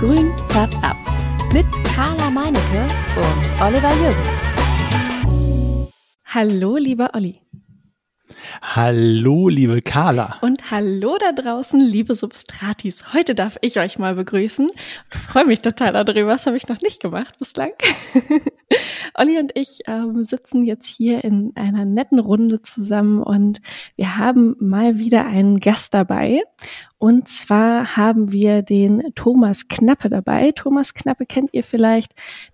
Grün färbt ab. Mit Carla Meinecke und Oliver Jürgens. Hallo, lieber Olli. Hallo, liebe Carla. Und hallo da draußen, liebe Substratis. Heute darf ich euch mal begrüßen. Freue mich total darüber. Das habe ich noch nicht gemacht bislang. Olli und ich ähm, sitzen jetzt hier in einer netten Runde zusammen und wir haben mal wieder einen Gast dabei. Und zwar haben wir den Thomas Knappe dabei. Thomas Knappe kennt ihr vielleicht.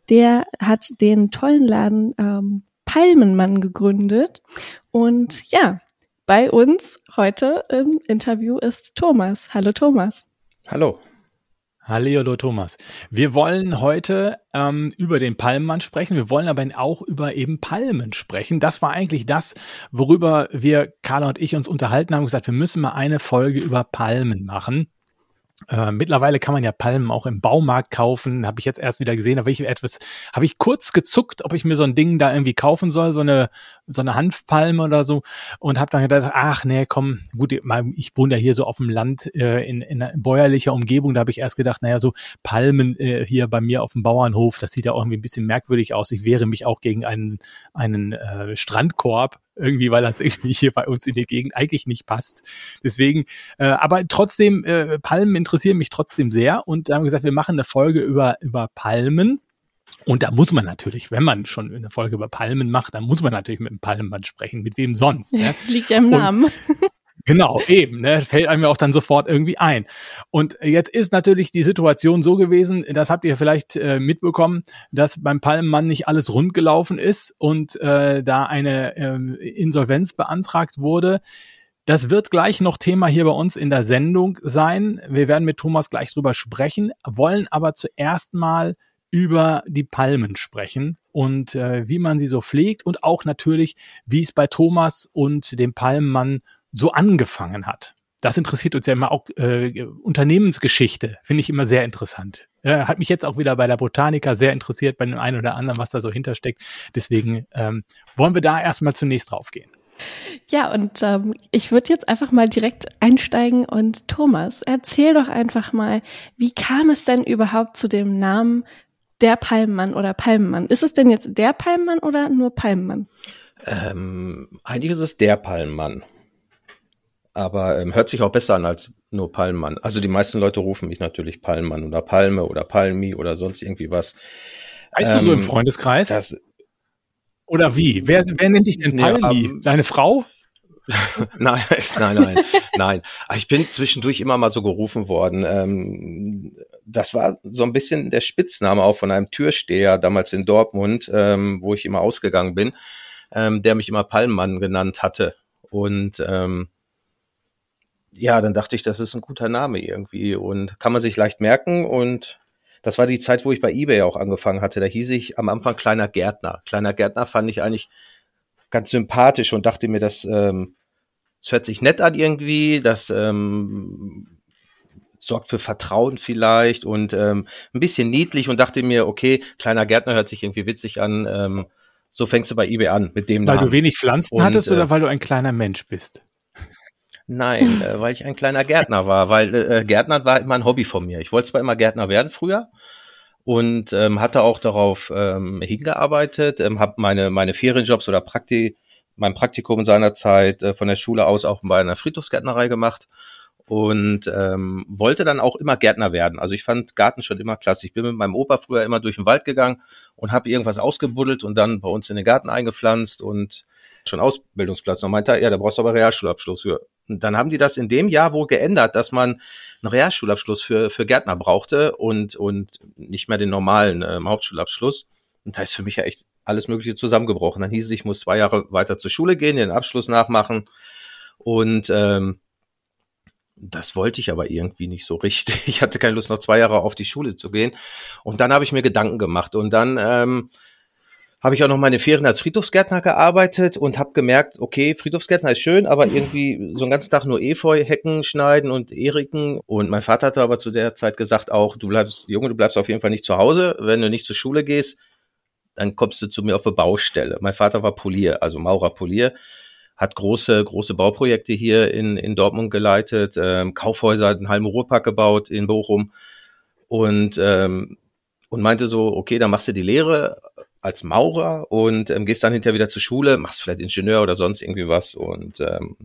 Der hat den tollen Laden ähm, Palmenmann gegründet. Und ja, bei uns heute im Interview ist Thomas. Hallo Thomas. Hallo. Hallo Thomas. Wir wollen heute ähm, über den Palmenmann sprechen. Wir wollen aber auch über eben Palmen sprechen. Das war eigentlich das, worüber wir, Carla und ich, uns unterhalten haben, gesagt, wir müssen mal eine Folge über Palmen machen. Äh, mittlerweile kann man ja Palmen auch im Baumarkt kaufen, habe ich jetzt erst wieder gesehen. Da ich etwas, habe ich kurz gezuckt, ob ich mir so ein Ding da irgendwie kaufen soll, so eine so eine Hanfpalme oder so, und habe dann gedacht, ach nee, komm, gut, ich wohne ja hier so auf dem Land äh, in, in bäuerlicher Umgebung. Da habe ich erst gedacht, naja, so Palmen äh, hier bei mir auf dem Bauernhof, das sieht ja auch irgendwie ein bisschen merkwürdig aus. Ich wehre mich auch gegen einen einen äh, Strandkorb irgendwie, weil das irgendwie hier bei uns in der Gegend eigentlich nicht passt. Deswegen, äh, aber trotzdem, äh, Palmen interessieren mich trotzdem sehr und da haben wir gesagt, wir machen eine Folge über, über Palmen. Und da muss man natürlich, wenn man schon eine Folge über Palmen macht, dann muss man natürlich mit dem Palmenmann sprechen. Mit wem sonst? Ne? Liegt ja im Namen. Und, Genau, eben, ne, fällt einem ja auch dann sofort irgendwie ein. Und jetzt ist natürlich die Situation so gewesen, das habt ihr vielleicht äh, mitbekommen, dass beim Palmenmann nicht alles rund gelaufen ist und äh, da eine äh, Insolvenz beantragt wurde. Das wird gleich noch Thema hier bei uns in der Sendung sein. Wir werden mit Thomas gleich drüber sprechen, wollen aber zuerst mal über die Palmen sprechen und äh, wie man sie so pflegt und auch natürlich, wie es bei Thomas und dem Palmenmann so angefangen hat. Das interessiert uns ja immer auch äh, Unternehmensgeschichte, finde ich immer sehr interessant. Äh, hat mich jetzt auch wieder bei der Botanica sehr interessiert, bei dem einen oder anderen, was da so hintersteckt. Deswegen ähm, wollen wir da erstmal zunächst drauf gehen. Ja, und ähm, ich würde jetzt einfach mal direkt einsteigen und Thomas, erzähl doch einfach mal, wie kam es denn überhaupt zu dem Namen der Palmenmann oder Palmenmann? Ist es denn jetzt der Palmenmann oder nur Palmenmann? Ähm, eigentlich ist es der Palmenmann aber ähm, hört sich auch besser an als nur Palmmann. Also die meisten Leute rufen mich natürlich Palmmann oder Palme oder Palmi oder sonst irgendwie was. Heißt ähm, du so im ähm, Freundeskreis? Das, oder wie? Wer, wer nennt dich denn Palmi? Ja, um, Deine Frau? nein, nein, nein, nein. Ich bin zwischendurch immer mal so gerufen worden. Ähm, das war so ein bisschen der Spitzname auch von einem Türsteher damals in Dortmund, ähm, wo ich immer ausgegangen bin, ähm, der mich immer Palmmann genannt hatte. Und ja, dann dachte ich, das ist ein guter Name irgendwie und kann man sich leicht merken und das war die Zeit, wo ich bei eBay auch angefangen hatte. Da hieß ich am Anfang kleiner Gärtner. Kleiner Gärtner fand ich eigentlich ganz sympathisch und dachte mir, das, ähm, das hört sich nett an irgendwie, das ähm, sorgt für Vertrauen vielleicht und ähm, ein bisschen niedlich und dachte mir, okay, kleiner Gärtner hört sich irgendwie witzig an. Ähm, so fängst du bei eBay an mit dem Weil Namen. du wenig Pflanzen und, hattest oder äh, weil du ein kleiner Mensch bist? Nein, äh, weil ich ein kleiner Gärtner war, weil äh, Gärtner war immer ein Hobby von mir. Ich wollte zwar immer Gärtner werden früher und ähm, hatte auch darauf ähm, hingearbeitet, ähm, habe meine meine Ferienjobs oder Prakti mein Praktikum seinerzeit äh, von der Schule aus auch bei einer Friedhofsgärtnerei gemacht und ähm, wollte dann auch immer Gärtner werden. Also ich fand Garten schon immer klasse. Ich bin mit meinem Opa früher immer durch den Wald gegangen und habe irgendwas ausgebuddelt und dann bei uns in den Garten eingepflanzt und schon Ausbildungsplatz. Und meinte, ja, da brauchst du aber Realschulabschluss für. Und dann haben die das in dem Jahr wohl geändert, dass man einen Realschulabschluss für, für Gärtner brauchte und, und nicht mehr den normalen ähm, Hauptschulabschluss. Und da ist für mich ja echt alles Mögliche zusammengebrochen. Dann hieß es, ich muss zwei Jahre weiter zur Schule gehen, den Abschluss nachmachen. Und ähm, das wollte ich aber irgendwie nicht so richtig. Ich hatte keine Lust, noch zwei Jahre auf die Schule zu gehen. Und dann habe ich mir Gedanken gemacht. Und dann ähm, habe ich auch noch meine Ferien als Friedhofsgärtner gearbeitet und habe gemerkt, okay, Friedhofsgärtner ist schön, aber irgendwie so einen ganzen Tag nur Efeu-Hecken schneiden und Eriken. Und mein Vater hatte aber zu der Zeit gesagt auch, du bleibst, Junge, du bleibst auf jeden Fall nicht zu Hause. Wenn du nicht zur Schule gehst, dann kommst du zu mir auf eine Baustelle. Mein Vater war Polier, also Maurer Polier, hat große, große Bauprojekte hier in, in Dortmund geleitet, ähm, Kaufhäuser, einen halben Ruhrpark gebaut in Bochum und ähm, und meinte so, okay, dann machst du die Lehre als Maurer und ähm, gehst dann hinterher wieder zur Schule, machst vielleicht Ingenieur oder sonst irgendwie was. Und ähm,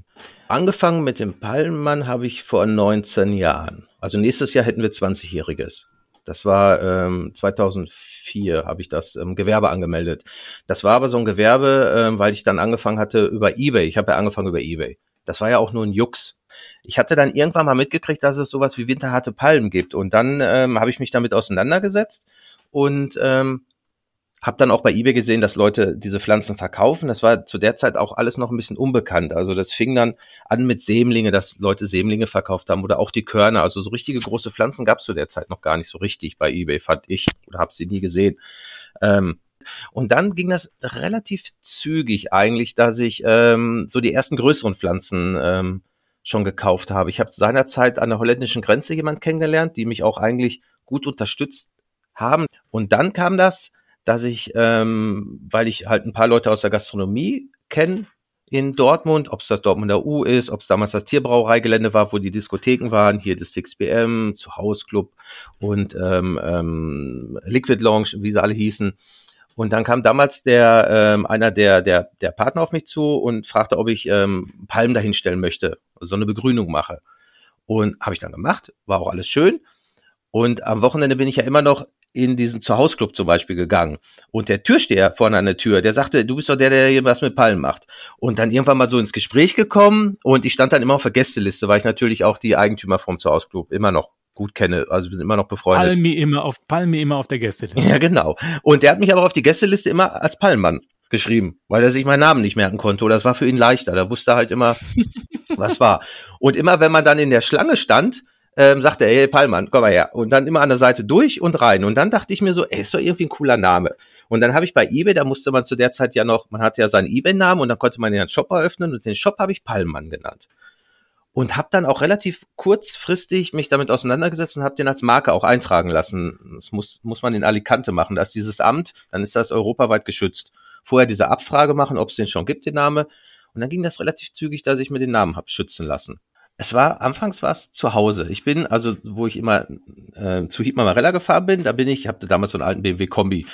angefangen mit dem Palmenmann habe ich vor 19 Jahren. Also nächstes Jahr hätten wir 20-Jähriges. Das war ähm, 2004 habe ich das ähm, Gewerbe angemeldet. Das war aber so ein Gewerbe, ähm, weil ich dann angefangen hatte über eBay. Ich habe ja angefangen über eBay. Das war ja auch nur ein Jux. Ich hatte dann irgendwann mal mitgekriegt, dass es sowas wie winterharte Palmen gibt. Und dann ähm, habe ich mich damit auseinandergesetzt und ähm, habe dann auch bei eBay gesehen, dass Leute diese Pflanzen verkaufen. Das war zu der Zeit auch alles noch ein bisschen unbekannt. Also das fing dann an mit Sämlinge, dass Leute Sämlinge verkauft haben oder auch die Körner. Also so richtige große Pflanzen gab es zu der Zeit noch gar nicht so richtig bei eBay, fand ich oder habe sie nie gesehen. Ähm, und dann ging das relativ zügig eigentlich, dass ich ähm, so die ersten größeren Pflanzen ähm, schon gekauft habe. Ich habe seinerzeit an der holländischen Grenze jemand kennengelernt, die mich auch eigentlich gut unterstützt haben. Und dann kam das, dass ich, ähm, weil ich halt ein paar Leute aus der Gastronomie kenne in Dortmund, ob es das Dortmunder U ist, ob es damals das Tierbrauereigelände war, wo die Diskotheken waren, hier das 6BM, zu Hausclub und ähm, ähm, Liquid Lounge, wie sie alle hießen. Und dann kam damals der ähm, einer der der der Partner auf mich zu und fragte, ob ich ähm, Palmen dahinstellen möchte, so eine Begrünung mache. Und habe ich dann gemacht, war auch alles schön. Und am Wochenende bin ich ja immer noch in diesen Zuhausclub zum Beispiel gegangen. Und der Türsteher vorne an der Tür, der sagte, du bist doch der, der hier was mit Palmen macht. Und dann irgendwann mal so ins Gespräch gekommen und ich stand dann immer auf der Gästeliste, weil ich natürlich auch die Eigentümer vom Zuhausclub immer noch gut kenne. Also wir sind immer noch befreundet. Palmi immer auf, Palmi immer auf der Gästeliste. Ja, genau. Und der hat mich aber auf die Gästeliste immer als Palmmann geschrieben, weil er sich meinen Namen nicht merken konnte. Oder das war für ihn leichter. Da wusste er halt immer, was war. Und immer, wenn man dann in der Schlange stand, ähm, sagte er, hey Palmann, komm mal her. Und dann immer an der Seite durch und rein. Und dann dachte ich mir so, ey, ist doch irgendwie ein cooler Name. Und dann habe ich bei eBay, da musste man zu der Zeit ja noch, man hatte ja seinen eBay-Namen und dann konnte man den Shop eröffnen und den Shop habe ich Palmann genannt. Und habe dann auch relativ kurzfristig mich damit auseinandergesetzt und habe den als Marke auch eintragen lassen. Das muss, muss man in Alicante machen. Da ist dieses Amt, dann ist das europaweit geschützt. Vorher diese Abfrage machen, ob es den schon gibt, den Name. Und dann ging das relativ zügig, dass ich mir den Namen habe schützen lassen. Es war, anfangs war es zu Hause. Ich bin, also wo ich immer äh, zu Hietmar Marella gefahren bin, da bin ich, ich hatte damals so einen alten BMW Kombi.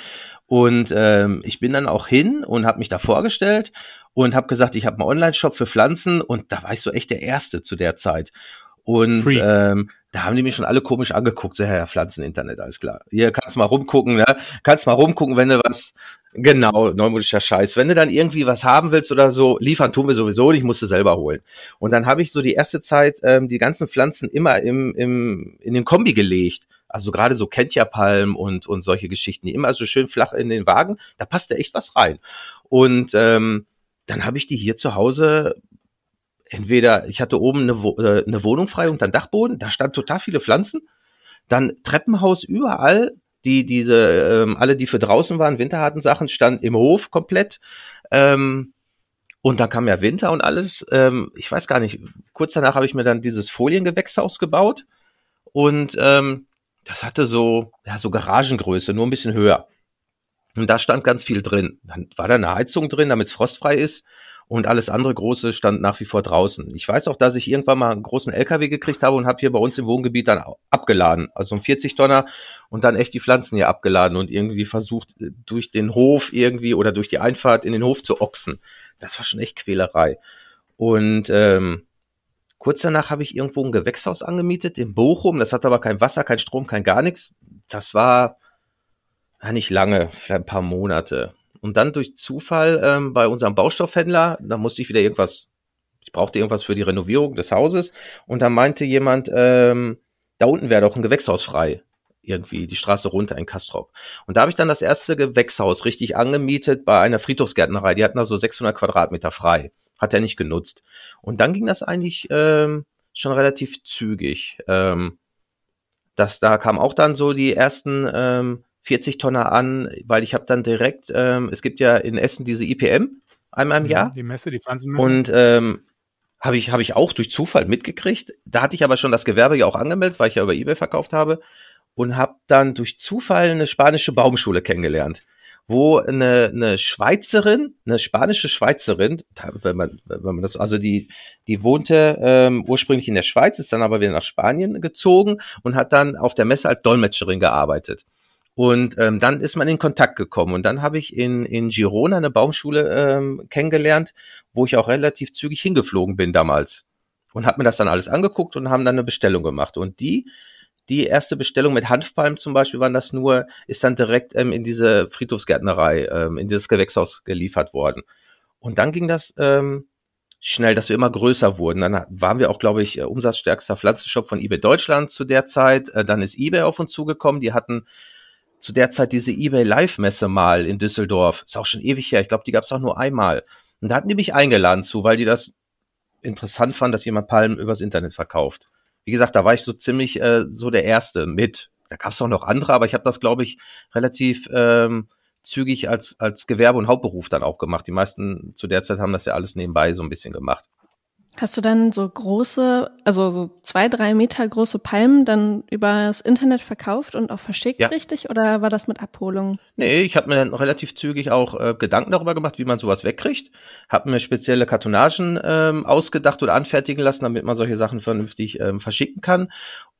Und ähm, ich bin dann auch hin und habe mich da vorgestellt und habe gesagt, ich habe einen Online-Shop für Pflanzen und da war ich so echt der Erste zu der Zeit. Und ähm, da haben die mich schon alle komisch angeguckt, so, ja, Pflanzeninternet, alles klar. Hier kannst du mal rumgucken, ne? Kannst mal rumgucken, wenn du was, genau, neumodischer Scheiß. Wenn du dann irgendwie was haben willst oder so, liefern tun wir sowieso nicht, musst du selber holen. Und dann habe ich so die erste Zeit ähm, die ganzen Pflanzen immer im, im, in den Kombi gelegt. Also gerade so Kentja-Palm und, und solche Geschichten, die immer so schön flach in den Wagen, da passt da echt was rein. Und ähm, dann habe ich die hier zu Hause entweder, ich hatte oben eine, äh, eine Wohnung frei und dann Dachboden, da stand total viele Pflanzen. Dann Treppenhaus überall, die, diese, ähm, alle, die für draußen waren, winterharten Sachen, stand im Hof komplett. Ähm, und dann kam ja Winter und alles. Ähm, ich weiß gar nicht, kurz danach habe ich mir dann dieses Foliengewächshaus gebaut. Und ähm, das hatte so, ja, so Garagengröße, nur ein bisschen höher. Und da stand ganz viel drin. Dann war da eine Heizung drin, damit es frostfrei ist und alles andere Große stand nach wie vor draußen. Ich weiß auch, dass ich irgendwann mal einen großen LKW gekriegt habe und habe hier bei uns im Wohngebiet dann abgeladen, also ein 40 Tonner und dann echt die Pflanzen hier abgeladen und irgendwie versucht durch den Hof irgendwie oder durch die Einfahrt in den Hof zu ochsen. Das war schon echt Quälerei. Und ähm, kurz danach habe ich irgendwo ein Gewächshaus angemietet in Bochum. Das hat aber kein Wasser, kein Strom, kein gar nichts. Das war ja, nicht lange, vielleicht ein paar Monate. Und dann durch Zufall ähm, bei unserem Baustoffhändler, da musste ich wieder irgendwas, ich brauchte irgendwas für die Renovierung des Hauses. Und da meinte jemand, ähm, da unten wäre doch ein Gewächshaus frei. Irgendwie die Straße runter in Kastrop. Und da habe ich dann das erste Gewächshaus richtig angemietet bei einer Friedhofsgärtnerei. Die hatten da so 600 Quadratmeter frei. Hat er nicht genutzt. Und dann ging das eigentlich ähm, schon relativ zügig. Ähm, das, da kam auch dann so die ersten ähm, 40 Tonner an, weil ich habe dann direkt, ähm, es gibt ja in Essen diese IPM einmal im mhm, Jahr. Die Messe, die Pflanzenmesse. Und ähm, habe ich, hab ich auch durch Zufall mitgekriegt. Da hatte ich aber schon das Gewerbe ja auch angemeldet, weil ich ja über Ebay verkauft habe. Und habe dann durch Zufall eine spanische Baumschule kennengelernt. wo eine, eine Schweizerin, eine spanische Schweizerin, wenn man, wenn man das, also die, die wohnte ähm, ursprünglich in der Schweiz, ist dann aber wieder nach Spanien gezogen und hat dann auf der Messe als Dolmetscherin gearbeitet. Und ähm, dann ist man in Kontakt gekommen. Und dann habe ich in, in Girona eine Baumschule ähm, kennengelernt, wo ich auch relativ zügig hingeflogen bin damals. Und habe mir das dann alles angeguckt und haben dann eine Bestellung gemacht. Und die, die erste Bestellung mit Hanfpalmen zum Beispiel, waren das nur, ist dann direkt ähm, in diese Friedhofsgärtnerei, ähm, in dieses Gewächshaus geliefert worden. Und dann ging das ähm, schnell, dass wir immer größer wurden. Dann waren wir auch, glaube ich, umsatzstärkster Pflanzenshop von eBay Deutschland zu der Zeit. Äh, dann ist eBay auf uns zugekommen. Die hatten zu der Zeit diese eBay Live-Messe mal in Düsseldorf. Ist auch schon ewig her. Ich glaube, die gab es auch nur einmal. Und da hatten die mich eingeladen zu, weil die das interessant fanden, dass jemand Palmen übers Internet verkauft. Wie gesagt, da war ich so ziemlich äh, so der Erste mit. Da gab es auch noch andere, aber ich habe das, glaube ich, relativ ähm, zügig als, als Gewerbe und Hauptberuf dann auch gemacht. Die meisten zu der Zeit haben das ja alles nebenbei so ein bisschen gemacht. Hast du dann so große, also so zwei, drei Meter große Palmen dann über das Internet verkauft und auch verschickt, ja. richtig? Oder war das mit Abholung? Nee, ich habe mir dann relativ zügig auch äh, Gedanken darüber gemacht, wie man sowas wegkriegt. Habe mir spezielle Kartonagen ähm, ausgedacht oder anfertigen lassen, damit man solche Sachen vernünftig ähm, verschicken kann.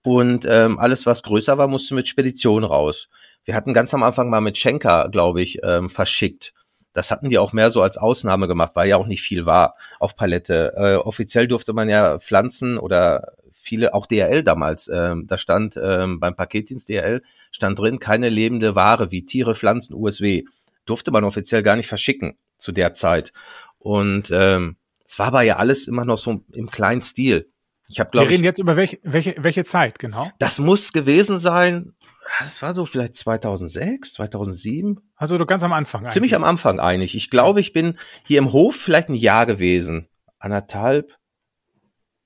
Und ähm, alles, was größer war, musste mit Spedition raus. Wir hatten ganz am Anfang mal mit Schenker, glaube ich, ähm, verschickt. Das hatten die auch mehr so als Ausnahme gemacht, weil ja auch nicht viel war auf Palette. Äh, offiziell durfte man ja Pflanzen oder viele, auch DRL damals, ähm, da stand ähm, beim Paketdienst DRL, stand drin, keine lebende Ware wie Tiere, Pflanzen, USW. Durfte man offiziell gar nicht verschicken zu der Zeit. Und ähm, es war aber ja alles immer noch so im kleinen Stil. Ich hab, glaub, Wir reden jetzt über welche, welche, welche Zeit, genau? Das muss gewesen sein, das war so vielleicht 2006, 2007. Also du ganz am Anfang eigentlich. Ziemlich am Anfang eigentlich. Ich glaube, ich bin hier im Hof vielleicht ein Jahr gewesen. Anderthalb.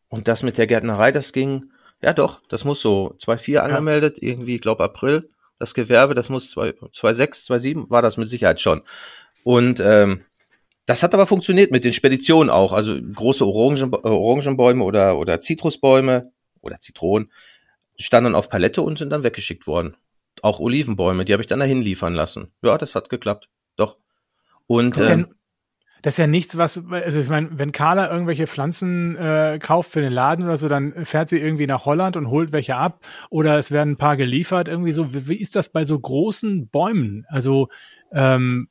Und das mit der Gärtnerei, das ging, ja doch, das muss so 2,4 ja. angemeldet, irgendwie, ich glaube April. Das Gewerbe, das muss 2,6, 2,7 war das mit Sicherheit schon. Und ähm, das hat aber funktioniert mit den Speditionen auch. Also große Orangen, Orangenbäume oder, oder Zitrusbäume oder Zitronen standen auf Palette und sind dann weggeschickt worden. Auch Olivenbäume, die habe ich dann dahin liefern lassen. Ja, das hat geklappt. Doch. Und das ist, ja, ähm, das ist ja nichts, was, also ich meine, wenn Carla irgendwelche Pflanzen äh, kauft für den Laden oder so, dann fährt sie irgendwie nach Holland und holt welche ab oder es werden ein paar geliefert, irgendwie so. Wie, wie ist das bei so großen Bäumen? Also ähm,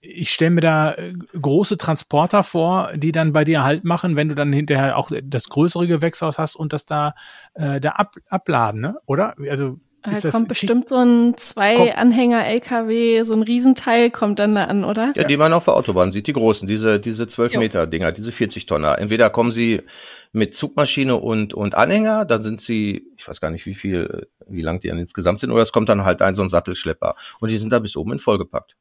ich stelle mir da äh, große Transporter vor, die dann bei dir halt machen, wenn du dann hinterher auch das größere Gewächshaus hast und das da, äh, da ab, abladen, ne? oder? Also da ist kommt bestimmt so ein zwei Anhänger LKW, so ein Riesenteil kommt dann da an, oder? Ja, die man auf der Autobahn sieht, die großen, diese diese 12 Meter Dinger, diese 40 Tonner. Entweder kommen sie mit Zugmaschine und und Anhänger, dann sind sie, ich weiß gar nicht, wie viel, wie lang die dann insgesamt sind, oder es kommt dann halt ein so ein Sattelschlepper und die sind da bis oben in vollgepackt.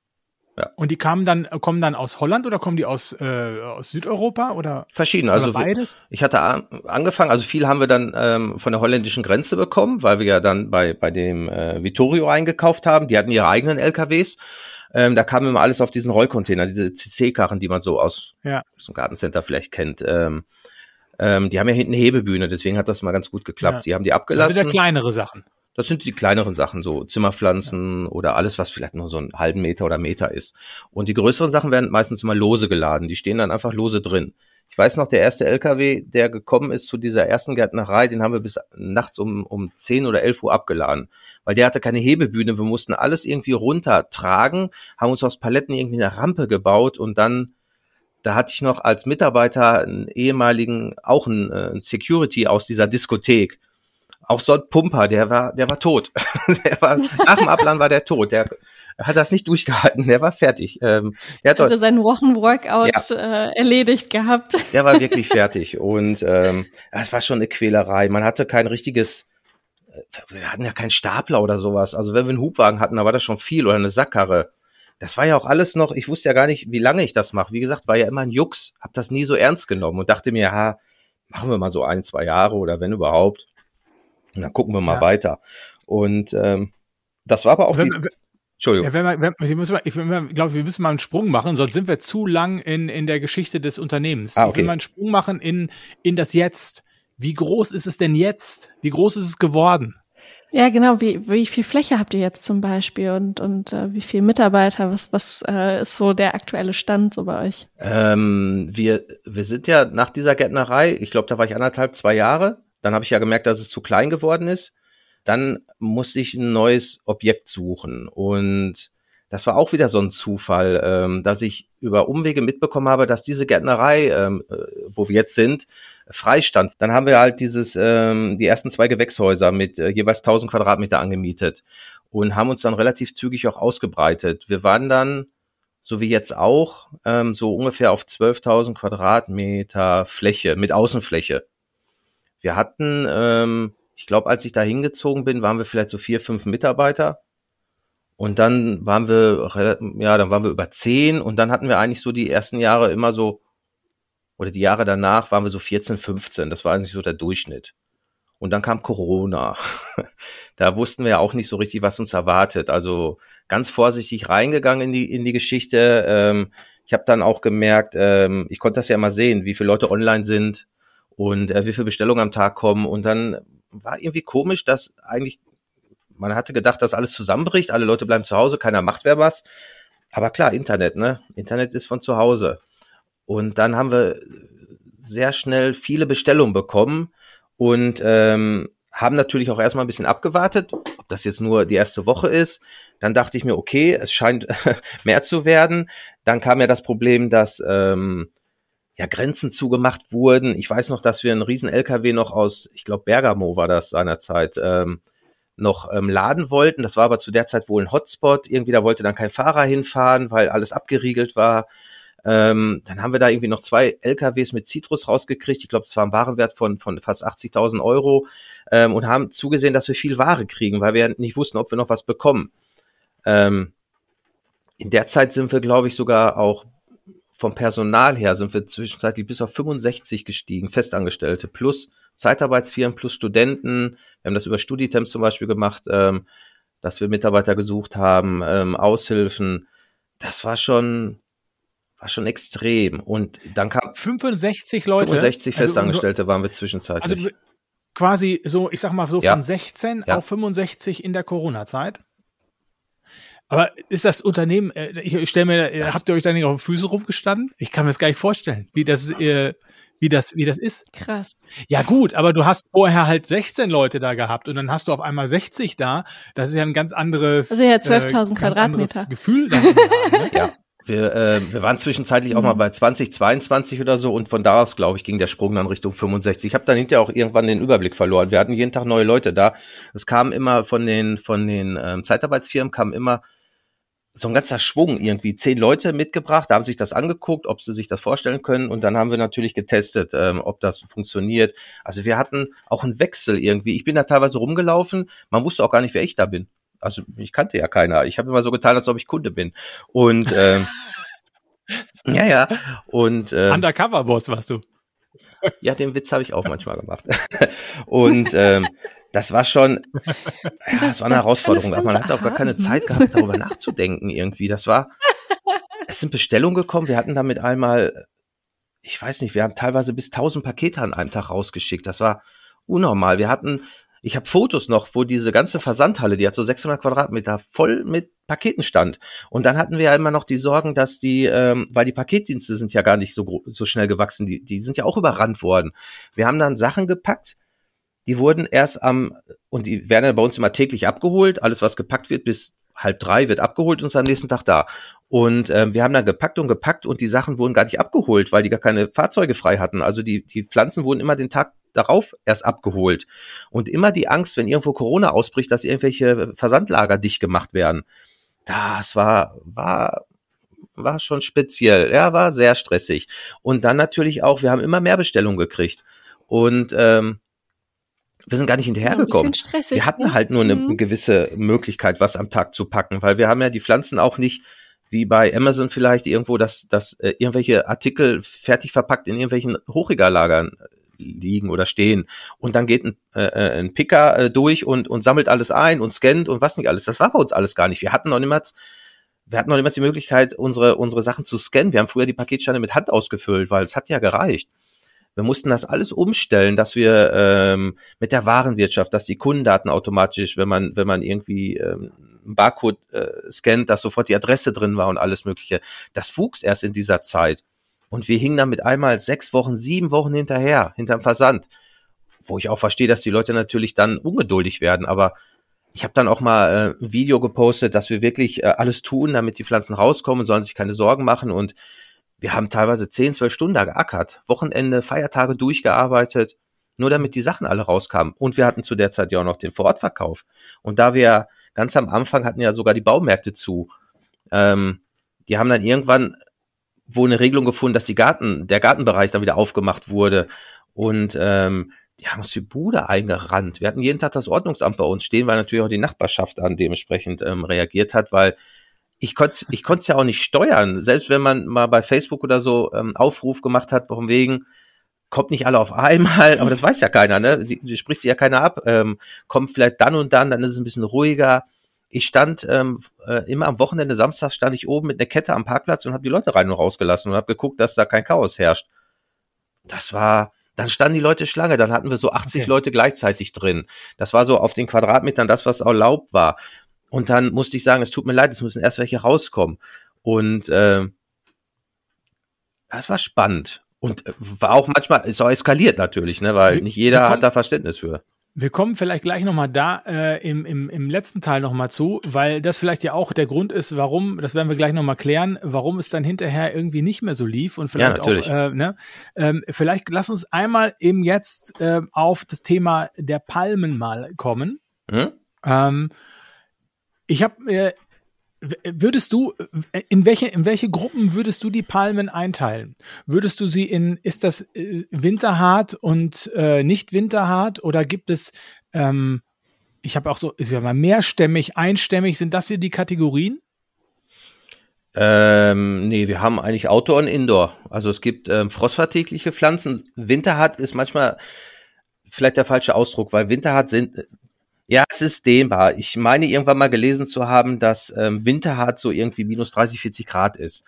Ja. Und die kamen dann, kommen dann aus Holland oder kommen die aus, äh, aus Südeuropa oder? Verschieden, also beides. Ich hatte angefangen, also viel haben wir dann ähm, von der holländischen Grenze bekommen, weil wir ja dann bei, bei dem äh, Vittorio eingekauft haben. Die hatten ihre eigenen LKWs. Ähm, da kam immer alles auf diesen Rollcontainer, diese CC-Karren, die man so aus, ja. aus dem Gartencenter vielleicht kennt. Ähm, ähm, die haben ja hinten Hebebühne, deswegen hat das mal ganz gut geklappt. Ja. Die haben die abgelassen. Das sind ja kleinere Sachen. Das sind die kleineren Sachen, so Zimmerpflanzen ja. oder alles, was vielleicht nur so einen halben Meter oder Meter ist. Und die größeren Sachen werden meistens immer lose geladen. Die stehen dann einfach lose drin. Ich weiß noch, der erste LKW, der gekommen ist zu dieser ersten Gärtnerei, den haben wir bis nachts um, um 10 oder 11 Uhr abgeladen. Weil der hatte keine Hebebühne. Wir mussten alles irgendwie runtertragen, haben uns aus Paletten irgendwie eine Rampe gebaut und dann da hatte ich noch als Mitarbeiter einen ehemaligen, auch einen, äh, einen Security aus dieser Diskothek. Auch so ein Pumper, der war, der war tot. der war, nach dem Abladen war der tot. Der hat das nicht durchgehalten, der war fertig. Ähm, der hat hatte seinen Wochenworkout ja. äh, erledigt gehabt. Der war wirklich fertig und ähm, es war schon eine Quälerei. Man hatte kein richtiges, äh, wir hatten ja keinen Stapler oder sowas. Also wenn wir einen Hubwagen hatten, da war das schon viel oder eine Sackkarre. Das war ja auch alles noch, ich wusste ja gar nicht, wie lange ich das mache. Wie gesagt, war ja immer ein Jux, hab das nie so ernst genommen und dachte mir, ha, machen wir mal so ein, zwei Jahre oder wenn überhaupt. Und dann gucken wir mal ja. weiter. Und ähm, das war aber auch wenn, die, Entschuldigung. Ja, wenn wir, wenn, ich, mal, ich glaube, wir müssen mal einen Sprung machen, sonst sind wir zu lang in, in der Geschichte des Unternehmens. Ah, okay. Ich will mal einen Sprung machen in, in das Jetzt. Wie groß ist es denn jetzt? Wie groß ist es geworden? Ja, genau. Wie, wie viel Fläche habt ihr jetzt zum Beispiel und, und äh, wie viele Mitarbeiter? Was, was äh, ist so der aktuelle Stand so bei euch? Ähm, wir, wir sind ja nach dieser Gärtnerei, ich glaube, da war ich anderthalb, zwei Jahre. Dann habe ich ja gemerkt, dass es zu klein geworden ist. Dann musste ich ein neues Objekt suchen. Und das war auch wieder so ein Zufall, ähm, dass ich über Umwege mitbekommen habe, dass diese Gärtnerei, ähm, äh, wo wir jetzt sind, freistand. Dann haben wir halt dieses, ähm, die ersten zwei Gewächshäuser mit äh, jeweils 1000 Quadratmeter angemietet und haben uns dann relativ zügig auch ausgebreitet. Wir waren dann, so wie jetzt auch, ähm, so ungefähr auf 12.000 Quadratmeter Fläche mit Außenfläche. Wir hatten, ähm, ich glaube, als ich da hingezogen bin, waren wir vielleicht so vier, fünf Mitarbeiter und dann waren wir, ja, dann waren wir über zehn und dann hatten wir eigentlich so die ersten Jahre immer so, oder die Jahre danach waren wir so 14, 15. Das war eigentlich so der Durchschnitt. Und dann kam Corona. da wussten wir ja auch nicht so richtig, was uns erwartet. Also ganz vorsichtig reingegangen in die, in die Geschichte. Ähm, ich habe dann auch gemerkt, ähm, ich konnte das ja immer sehen, wie viele Leute online sind und äh, wie viele Bestellungen am Tag kommen. Und dann war irgendwie komisch, dass eigentlich man hatte gedacht, dass alles zusammenbricht, alle Leute bleiben zu Hause, keiner macht wer was. Aber klar, Internet, ne? Internet ist von zu Hause. Und dann haben wir sehr schnell viele Bestellungen bekommen und ähm, haben natürlich auch erstmal ein bisschen abgewartet, ob das jetzt nur die erste Woche ist. Dann dachte ich mir, okay, es scheint mehr zu werden. Dann kam ja das Problem, dass ähm, ja Grenzen zugemacht wurden. Ich weiß noch, dass wir einen riesen LKW noch aus, ich glaube Bergamo war das seinerzeit, ähm, noch ähm, laden wollten. Das war aber zu der Zeit wohl ein Hotspot. Irgendwie da wollte dann kein Fahrer hinfahren, weil alles abgeriegelt war. Ähm, dann haben wir da irgendwie noch zwei LKWs mit Citrus rausgekriegt. Ich glaube, es war ein Warenwert von, von fast 80.000 Euro ähm, und haben zugesehen, dass wir viel Ware kriegen, weil wir nicht wussten, ob wir noch was bekommen. Ähm, in der Zeit sind wir, glaube ich, sogar auch vom Personal her sind wir zwischenzeitlich bis auf 65 gestiegen, Festangestellte plus Zeitarbeitsfirmen plus Studenten. Wir haben das über Studitemps zum Beispiel gemacht, ähm, dass wir Mitarbeiter gesucht haben, ähm, Aushilfen. Das war schon, war schon extrem. Und dann kam 65 Leute. 65 also Festangestellte also, waren wir zwischenzeitlich. Also quasi so, ich sag mal so ja. von 16 ja. auf 65 in der Corona-Zeit. Aber ist das Unternehmen, äh, ich stelle mir, äh, habt ihr euch da nicht auf den Füßen rumgestanden? Ich kann mir das gar nicht vorstellen, wie das, äh, wie das, wie das ist. Krass. Ja gut, aber du hast vorher halt 16 Leute da gehabt und dann hast du auf einmal 60 da. Das ist ja ein ganz anderes, also ja 12.000 äh, Quadratmeter. Gefühl. Dann haben, ne? ja. Wir, äh, wir waren zwischenzeitlich mhm. auch mal bei 20, 22 oder so und von da aus, glaube ich, ging der Sprung dann Richtung 65. Ich habe dann hinterher auch irgendwann den Überblick verloren. Wir hatten jeden Tag neue Leute da. Es kam immer von den von den ähm, Zeitarbeitsfirmen kam immer so ein ganzer Schwung irgendwie, zehn Leute mitgebracht, da haben sich das angeguckt, ob sie sich das vorstellen können und dann haben wir natürlich getestet, ähm, ob das funktioniert. Also wir hatten auch einen Wechsel irgendwie. Ich bin da teilweise rumgelaufen, man wusste auch gar nicht, wer ich da bin. Also ich kannte ja keiner. Ich habe immer so getan, als ob ich Kunde bin. Und ähm, ja, ja. Und äh, Undercover-Boss warst du. Ja, den Witz habe ich auch manchmal gemacht. und ähm, das war schon, ja, das, das war eine Herausforderung. Aber man hat auch gar keine Zeit gehabt, darüber nachzudenken irgendwie. Das war, es sind Bestellungen gekommen. Wir hatten damit einmal, ich weiß nicht, wir haben teilweise bis 1000 Pakete an einem Tag rausgeschickt. Das war unnormal. Wir hatten, ich habe Fotos noch, wo diese ganze Versandhalle, die hat so 600 Quadratmeter, voll mit Paketen stand. Und dann hatten wir ja immer noch die Sorgen, dass die, ähm, weil die Paketdienste sind ja gar nicht so, so schnell gewachsen, die, die sind ja auch überrannt worden. Wir haben dann Sachen gepackt, die wurden erst am, und die werden ja bei uns immer täglich abgeholt. Alles, was gepackt wird, bis halb drei wird abgeholt und ist am nächsten Tag da. Und ähm, wir haben dann gepackt und gepackt und die Sachen wurden gar nicht abgeholt, weil die gar keine Fahrzeuge frei hatten. Also die, die Pflanzen wurden immer den Tag darauf erst abgeholt. Und immer die Angst, wenn irgendwo Corona ausbricht, dass irgendwelche Versandlager dicht gemacht werden. Das war, war, war schon speziell. Ja, war sehr stressig. Und dann natürlich auch, wir haben immer mehr Bestellungen gekriegt. Und ähm, wir sind gar nicht hinterhergekommen. Ja, wir hatten ne? halt nur eine mhm. gewisse Möglichkeit, was am Tag zu packen, weil wir haben ja die Pflanzen auch nicht wie bei Amazon vielleicht irgendwo, dass, dass äh, irgendwelche Artikel fertig verpackt in irgendwelchen Hochregallagern äh, liegen oder stehen und dann geht ein, äh, äh, ein Picker äh, durch und, und sammelt alles ein und scannt und was nicht alles. Das war bei uns alles gar nicht. Wir hatten noch niemals wir hatten noch niemals die Möglichkeit, unsere, unsere Sachen zu scannen. Wir haben früher die Paketscheine mit Hand ausgefüllt, weil es hat ja gereicht. Wir mussten das alles umstellen, dass wir ähm, mit der Warenwirtschaft, dass die Kundendaten automatisch, wenn man, wenn man irgendwie ähm, einen Barcode äh, scannt, dass sofort die Adresse drin war und alles Mögliche. Das wuchs erst in dieser Zeit. Und wir hingen dann mit einmal sechs Wochen, sieben Wochen hinterher, hinterm Versand. Wo ich auch verstehe, dass die Leute natürlich dann ungeduldig werden, aber ich habe dann auch mal äh, ein Video gepostet, dass wir wirklich äh, alles tun, damit die Pflanzen rauskommen, sollen sich keine Sorgen machen und wir haben teilweise 10, 12 Stunden da geackert, Wochenende, Feiertage durchgearbeitet, nur damit die Sachen alle rauskamen. Und wir hatten zu der Zeit ja auch noch den Vorortverkauf. Und da wir ganz am Anfang hatten ja sogar die Baumärkte zu, ähm, die haben dann irgendwann wohl eine Regelung gefunden, dass die Garten, der Gartenbereich dann wieder aufgemacht wurde. Und ähm, die haben uns die Bude eingerannt. Wir hatten jeden Tag das Ordnungsamt bei uns stehen, weil natürlich auch die Nachbarschaft dann dementsprechend ähm, reagiert hat, weil ich konnte ich konnte es ja auch nicht steuern. Selbst wenn man mal bei Facebook oder so ähm, Aufruf gemacht hat, von wegen, kommt nicht alle auf einmal, aber das weiß ja keiner, ne? Die, die spricht sich ja keiner ab. Ähm, kommt vielleicht dann und dann, dann ist es ein bisschen ruhiger. Ich stand ähm, äh, immer am Wochenende, Samstag stand ich oben mit einer Kette am Parkplatz und habe die Leute rein und rausgelassen und habe geguckt, dass da kein Chaos herrscht. Das war, dann standen die Leute Schlange, dann hatten wir so 80 okay. Leute gleichzeitig drin. Das war so auf den Quadratmetern das, was erlaubt war. Und dann musste ich sagen, es tut mir leid, es müssen erst welche rauskommen. Und äh, das war spannend. Und äh, war auch manchmal, ist auch eskaliert natürlich, ne, weil nicht jeder hat da Verständnis für. Wir kommen vielleicht gleich nochmal da äh, im, im, im letzten Teil nochmal zu, weil das vielleicht ja auch der Grund ist, warum, das werden wir gleich nochmal klären, warum es dann hinterher irgendwie nicht mehr so lief und vielleicht ja, auch, äh, ne, ähm, vielleicht lass uns einmal eben jetzt äh, auf das Thema der Palmen mal kommen. Hm? Ähm, ich habe äh, Würdest du, in welche, in welche Gruppen würdest du die Palmen einteilen? Würdest du sie in, ist das äh, winterhart und äh, nicht winterhart oder gibt es, ähm, ich habe auch so, ist ja mal mehrstämmig, einstämmig, sind das hier die Kategorien? Ähm, nee, wir haben eigentlich Outdoor und Indoor. Also es gibt ähm, frostverträgliche Pflanzen. Winterhart ist manchmal vielleicht der falsche Ausdruck, weil Winterhart sind, ja, es ist dehnbar. Ich meine irgendwann mal gelesen zu haben, dass ähm, Winterhart so irgendwie minus 30, 40 Grad ist.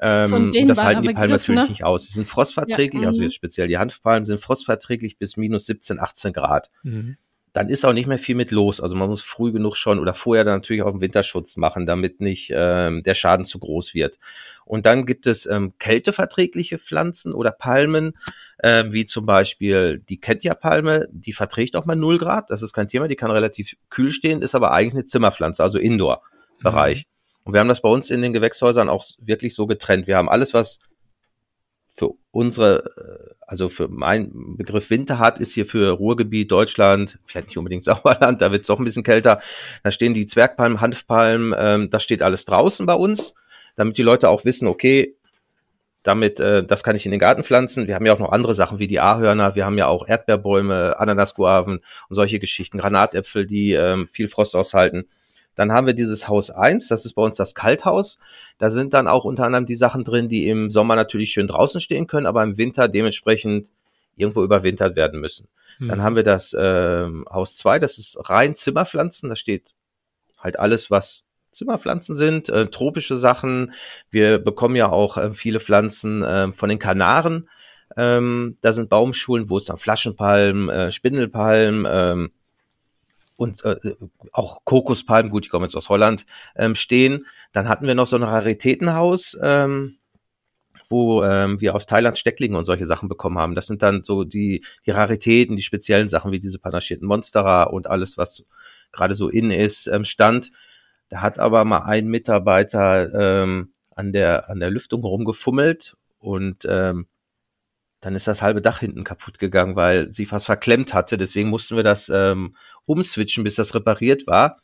Ähm, so und das halten die Palmen natürlich ne? nicht aus. Sie sind frostverträglich, ja, also mhm. jetzt speziell die Hanfpalmen sind frostverträglich bis minus 17, 18 Grad. Mhm. Dann ist auch nicht mehr viel mit los. Also man muss früh genug schon oder vorher dann natürlich auch einen Winterschutz machen, damit nicht ähm, der Schaden zu groß wird. Und dann gibt es ähm, kälteverträgliche Pflanzen oder Palmen, äh, wie zum Beispiel die Ketja-Palme, die verträgt auch mal 0 Grad, das ist kein Thema, die kann relativ kühl stehen, ist aber eigentlich eine Zimmerpflanze, also Indoor-Bereich. Mhm. Und wir haben das bei uns in den Gewächshäusern auch wirklich so getrennt. Wir haben alles, was für unsere, äh, also für meinen Begriff Winter hat, ist hier für Ruhrgebiet, Deutschland, vielleicht nicht unbedingt Sauerland, da wird es auch ein bisschen kälter. Da stehen die Zwergpalmen, Hanfpalmen, ähm, das steht alles draußen bei uns, damit die Leute auch wissen, okay, damit, äh, das kann ich in den Garten pflanzen. Wir haben ja auch noch andere Sachen wie die Ahörner, wir haben ja auch Erdbeerbäume, Ananasguaven und solche Geschichten, Granatäpfel, die ähm, viel Frost aushalten. Dann haben wir dieses Haus 1, das ist bei uns das Kalthaus. Da sind dann auch unter anderem die Sachen drin, die im Sommer natürlich schön draußen stehen können, aber im Winter dementsprechend irgendwo überwintert werden müssen. Hm. Dann haben wir das ähm, Haus 2, das ist rein Zimmerpflanzen, da steht halt alles, was Zimmerpflanzen sind, äh, tropische Sachen. Wir bekommen ja auch äh, viele Pflanzen äh, von den Kanaren. Ähm, da sind Baumschulen, wo es dann Flaschenpalmen, äh, Spindelpalmen ähm, und äh, auch Kokospalmen, gut, die kommen jetzt aus Holland, ähm, stehen. Dann hatten wir noch so ein Raritätenhaus, ähm, wo ähm, wir aus Thailand Stecklinge und solche Sachen bekommen haben. Das sind dann so die, die Raritäten, die speziellen Sachen wie diese panaschierten Monsterer und alles, was gerade so in ist, ähm, stand. Da hat aber mal ein Mitarbeiter ähm, an der an der Lüftung rumgefummelt und ähm, dann ist das halbe Dach hinten kaputt gegangen, weil sie fast verklemmt hatte. Deswegen mussten wir das ähm, umswitchen, bis das repariert war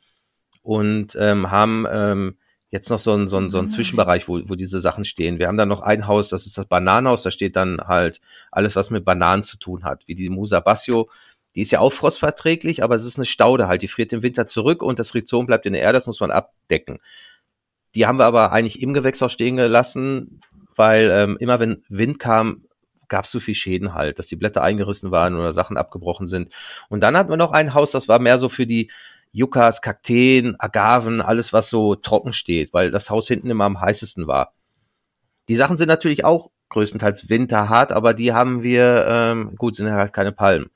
und ähm, haben ähm, jetzt noch so ein so ein so ein Zwischenbereich, wo, wo diese Sachen stehen. Wir haben dann noch ein Haus, das ist das Bananenhaus, da steht dann halt alles, was mit Bananen zu tun hat, wie die Musa Bassio die ist ja auch frostverträglich, aber es ist eine Staude halt. Die friert im Winter zurück und das Rhizom bleibt in der Erde, das muss man abdecken. Die haben wir aber eigentlich im Gewächshaus stehen gelassen, weil ähm, immer wenn Wind kam, gab es so viel Schäden halt, dass die Blätter eingerissen waren oder Sachen abgebrochen sind. Und dann hatten wir noch ein Haus, das war mehr so für die Yuccas, Kakteen, Agaven, alles was so trocken steht, weil das Haus hinten immer am heißesten war. Die Sachen sind natürlich auch größtenteils winterhart, aber die haben wir, ähm, gut, sind halt keine Palmen.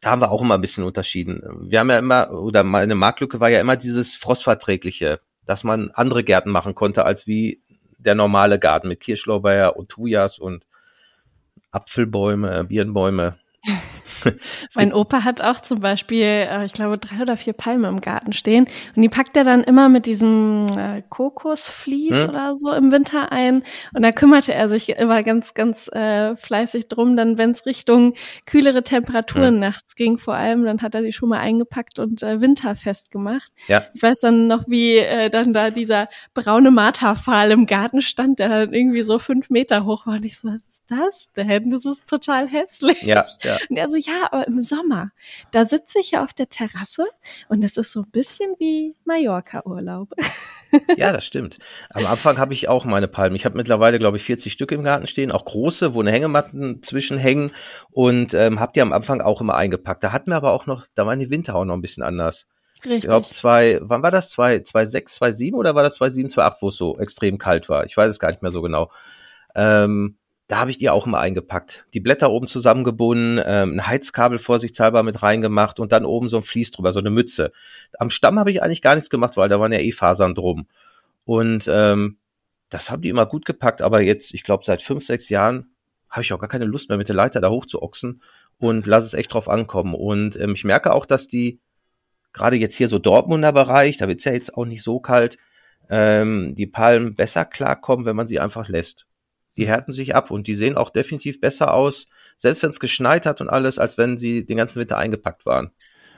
Da haben wir auch immer ein bisschen unterschieden. Wir haben ja immer, oder meine Marktlücke war ja immer dieses Frostverträgliche, dass man andere Gärten machen konnte, als wie der normale Garten mit Kirschlorbeer und Thujas und Apfelbäume, Birnbäume. mein Opa hat auch zum Beispiel, äh, ich glaube, drei oder vier Palmen im Garten stehen und die packt er dann immer mit diesem äh, Kokosvlies hm? oder so im Winter ein und da kümmerte er sich immer ganz, ganz äh, fleißig drum, dann wenn es Richtung kühlere Temperaturen hm. nachts ging vor allem, dann hat er die schon mal eingepackt und äh, winterfest gemacht. Ja. Ich weiß dann noch, wie äh, dann da dieser braune Marterpfahl im Garten stand, der dann irgendwie so fünf Meter hoch war und ich so, was ist das denn? Das ist total hässlich. Ja, ja. Und er so, ja, aber im Sommer, da sitze ich ja auf der Terrasse und es ist so ein bisschen wie Mallorca-Urlaub. ja, das stimmt. Am Anfang habe ich auch meine Palmen. Ich habe mittlerweile, glaube ich, 40 Stück im Garten stehen, auch große, wo eine Hängematten zwischenhängen und ähm, habe die am Anfang auch immer eingepackt. Da hatten wir aber auch noch, da waren die Winter auch noch ein bisschen anders. Richtig. Ich glaube, zwei, wann war das? Zwei, zwei, sechs, zwei, sieben oder war das zwei, sieben, zwei, acht, wo es so extrem kalt war? Ich weiß es gar nicht mehr so genau. Ähm, da habe ich die auch immer eingepackt. Die Blätter oben zusammengebunden, ähm, ein Heizkabel vorsichtshalber mit reingemacht und dann oben so ein Vlies drüber, so eine Mütze. Am Stamm habe ich eigentlich gar nichts gemacht, weil da waren ja eh Fasern drum. Und ähm, das haben die immer gut gepackt, aber jetzt, ich glaube, seit fünf, sechs Jahren habe ich auch gar keine Lust mehr, mit der Leiter da hoch zu ochsen und lass es echt drauf ankommen. Und ähm, ich merke auch, dass die, gerade jetzt hier so Dortmunder Bereich, da wird's ja jetzt auch nicht so kalt, ähm, die Palmen besser klarkommen, wenn man sie einfach lässt die härten sich ab und die sehen auch definitiv besser aus, selbst wenn es geschneit hat und alles, als wenn sie den ganzen Winter eingepackt waren.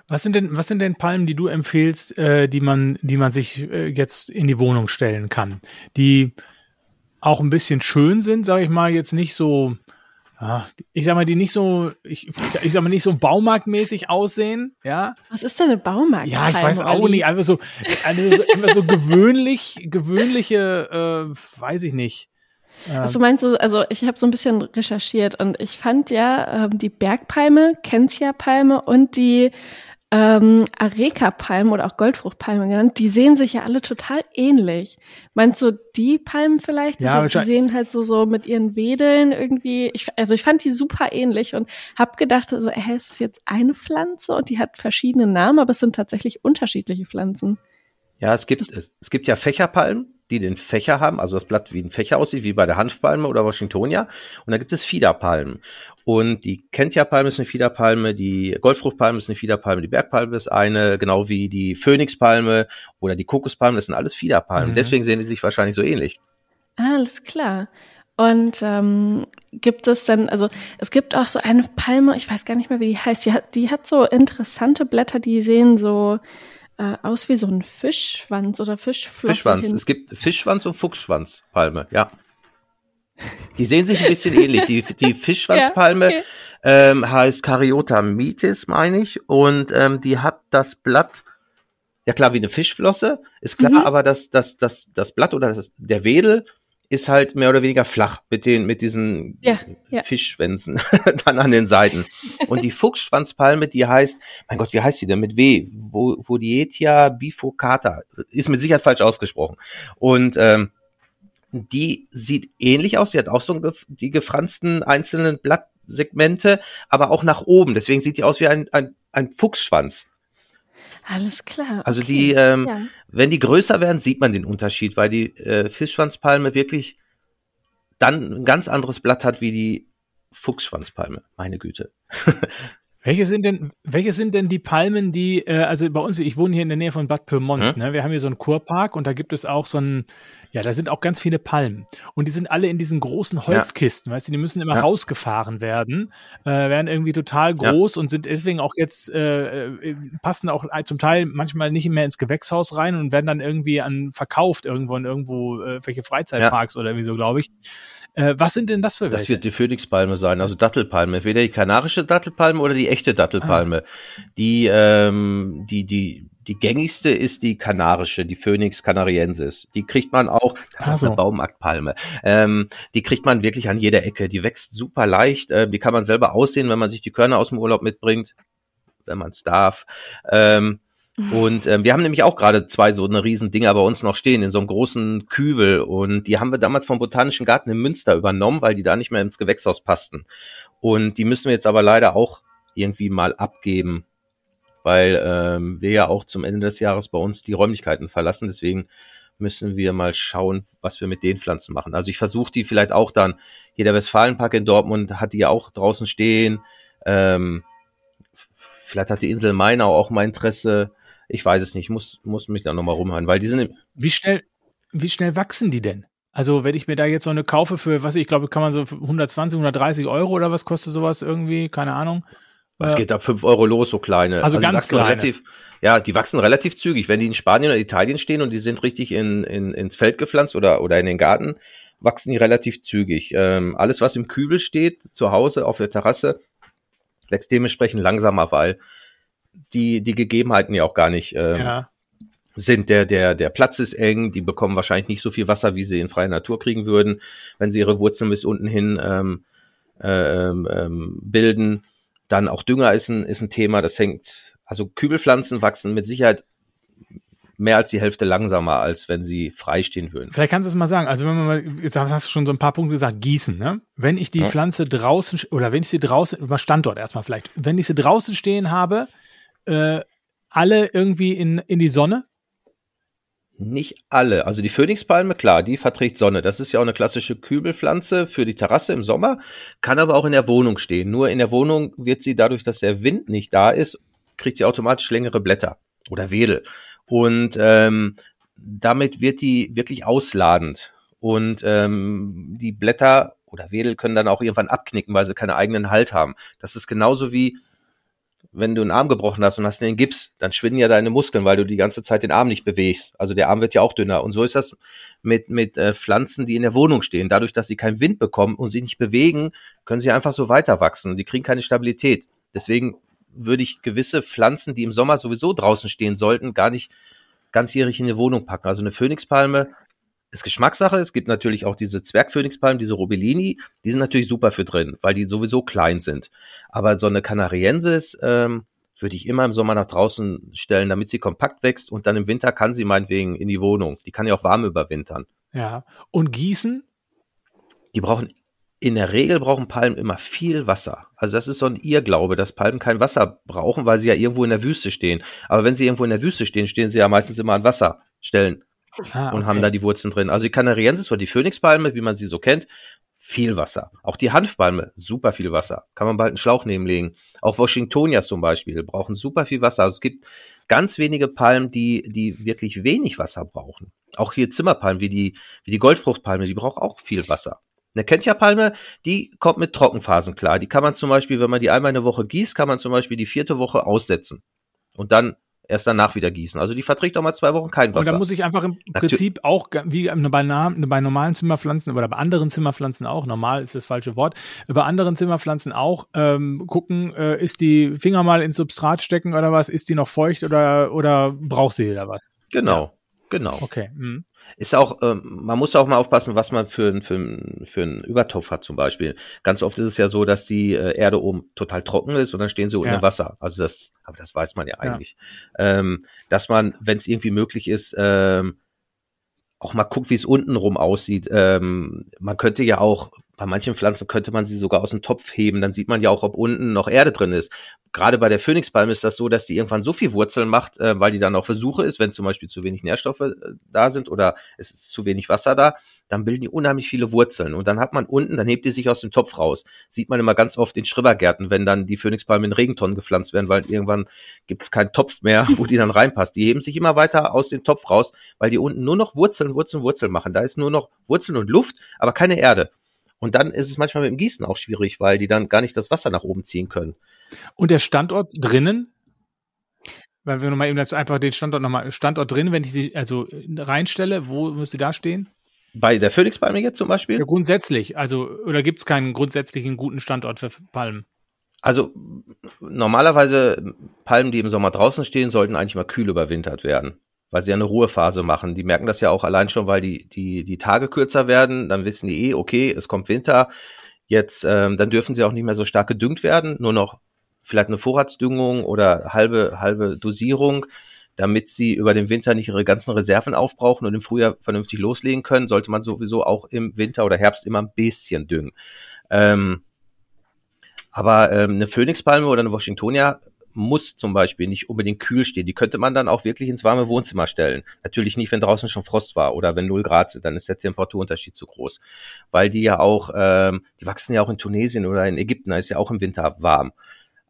Was sind denn, was sind denn Palmen, die du empfehlst, äh, die man, die man sich äh, jetzt in die Wohnung stellen kann, die auch ein bisschen schön sind, sage ich mal, jetzt nicht so, ja, ich sag mal, die nicht so, ich, ich sag mal nicht so baumarktmäßig aussehen, ja. Was ist denn eine Baumarkt? Ja, ich weiß auch nicht, einfach so, also so, einfach so gewöhnlich, gewöhnliche, äh, weiß ich nicht. Also meinst du, also ich habe so ein bisschen recherchiert und ich fand ja ähm, die Bergpalme, Kentia-Palme und die ähm, Areca-Palmen oder auch Goldfruchtpalmen genannt, die sehen sich ja alle total ähnlich. Meinst du die Palmen vielleicht? Ja, die, die sehen halt so so mit ihren Wedeln irgendwie. Ich, also ich fand die super ähnlich und habe gedacht, also, hä, ist es jetzt eine Pflanze und die hat verschiedene Namen, aber es sind tatsächlich unterschiedliche Pflanzen. Ja, es gibt es, es gibt ja Fächerpalmen, die den Fächer haben, also das Blatt wie ein Fächer aussieht, wie bei der Hanfpalme oder Washingtonia. Und dann gibt es Fiederpalmen. Und die Kentia-Palme ist eine Fiederpalme, die Goldfruchtpalme ist eine Fiederpalme, die Bergpalme ist eine, genau wie die Phönixpalme oder die Kokospalme, das sind alles Fiederpalmen. Mhm. Deswegen sehen die sich wahrscheinlich so ähnlich. Alles klar. Und ähm, gibt es dann, also es gibt auch so eine Palme, ich weiß gar nicht mehr, wie die heißt, die hat, die hat so interessante Blätter, die sehen so äh, aus wie so ein Fischschwanz oder Fischflosse. Fischschwanz. Hin. Es gibt Fischschwanz und Fuchsschwanzpalme, ja. Die sehen sich ein bisschen ähnlich. Die, die Fischschwanzpalme ja, okay. ähm, heißt Cariota mitis, meine ich, und ähm, die hat das Blatt, ja klar, wie eine Fischflosse, ist klar, mhm. aber das, das, das, das Blatt oder das, der Wedel ist halt mehr oder weniger flach mit den mit diesen ja, ja. Fischschwänzen dann an den Seiten. Und die Fuchsschwanzpalme, die heißt, mein Gott, wie heißt die denn mit W? Vodietia bifurcata. Ist mit Sicherheit falsch ausgesprochen. Und ähm, die sieht ähnlich aus. Sie hat auch so die gefransten einzelnen Blattsegmente, aber auch nach oben. Deswegen sieht die aus wie ein, ein, ein Fuchsschwanz. Alles klar. Also okay. die, ähm, ja. Wenn die größer werden, sieht man den Unterschied, weil die äh, Fischschwanzpalme wirklich dann ein ganz anderes Blatt hat wie die Fuchsschwanzpalme. Meine Güte. Welche sind denn, welche sind denn die Palmen, die, äh, also bei uns, ich wohne hier in der Nähe von Bad Pyrmont, hm? ne? Wir haben hier so einen Kurpark und da gibt es auch so ein, ja, da sind auch ganz viele Palmen. Und die sind alle in diesen großen Holzkisten, ja. weißt du, die müssen immer ja. rausgefahren werden, äh, werden irgendwie total groß ja. und sind deswegen auch jetzt, äh, äh, passen auch zum Teil manchmal nicht mehr ins Gewächshaus rein und werden dann irgendwie an verkauft irgendwo in irgendwo äh, welche Freizeitparks oder wie so, glaube ich. Äh, was sind denn das für welche? Das wird die Phönixpalme sein, also Dattelpalme. Entweder die kanarische Dattelpalme oder die echte Dattelpalme. Ah. Die, ähm, die, die, die gängigste ist die kanarische, die Phoenix canariensis. Die kriegt man auch, das ist so. eine Baumarktpalme. Ähm, die kriegt man wirklich an jeder Ecke. Die wächst super leicht. Äh, die kann man selber aussehen, wenn man sich die Körner aus dem Urlaub mitbringt, wenn man es darf. Ähm, Und ähm, wir haben nämlich auch gerade zwei so eine riesen Dinger bei uns noch stehen in so einem großen Kübel und die haben wir damals vom Botanischen Garten in Münster übernommen, weil die da nicht mehr ins Gewächshaus passten. Und die müssen wir jetzt aber leider auch irgendwie mal abgeben, weil ähm, wir ja auch zum Ende des Jahres bei uns die Räumlichkeiten verlassen. Deswegen müssen wir mal schauen, was wir mit den Pflanzen machen. Also ich versuche die vielleicht auch dann, hier der Westfalenpark in Dortmund hat die ja auch draußen stehen. Ähm, vielleicht hat die Insel Mainau auch mal Interesse. Ich weiß es nicht, muss, muss mich da nochmal rumhören, weil die sind. Wie schnell, wie schnell wachsen die denn? Also, wenn ich mir da jetzt so eine kaufe für, was ich glaube, kann man so 120, 130 Euro oder was kostet sowas irgendwie? Keine Ahnung. Es geht da 5 Euro los, so kleine. Also, also ganz kleine. Relativ, ja, die wachsen relativ zügig. Wenn die in Spanien oder Italien stehen und die sind richtig in, in, ins Feld gepflanzt oder, oder in den Garten, wachsen die relativ zügig. Ähm, alles, was im Kübel steht, zu Hause auf der Terrasse, wächst dementsprechend langsamer, weil die, die Gegebenheiten ja auch gar nicht ähm, ja. sind. Der, der, der Platz ist eng, die bekommen wahrscheinlich nicht so viel Wasser, wie sie in freier Natur kriegen würden, wenn sie ihre Wurzeln bis unten hin ähm, ähm, ähm bilden. Dann auch Dünger ist ein, ist ein Thema, das hängt also Kübelpflanzen wachsen mit Sicherheit mehr als die Hälfte langsamer, als wenn sie frei stehen würden. Vielleicht kannst du es mal sagen. Also wenn man mal, jetzt hast du schon so ein paar Punkte gesagt, gießen, ne? Wenn ich die ja. Pflanze draußen, oder wenn ich sie draußen, über Standort erstmal vielleicht, wenn ich sie draußen stehen habe, äh, alle irgendwie in, in die Sonne, nicht alle. Also die Phönixpalme, klar, die verträgt Sonne. Das ist ja auch eine klassische Kübelpflanze für die Terrasse im Sommer, kann aber auch in der Wohnung stehen. Nur in der Wohnung wird sie dadurch, dass der Wind nicht da ist, kriegt sie automatisch längere Blätter oder Wedel. Und ähm, damit wird die wirklich ausladend. Und ähm, die Blätter oder Wedel können dann auch irgendwann abknicken, weil sie keinen eigenen Halt haben. Das ist genauso wie wenn du einen Arm gebrochen hast und hast den Gips, dann schwinden ja deine Muskeln, weil du die ganze Zeit den Arm nicht bewegst. Also der Arm wird ja auch dünner. Und so ist das mit, mit äh, Pflanzen, die in der Wohnung stehen. Dadurch, dass sie keinen Wind bekommen und sich nicht bewegen, können sie einfach so weiter wachsen. Die kriegen keine Stabilität. Deswegen würde ich gewisse Pflanzen, die im Sommer sowieso draußen stehen sollten, gar nicht ganzjährig in die Wohnung packen. Also eine Phönixpalme ist Geschmackssache. Es gibt natürlich auch diese Zwergphönixpalmen, diese Robellini, die sind natürlich super für drin, weil die sowieso klein sind. Aber so eine Canariensis ähm, würde ich immer im Sommer nach draußen stellen, damit sie kompakt wächst und dann im Winter kann sie meinetwegen in die Wohnung. Die kann ja auch warm überwintern. Ja. Und gießen? Die brauchen in der Regel brauchen Palmen immer viel Wasser. Also das ist so ein Irrglaube, dass Palmen kein Wasser brauchen, weil sie ja irgendwo in der Wüste stehen. Aber wenn sie irgendwo in der Wüste stehen, stehen sie ja meistens immer an Wasserstellen ah, okay. und haben da die Wurzeln drin. Also die Canariensis oder die Phönixpalme, wie man sie so kennt, viel Wasser. Auch die Hanfpalme, super viel Wasser. Kann man bald einen Schlauch nebenlegen. Auch Washingtonia zum Beispiel brauchen super viel Wasser. Also es gibt ganz wenige Palmen, die, die wirklich wenig Wasser brauchen. Auch hier Zimmerpalmen, wie die, wie die Goldfruchtpalme, die braucht auch viel Wasser. Eine Kentja-Palme, die kommt mit Trockenphasen klar. Die kann man zum Beispiel, wenn man die einmal eine Woche gießt, kann man zum Beispiel die vierte Woche aussetzen und dann erst danach wieder gießen. Also die verträgt auch mal zwei Wochen kein Wasser. Und da muss ich einfach im Prinzip auch, wie bei, bei normalen Zimmerpflanzen oder bei anderen Zimmerpflanzen auch, normal ist das falsche Wort, bei anderen Zimmerpflanzen auch ähm, gucken, äh, ist die Finger mal ins Substrat stecken oder was, ist die noch feucht oder, oder braucht sie oder was? Genau, ja. genau. Okay. Mhm ist auch, ähm, man muss auch mal aufpassen, was man für, für, für einen Übertopf hat zum Beispiel. Ganz oft ist es ja so, dass die äh, Erde oben total trocken ist und dann stehen sie ja. unter Wasser. Also das, aber das weiß man ja eigentlich. Ja. Ähm, dass man, wenn es irgendwie möglich ist, ähm, auch mal guckt, wie es untenrum aussieht. Ähm, man könnte ja auch bei manchen Pflanzen könnte man sie sogar aus dem Topf heben, dann sieht man ja auch, ob unten noch Erde drin ist. Gerade bei der Phönixpalme ist das so, dass die irgendwann so viel Wurzeln macht, äh, weil die dann auf Versuche ist, wenn zum Beispiel zu wenig Nährstoffe äh, da sind oder es ist zu wenig Wasser da, dann bilden die unheimlich viele Wurzeln. Und dann hat man unten, dann hebt die sich aus dem Topf raus. Sieht man immer ganz oft in Schrebergärten, wenn dann die Phönixpalmen in Regentonnen gepflanzt werden, weil irgendwann gibt es keinen Topf mehr, wo die dann reinpasst. Die heben sich immer weiter aus dem Topf raus, weil die unten nur noch Wurzeln, Wurzeln, Wurzeln machen. Da ist nur noch Wurzeln und Luft, aber keine Erde. Und dann ist es manchmal mit dem Gießen auch schwierig, weil die dann gar nicht das Wasser nach oben ziehen können. Und der Standort drinnen? Weil wir nochmal eben dazu einfach den Standort nochmal, Standort drin, wenn ich sie also reinstelle, wo müsste da stehen? Bei der Phoenixpalme jetzt zum Beispiel? Ja, grundsätzlich, also, oder gibt es keinen grundsätzlichen guten Standort für Palmen? Also normalerweise Palmen, die im Sommer draußen stehen, sollten eigentlich mal kühl überwintert werden weil sie ja eine Ruhephase machen. Die merken das ja auch allein schon, weil die, die, die Tage kürzer werden. Dann wissen die eh, okay, es kommt Winter. Jetzt, ähm, dann dürfen sie auch nicht mehr so stark gedüngt werden, nur noch vielleicht eine Vorratsdüngung oder halbe, halbe Dosierung. damit sie über den Winter nicht ihre ganzen Reserven aufbrauchen und im Frühjahr vernünftig loslegen können, sollte man sowieso auch im Winter oder Herbst immer ein bisschen düngen. Ähm, aber ähm, eine Phönixpalme oder eine Washingtonia muss zum Beispiel nicht unbedingt kühl stehen. Die könnte man dann auch wirklich ins warme Wohnzimmer stellen. Natürlich nicht, wenn draußen schon Frost war oder wenn 0 Grad sind, dann ist der Temperaturunterschied zu groß. Weil die ja auch, ähm, die wachsen ja auch in Tunesien oder in Ägypten, da ist ja auch im Winter warm.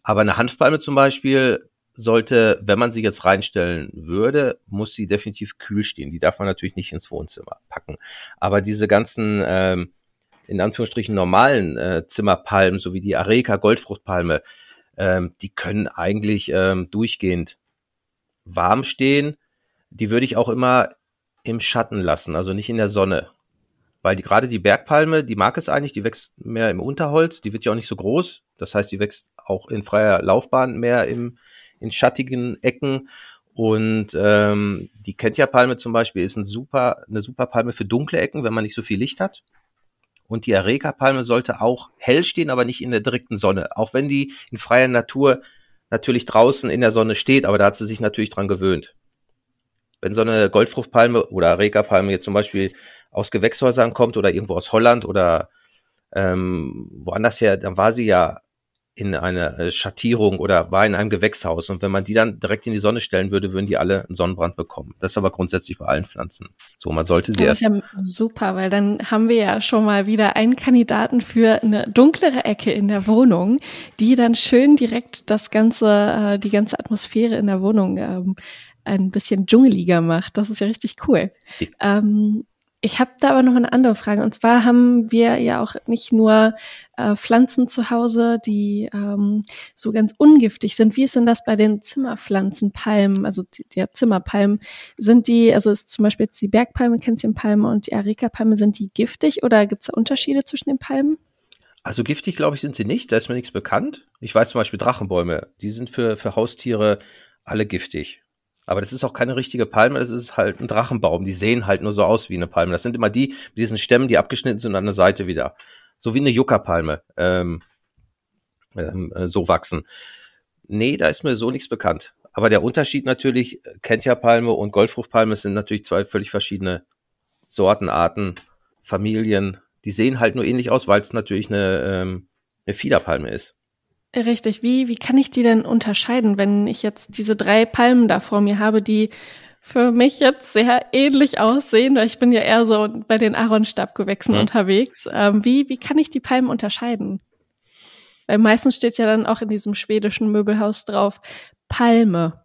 Aber eine Hanfpalme zum Beispiel sollte, wenn man sie jetzt reinstellen würde, muss sie definitiv kühl stehen. Die darf man natürlich nicht ins Wohnzimmer packen. Aber diese ganzen, ähm, in Anführungsstrichen normalen äh, Zimmerpalmen, so wie die Areca Goldfruchtpalme, ähm, die können eigentlich ähm, durchgehend warm stehen. Die würde ich auch immer im Schatten lassen, also nicht in der Sonne. Weil die, gerade die Bergpalme, die mag es eigentlich, die wächst mehr im Unterholz, die wird ja auch nicht so groß. Das heißt, die wächst auch in freier Laufbahn mehr im, in schattigen Ecken. Und ähm, die Kentja-Palme zum Beispiel ist ein super, eine super Palme für dunkle Ecken, wenn man nicht so viel Licht hat. Und die Areca-Palme sollte auch hell stehen, aber nicht in der direkten Sonne. Auch wenn die in freier Natur natürlich draußen in der Sonne steht, aber da hat sie sich natürlich dran gewöhnt. Wenn so eine Goldfruchtpalme oder Areca-Palme jetzt zum Beispiel aus Gewächshäusern kommt oder irgendwo aus Holland oder ähm, woanders her, dann war sie ja in einer äh, Schattierung oder war in einem Gewächshaus. Und wenn man die dann direkt in die Sonne stellen würde, würden die alle einen Sonnenbrand bekommen. Das ist aber grundsätzlich bei allen Pflanzen. So, man sollte sie das erst. Ist ja super, weil dann haben wir ja schon mal wieder einen Kandidaten für eine dunklere Ecke in der Wohnung, die dann schön direkt das ganze, äh, die ganze Atmosphäre in der Wohnung ähm, ein bisschen dschungeliger macht. Das ist ja richtig cool. Ähm, ich habe da aber noch eine andere Frage. Und zwar haben wir ja auch nicht nur äh, Pflanzen zu Hause, die ähm, so ganz ungiftig sind. Wie ist denn das bei den Zimmerpflanzen, Palmen, also die, die Zimmerpalmen? Sind die, also ist zum Beispiel jetzt die Bergpalme, Känzchenpalme und die Areca-Palme, sind die giftig oder gibt es da Unterschiede zwischen den Palmen? Also giftig, glaube ich, sind sie nicht. Da ist mir nichts bekannt. Ich weiß zum Beispiel Drachenbäume, die sind für, für Haustiere alle giftig. Aber das ist auch keine richtige Palme, das ist halt ein Drachenbaum. Die sehen halt nur so aus wie eine Palme. Das sind immer die mit diesen Stämmen, die abgeschnitten sind an der Seite wieder. So wie eine Juckerpalme ähm, ähm, äh, so wachsen. Nee, da ist mir so nichts bekannt. Aber der Unterschied natürlich, Kentja-Palme und Goldfruchtpalme sind natürlich zwei völlig verschiedene Sorten, Arten, Familien. Die sehen halt nur ähnlich aus, weil es natürlich eine, ähm, eine Fiederpalme ist. Richtig. Wie, wie kann ich die denn unterscheiden, wenn ich jetzt diese drei Palmen da vor mir habe, die für mich jetzt sehr ähnlich aussehen, weil ich bin ja eher so bei den Aaronstabgewächsen mhm. unterwegs. Ähm, wie, wie kann ich die Palmen unterscheiden? Weil meistens steht ja dann auch in diesem schwedischen Möbelhaus drauf, Palme.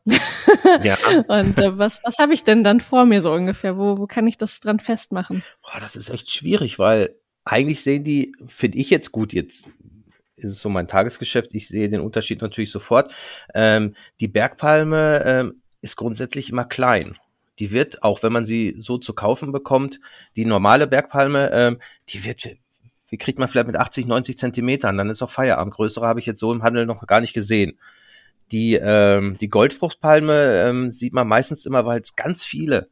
Ja. Und äh, was, was habe ich denn dann vor mir so ungefähr? Wo, wo kann ich das dran festmachen? Boah, das ist echt schwierig, weil eigentlich sehen die, finde ich jetzt gut, jetzt ist es so mein Tagesgeschäft. Ich sehe den Unterschied natürlich sofort. Ähm, die Bergpalme ähm, ist grundsätzlich immer klein. Die wird, auch wenn man sie so zu kaufen bekommt, die normale Bergpalme, ähm, die wird, wie kriegt man vielleicht mit 80, 90 Zentimetern, dann ist auch Feierabend. Größere habe ich jetzt so im Handel noch gar nicht gesehen. Die, ähm, die Goldfruchtpalme ähm, sieht man meistens immer, weil es ganz viele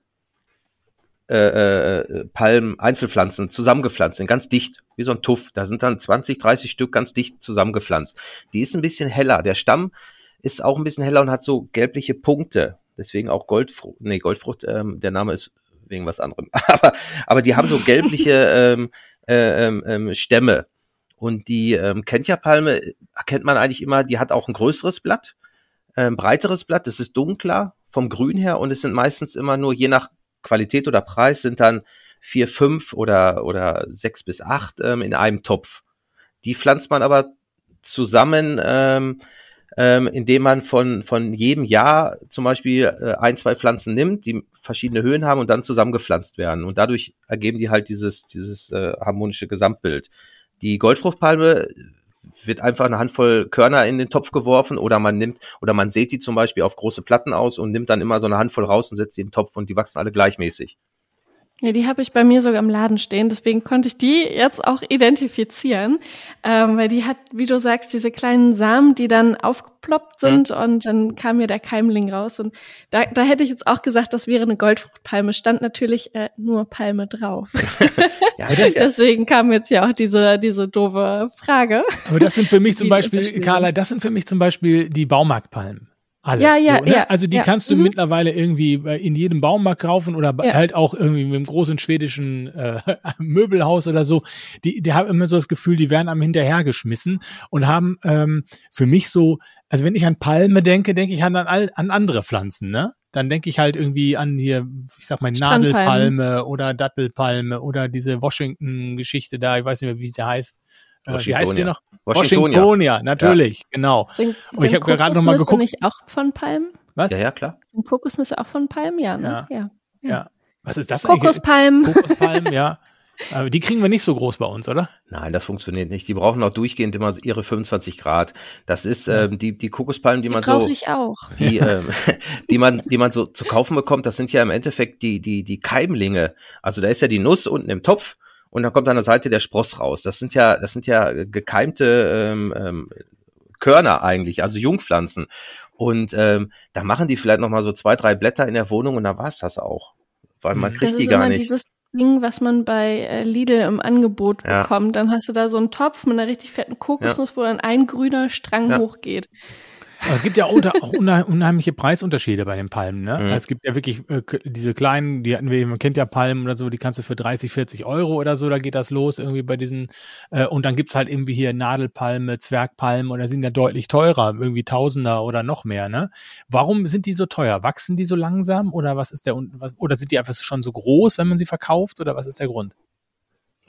äh, äh, Palmen, Einzelpflanzen zusammengepflanzt sind, ganz dicht, wie so ein Tuff. Da sind dann 20, 30 Stück ganz dicht zusammengepflanzt. Die ist ein bisschen heller. Der Stamm ist auch ein bisschen heller und hat so gelbliche Punkte. Deswegen auch Goldfrucht, nee, Goldfrucht, ähm, der Name ist wegen was anderem. aber, aber die haben so gelbliche ähm, äh, ähm, ähm, Stämme. Und die ähm, Kentja-Palme erkennt man eigentlich immer, die hat auch ein größeres Blatt, ein breiteres Blatt, das ist dunkler vom Grün her und es sind meistens immer nur je nach Qualität oder Preis sind dann vier, fünf oder, oder sechs bis acht ähm, in einem Topf. Die pflanzt man aber zusammen, ähm, ähm, indem man von, von jedem Jahr zum Beispiel äh, ein, zwei Pflanzen nimmt, die verschiedene Höhen haben und dann zusammengepflanzt werden. Und dadurch ergeben die halt dieses, dieses äh, harmonische Gesamtbild. Die Goldfruchtpalme wird einfach eine Handvoll Körner in den Topf geworfen oder man nimmt oder man sät die zum Beispiel auf große Platten aus und nimmt dann immer so eine Handvoll raus und setzt sie in den Topf und die wachsen alle gleichmäßig. Ja, die habe ich bei mir sogar im Laden stehen, deswegen konnte ich die jetzt auch identifizieren, ähm, weil die hat, wie du sagst, diese kleinen Samen, die dann aufgeploppt sind mhm. und dann kam mir der Keimling raus und da, da hätte ich jetzt auch gesagt, das wäre eine Goldfruchtpalme, stand natürlich äh, nur Palme drauf. ja, deswegen kam jetzt ja auch diese, diese doofe Frage. Aber das sind für mich zum Beispiel, Carla, das sind für mich zum Beispiel die Baumarktpalmen. Alles. Ja, ja, so, ne? ja, Also die ja, kannst du mhm. mittlerweile irgendwie in jedem Baumarkt kaufen oder Ja. halt auch irgendwie mit einem großen schwedischen äh, Möbelhaus oder so. Die, die haben immer so das Gefühl, die werden einem hinterhergeschmissen und haben ähm, für mich so, also wenn ich an Palme denke, denke ich an, all, an andere Pflanzen, ne? Dann denke ich halt irgendwie an hier, ich sag mal. Nadelpalme oder Dattelpalme oder diese Washington-Geschichte da, ich weiß nicht mehr, wie sie heißt. Äh, wie heißt die Washingtonia. noch? Washingtonia. Washingtonia, natürlich, genau. Sind, Und ich sind hab gerade noch mal Kokosnüsse geguckt. nicht auch von Palmen? Was? Ja, ja, klar. Sind Kokosnüsse auch von Palmen? Ja, ne? Ja. ja. Ja. Was ist das eigentlich? Kokospalmen. Kokospalmen, ja. Aber die kriegen wir nicht so groß bei uns, oder? Nein, das funktioniert nicht. Die brauchen auch durchgehend immer ihre 25 Grad. Das ist ähm, die, die Kokospalmen, die, Die man so, ich auch. die, ähm, die man, die man so zu kaufen bekommt. Das sind ja im Endeffekt die, die, die Keimlinge. Also da ist ja die Nuss unten im Topf und dann kommt an der Seite der Spross raus. Das sind ja, das sind ja gekeimte ähm, ähm, Körner eigentlich, also Jungpflanzen. Und ähm, da machen die vielleicht noch mal so zwei, drei Blätter in der Wohnung und dann war's das auch, weil man Mhm. kriegt Das die ist gar immer nicht. dieses Ding, was man bei äh, Lidl im Angebot Ja. bekommt. Dann hast du da so einen Topf mit einer richtig fetten Kokosnuss, wo dann ein grüner Strang Ja. hochgeht. Aber es gibt ja unter, auch unheim- unheimliche Preisunterschiede bei den Palmen, ne? Mhm. Also Es gibt ja wirklich äh, diese kleinen, die hatten wir, man kennt ja Palmen oder so, die kannst du für 30, 40 Euro oder so, da geht das los irgendwie bei diesen, äh, und dann gibt's halt irgendwie hier Nadelpalme, Zwergpalmen oder sind ja deutlich teurer, irgendwie Tausender oder noch mehr, ne? Warum sind die so teuer? Wachsen die so langsam oder was ist der, was, oder sind die einfach schon so groß, wenn man sie verkauft oder was ist der Grund?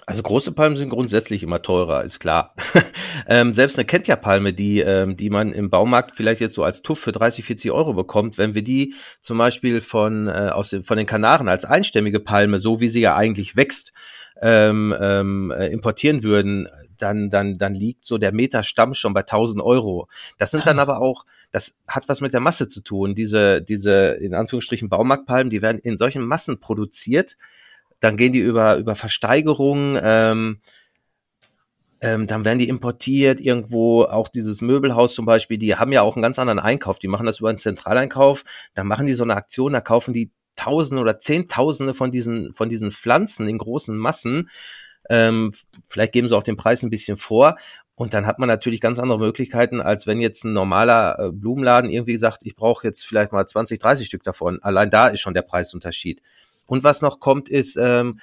Also große Palmen sind grundsätzlich immer teurer, ist klar. ähm, selbst eine Kentja-Palme, die, ähm, die man im Baumarkt vielleicht jetzt so als Tuff für 30, 40 Euro bekommt, wenn wir die zum Beispiel von, äh, aus den, von den Kanaren als einstämmige Palme, so wie sie ja eigentlich wächst, ähm, ähm, äh, importieren würden, dann, dann, dann liegt so der Meter Stamm schon bei 1000 Euro. Das sind dann aber auch, das hat was mit der Masse zu tun. Diese, diese, in Anführungsstrichen Baumarktpalmen, die werden in solchen Massen produziert, dann gehen die über, über Versteigerung, ähm, ähm, dann werden die importiert, irgendwo auch dieses Möbelhaus zum Beispiel, die haben ja auch einen ganz anderen Einkauf, die machen das über einen Zentraleinkauf, dann machen die so eine Aktion, da kaufen die Tausende oder Zehntausende von diesen, von diesen Pflanzen in großen Massen, ähm, vielleicht geben sie auch den Preis ein bisschen vor und dann hat man natürlich ganz andere Möglichkeiten, als wenn jetzt ein normaler äh, Blumenladen irgendwie sagt, ich brauche jetzt vielleicht mal 20, 30 Stück davon. Allein da ist schon der Preisunterschied. Und was noch kommt, ist, ähm,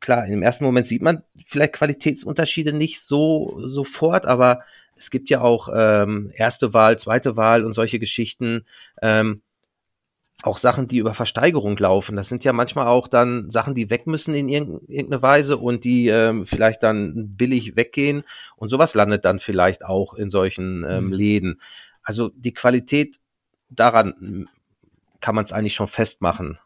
klar, im ersten Moment sieht man vielleicht Qualitätsunterschiede nicht so sofort, aber es gibt ja auch ähm, erste Wahl, zweite Wahl und solche Geschichten. Ähm, auch Sachen, die über Versteigerung laufen. Das sind ja manchmal auch dann Sachen, die weg müssen in irgend- irgendeine Weise und die ähm, vielleicht dann billig weggehen. Und sowas landet dann vielleicht auch in solchen ähm, Mhm. Läden. Also die Qualität daran kann man es eigentlich schon festmachen.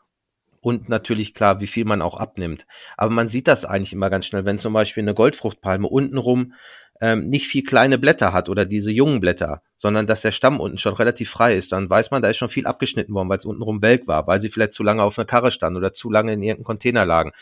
Und natürlich klar, wie viel man auch abnimmt. Aber man sieht das eigentlich immer ganz schnell, wenn zum Beispiel eine Goldfruchtpalme untenrum ähm, nicht viel kleine Blätter hat oder diese jungen Blätter, sondern dass der Stamm unten schon relativ frei ist, dann weiß man, da ist schon viel abgeschnitten worden, weil es untenrum welk war, weil sie vielleicht zu lange auf einer Karre standen oder zu lange in irgendeinem Container lagen.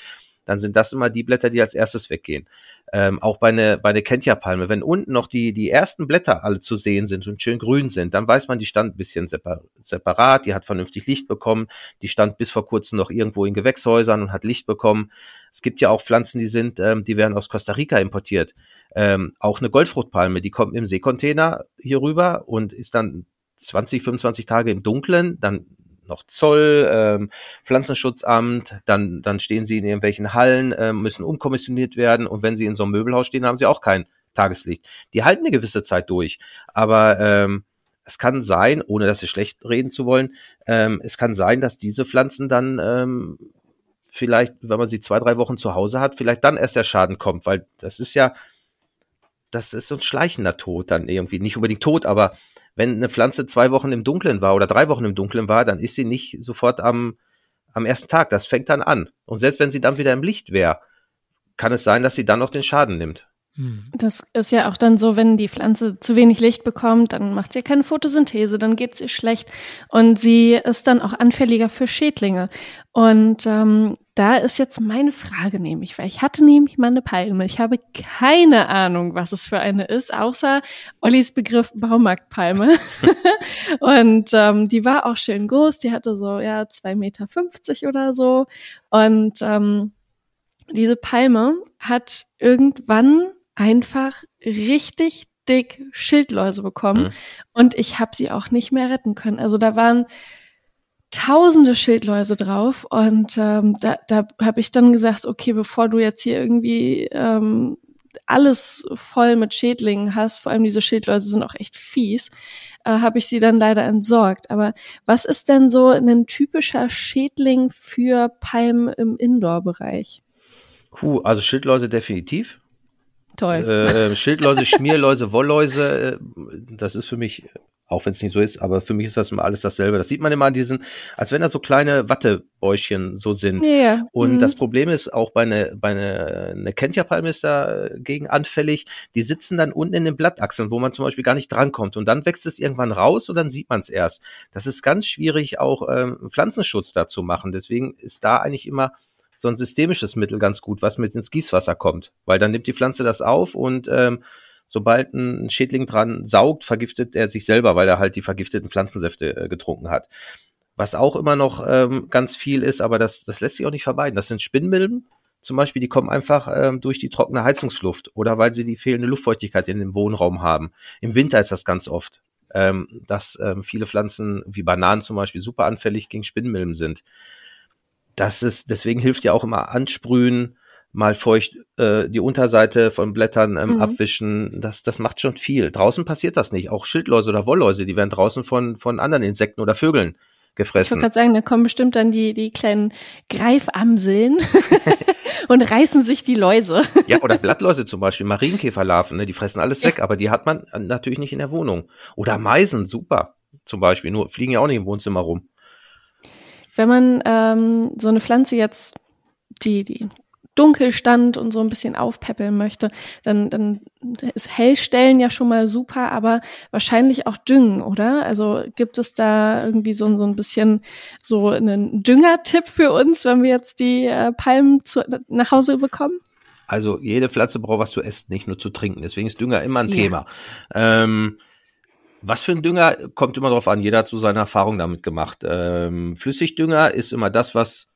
Dann sind das immer die Blätter, die als erstes weggehen. Ähm, auch bei einer bei eine Kentja-Palme, wenn unten noch die, die ersten Blätter alle zu sehen sind und schön grün sind, dann weiß man, die stand ein bisschen separ separat, die hat vernünftig Licht bekommen, die stand bis vor kurzem noch irgendwo in Gewächshäusern und hat Licht bekommen. Es gibt ja auch Pflanzen, die sind, ähm, die werden aus Costa Rica importiert. Ähm, auch eine Goldfruchtpalme, die kommt im Seekontainer hier rüber und ist dann 20, 25 Tage im Dunkeln, dann noch Zoll, ähm, Pflanzenschutzamt, dann, dann stehen sie in irgendwelchen Hallen, ähm, müssen umkommissioniert werden und wenn sie in so einem Möbelhaus stehen, haben sie auch kein Tageslicht. Die halten eine gewisse Zeit durch, aber ähm, es kann sein, ohne dass sie schlecht reden zu wollen, ähm, es kann sein, dass diese Pflanzen dann ähm, vielleicht, wenn man sie zwei, drei Wochen zu Hause hat, vielleicht dann erst der Schaden kommt, weil das ist ja, das ist so ein schleichender Tod dann irgendwie. Nicht unbedingt tot, aber wenn eine Pflanze zwei Wochen im Dunkeln war oder drei Wochen im Dunkeln war, dann ist sie nicht sofort am, am ersten Tag. Das fängt dann an. Und selbst wenn sie dann wieder im Licht wäre, kann es sein, dass sie dann noch den Schaden nimmt. Hm. Das ist ja auch dann so, wenn die Pflanze zu wenig Licht bekommt, dann macht sie keine Photosynthese, dann geht es ihr schlecht und sie ist dann auch anfälliger für Schädlinge. Und ähm, da ist jetzt meine Frage nämlich, weil ich hatte nämlich mal eine Palme. Ich habe keine Ahnung, was es für eine ist, außer Ollis Begriff Baumarktpalme. und ähm, die war auch schön groß, die hatte so ja zwei Meter fünfzig oder so. Und ähm, diese Palme hat irgendwann einfach richtig dick Schildläuse bekommen mhm. und ich habe sie auch nicht mehr retten können. Also da waren tausende Schildläuse drauf und ähm, da, da habe ich dann gesagt, okay, bevor du jetzt hier irgendwie ähm, alles voll mit Schädlingen hast, vor allem diese Schildläuse sind auch echt fies, äh, habe ich sie dann leider entsorgt. Aber was ist denn so ein typischer Schädling für Palmen im Indoor-Bereich? Puh, also Schildläuse definitiv. Toll. Äh, Schildläuse, Schmierläuse, Wollläuse, äh, das ist für mich auch wenn es nicht so ist, aber für mich ist das immer alles dasselbe. Das sieht man immer an diesen, als wenn da so kleine Wattebäuschen so sind. Ja. Und mhm. das Problem ist auch bei einer bei eine, eine Kentja-Palme ist dagegen anfällig. Die sitzen dann unten in den Blattachseln, wo man zum Beispiel gar nicht drankommt. Und dann wächst es irgendwann raus und dann sieht man es erst. Das ist ganz schwierig, auch ähm, Pflanzenschutz da zu machen. Deswegen ist da eigentlich immer so ein systemisches Mittel ganz gut, was mit ins Gießwasser kommt. Weil dann nimmt die Pflanze das auf und ähm, sobald ein Schädling dran saugt, vergiftet er sich selber, weil er halt die vergifteten Pflanzensäfte äh, getrunken hat. Was auch immer noch ähm, ganz viel ist, aber das, das lässt sich auch nicht vermeiden. Das sind Spinnmilben zum Beispiel, die kommen einfach ähm, durch die trockene Heizungsluft oder weil sie die fehlende Luftfeuchtigkeit in dem Wohnraum haben. Im Winter ist das ganz oft, ähm, dass ähm, viele Pflanzen wie Bananen zum Beispiel super anfällig gegen Spinnmilben sind. Das ist, deswegen hilft ja auch immer Ansprühen, mal feucht äh, die Unterseite von Blättern ähm, mhm. abwischen, das, das macht schon viel. Draußen passiert das nicht. Auch Schildläuse oder Wollläuse, die werden draußen von, von anderen Insekten oder Vögeln gefressen. Ich wollte gerade sagen, da kommen bestimmt dann die, die kleinen Greifamseln und reißen sich die Läuse. ja, oder Blattläuse zum Beispiel, Marienkäferlarven, ne, die fressen alles ja. weg, aber die hat man natürlich nicht in der Wohnung. Oder Meisen, super, zum Beispiel, nur fliegen ja auch nicht im Wohnzimmer rum. Wenn man ähm, so eine Pflanze jetzt die, die dunkel stand und so ein bisschen aufpäppeln möchte, dann, dann ist Hellstellen ja schon mal super, aber wahrscheinlich auch Düngen, oder? Also gibt es da irgendwie so, so ein bisschen so einen Düngertipp für uns, wenn wir jetzt die äh, Palmen zu, nach Hause bekommen? Also jede Pflanze braucht was zu essen, nicht nur zu trinken. Deswegen ist Dünger immer ein ja. Thema. Ähm, was für ein Dünger kommt immer darauf an. Jeder hat so seine Erfahrung damit gemacht. Ähm, Flüssigdünger ist immer das, was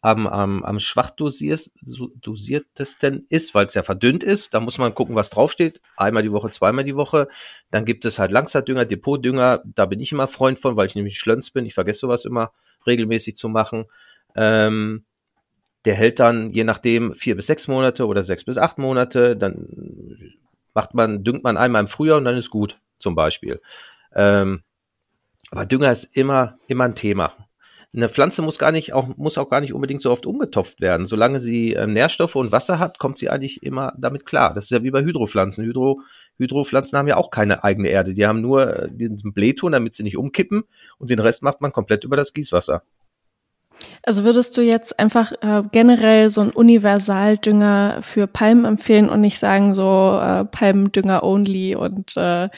am, am, am schwach dosiert, dosiertesten ist, weil es ja verdünnt ist. Da muss man gucken, was draufsteht. Einmal die Woche, zweimal die Woche. Dann gibt es halt Langzeitdünger, Depotdünger. Da bin ich immer Freund von, weil ich nämlich Schlönz bin. Ich vergesse sowas immer regelmäßig zu machen. Ähm, der hält dann je nachdem vier bis sechs Monate oder sechs bis acht Monate. Dann macht man, düngt man einmal im Frühjahr und dann ist gut, zum Beispiel. Ähm, aber Dünger ist immer, immer ein Thema eine Pflanze muss gar nicht auch muss auch gar nicht unbedingt so oft umgetopft werden. Solange sie äh, Nährstoffe und Wasser hat, kommt sie eigentlich immer damit klar. Das ist ja wie bei Hydropflanzen. Hydro Hydropflanzen haben ja auch keine eigene Erde. Die haben nur äh, diesen Blähton, damit sie nicht umkippen und den Rest macht man komplett über das Gießwasser. Also würdest du jetzt einfach äh, generell so einen Universaldünger für Palmen empfehlen und nicht sagen so äh, Palmendünger only und äh,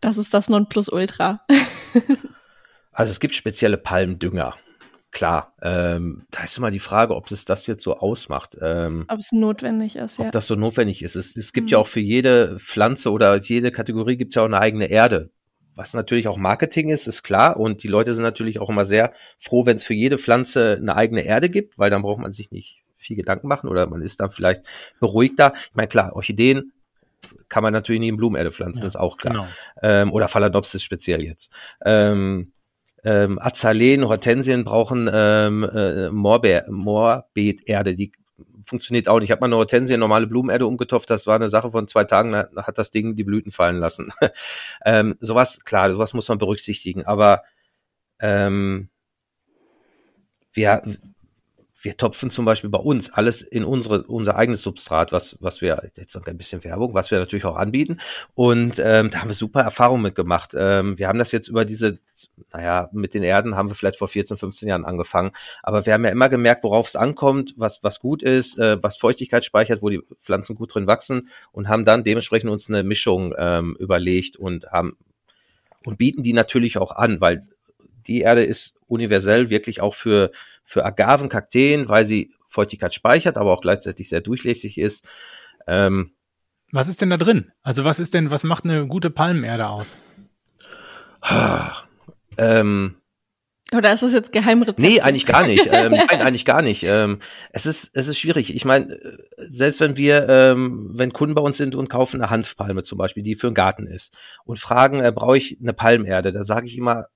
das ist das Nonplusultra? also es gibt spezielle Palmdünger klar, ähm, da ist immer die Frage, ob es das jetzt so ausmacht. Ähm, ob es notwendig ist, ja. Ob das so notwendig ist. Es, es gibt mhm. ja auch für jede Pflanze oder jede Kategorie gibt es ja auch eine eigene Erde. Was natürlich auch Marketing ist, ist klar. Und die Leute sind natürlich auch immer sehr froh, wenn es für jede Pflanze eine eigene Erde gibt, weil dann braucht man sich nicht viel Gedanken machen oder man ist dann vielleicht beruhigter. Ich meine, klar, Orchideen kann man natürlich nicht in Blumenerde pflanzen, ja, ist auch klar. Genau. Ähm, oder Phalaenopsis speziell jetzt. Ähm, ähm, Azaleen, Hortensien brauchen ähm, äh, Moorbe Moorbeeterde, die funktioniert auch nicht. Ich habe mal eine Hortensie in normale Blumenerde umgetopft, das war eine Sache von zwei Tagen, da hat das Ding die Blüten fallen lassen. ähm, sowas, klar, sowas muss man berücksichtigen, aber ähm, wir, wir topfen zum Beispiel bei uns alles in unsere, unser eigenes Substrat, was, was wir, jetzt noch ein bisschen Werbung, was wir natürlich auch anbieten. Und ähm, da haben wir super Erfahrungen mitgemacht. Ähm, wir haben das jetzt über diese, naja, mit den Erden haben wir vielleicht vor 14, 15 Jahren angefangen. Aber wir haben ja immer gemerkt, worauf es ankommt, was, was gut ist, äh, was Feuchtigkeit speichert, wo die Pflanzen gut drin wachsen und haben dann dementsprechend uns eine Mischung ähm, überlegt und haben und bieten die natürlich auch an, weil die Erde ist universell wirklich auch für für Agaven, Kakteen, weil sie Feuchtigkeit speichert, aber auch gleichzeitig sehr durchlässig ist. Ähm, was ist denn da drin? Also was ist denn, was macht eine gute Palmenerde aus? ähm, Oder ist das jetzt Geheimrezept? Nee, eigentlich gar nicht. ähm, nein, eigentlich gar nicht. Ähm, es ist, es ist schwierig. Ich meine, selbst wenn wir, ähm, wenn Kunden bei uns sind und kaufen eine Hanfpalme zum Beispiel, die für einen Garten ist und fragen, äh, brauche ich eine Palmerde, da sage ich immer,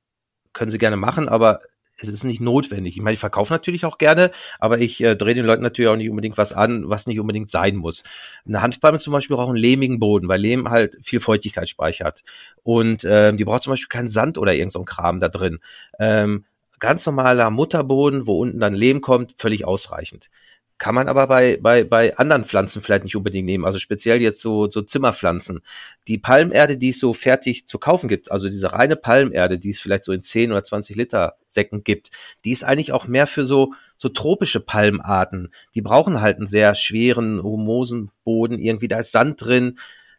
können Sie gerne machen, aber es ist nicht notwendig. Ich meine, ich verkaufe natürlich auch gerne, aber ich äh, drehe den Leuten natürlich auch nicht unbedingt was an, was nicht unbedingt sein muss. Eine Hanfpalme zum Beispiel braucht einen lehmigen Boden, weil Lehm halt viel Feuchtigkeit speichert. Und ähm, die braucht zum Beispiel keinen Sand oder irgend so Kram da drin. Ähm, ganz normaler Mutterboden, wo unten dann Lehm kommt, völlig ausreichend. Kann man aber bei, bei, bei anderen Pflanzen vielleicht nicht unbedingt nehmen, also speziell jetzt so, so Zimmerpflanzen. Die Palmerde, die es so fertig zu kaufen gibt, also diese reine Palmerde, die es vielleicht so in 10 oder 20 Liter Säcken gibt, die ist eigentlich auch mehr für so, so tropische Palmarten. Die brauchen halt einen sehr schweren, humosen Boden, irgendwie, da ist Sand drin.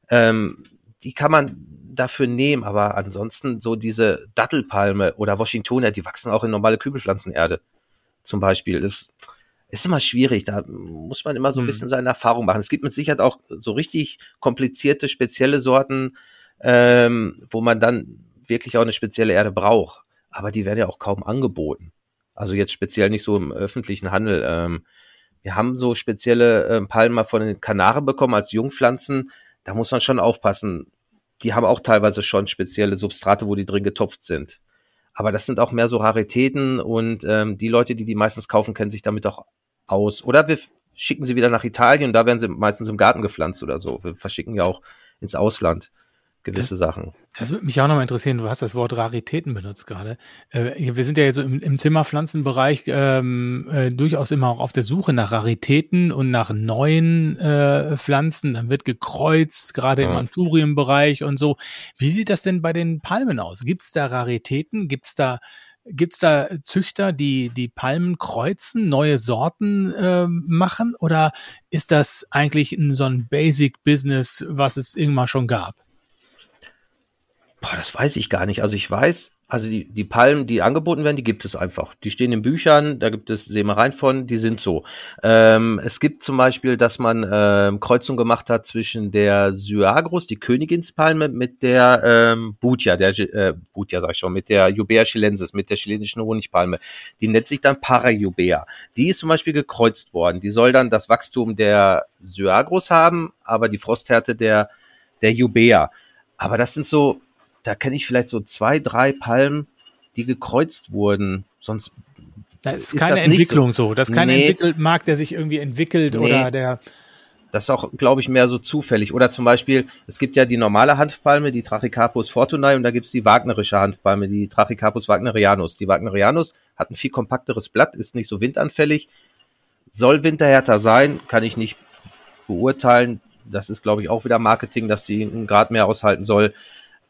Ähm, die kann man dafür nehmen, aber ansonsten so diese Dattelpalme oder Washingtonia, die wachsen auch in normale Kübelpflanzenerde zum Beispiel. Das, ist immer schwierig. Da muss man immer so ein hm. bisschen seine Erfahrung machen. Es gibt mit Sicherheit auch so richtig komplizierte, spezielle Sorten, ähm, wo man dann wirklich auch eine spezielle Erde braucht. Aber die werden ja auch kaum angeboten. Also jetzt speziell nicht so im öffentlichen Handel. Ähm, wir haben so spezielle ähm, Palmen mal von den Kanaren bekommen als Jungpflanzen. Da muss man schon aufpassen. Die haben auch teilweise schon spezielle Substrate, wo die drin getopft sind. Aber das sind auch mehr so Raritäten und ähm, die Leute, die die meistens kaufen, kennen sich damit auch aus. Oder wir schicken sie wieder nach Italien, da werden sie meistens im Garten gepflanzt oder so. Wir verschicken ja auch ins Ausland gewisse das, Sachen. Das würde mich auch nochmal interessieren. Du hast das Wort Raritäten benutzt gerade. Äh, wir sind ja so im, im Zimmerpflanzenbereich ähm, äh, durchaus immer auch auf der Suche nach Raritäten und nach neuen äh, Pflanzen. Dann wird gekreuzt, gerade ja. im Anturienbereich und so. Wie sieht das denn bei den Palmen aus? Gibt es da Raritäten? Gibt es da Gibt's da Züchter, die die Palmen kreuzen, neue Sorten äh, machen? Oder ist das eigentlich ein, so ein Basic-Business, was es irgendwann schon gab? Boah, das weiß ich gar nicht. Also ich weiß, also die, die Palmen, die angeboten werden, die gibt es einfach. Die stehen in Büchern, da gibt es Sämereien von, die sind so. Ähm, es gibt zum Beispiel, dass man ähm, Kreuzung gemacht hat zwischen der Syagros, die Königspalme, mit der ähm, Butia, der äh, Butia sag ich schon, mit der Jubea chilensis, mit der chilenischen Honigpalme. Die nennt sich dann Parajubea. Die ist zum Beispiel gekreuzt worden. Die soll dann das Wachstum der Syagros haben, aber die Frosthärte der, der Jubea. Aber das sind so, da kenne ich vielleicht so zwei, drei Palmen, die gekreuzt wurden. Sonst da ist, ist keine Entwicklung so. so. Das ist kein nee. entwickelt Markt, der sich irgendwie entwickelt nee. oder der. Das ist auch, glaube ich, mehr so zufällig. Oder zum Beispiel, es gibt ja die normale Hanfpalme, die Trachycarpus fortunae, und da gibt es die wagnerische Hanfpalme, die Trachycarpus wagnerianus. Die Wagnerianus hat ein viel kompakteres Blatt, ist nicht so windanfällig, soll winterhärter sein, kann ich nicht beurteilen. Das ist, glaube ich, auch wieder Marketing, dass die einen Grad mehr aushalten soll.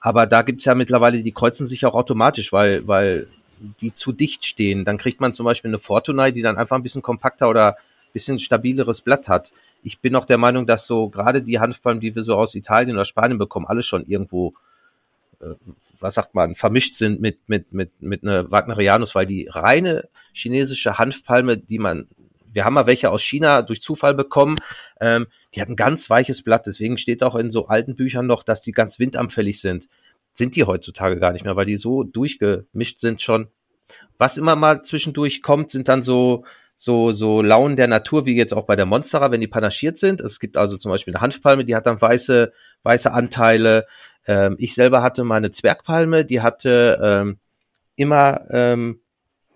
Aber da gibt's ja mittlerweile, die kreuzen sich auch automatisch, weil, weil die zu dicht stehen. Dann kriegt man zum Beispiel eine Fortunae, die dann einfach ein bisschen kompakter oder ein bisschen stabileres Blatt hat. Ich bin auch der Meinung, dass so gerade die Hanfpalmen, die wir so aus Italien oder Spanien bekommen, alle schon irgendwo, äh, was sagt man, vermischt sind mit, mit, mit, mit einer Wagnerianus, weil die reine chinesische Hanfpalme, die man, wir haben mal welche aus China durch Zufall bekommen, ähm, die hat ein ganz weiches Blatt, deswegen steht auch in so alten Büchern noch, dass die ganz windanfällig sind. Sind die heutzutage gar nicht mehr, weil die so durchgemischt sind schon. Was immer mal zwischendurch kommt, sind dann so, so, so Launen der Natur, wie jetzt auch bei der Monstera, wenn die panaschiert sind. Es gibt also zum Beispiel eine Hanfpalme, die hat dann weiße, weiße Anteile. Ähm, ich selber hatte mal eine Zwergpalme, die hatte ähm, immer ähm,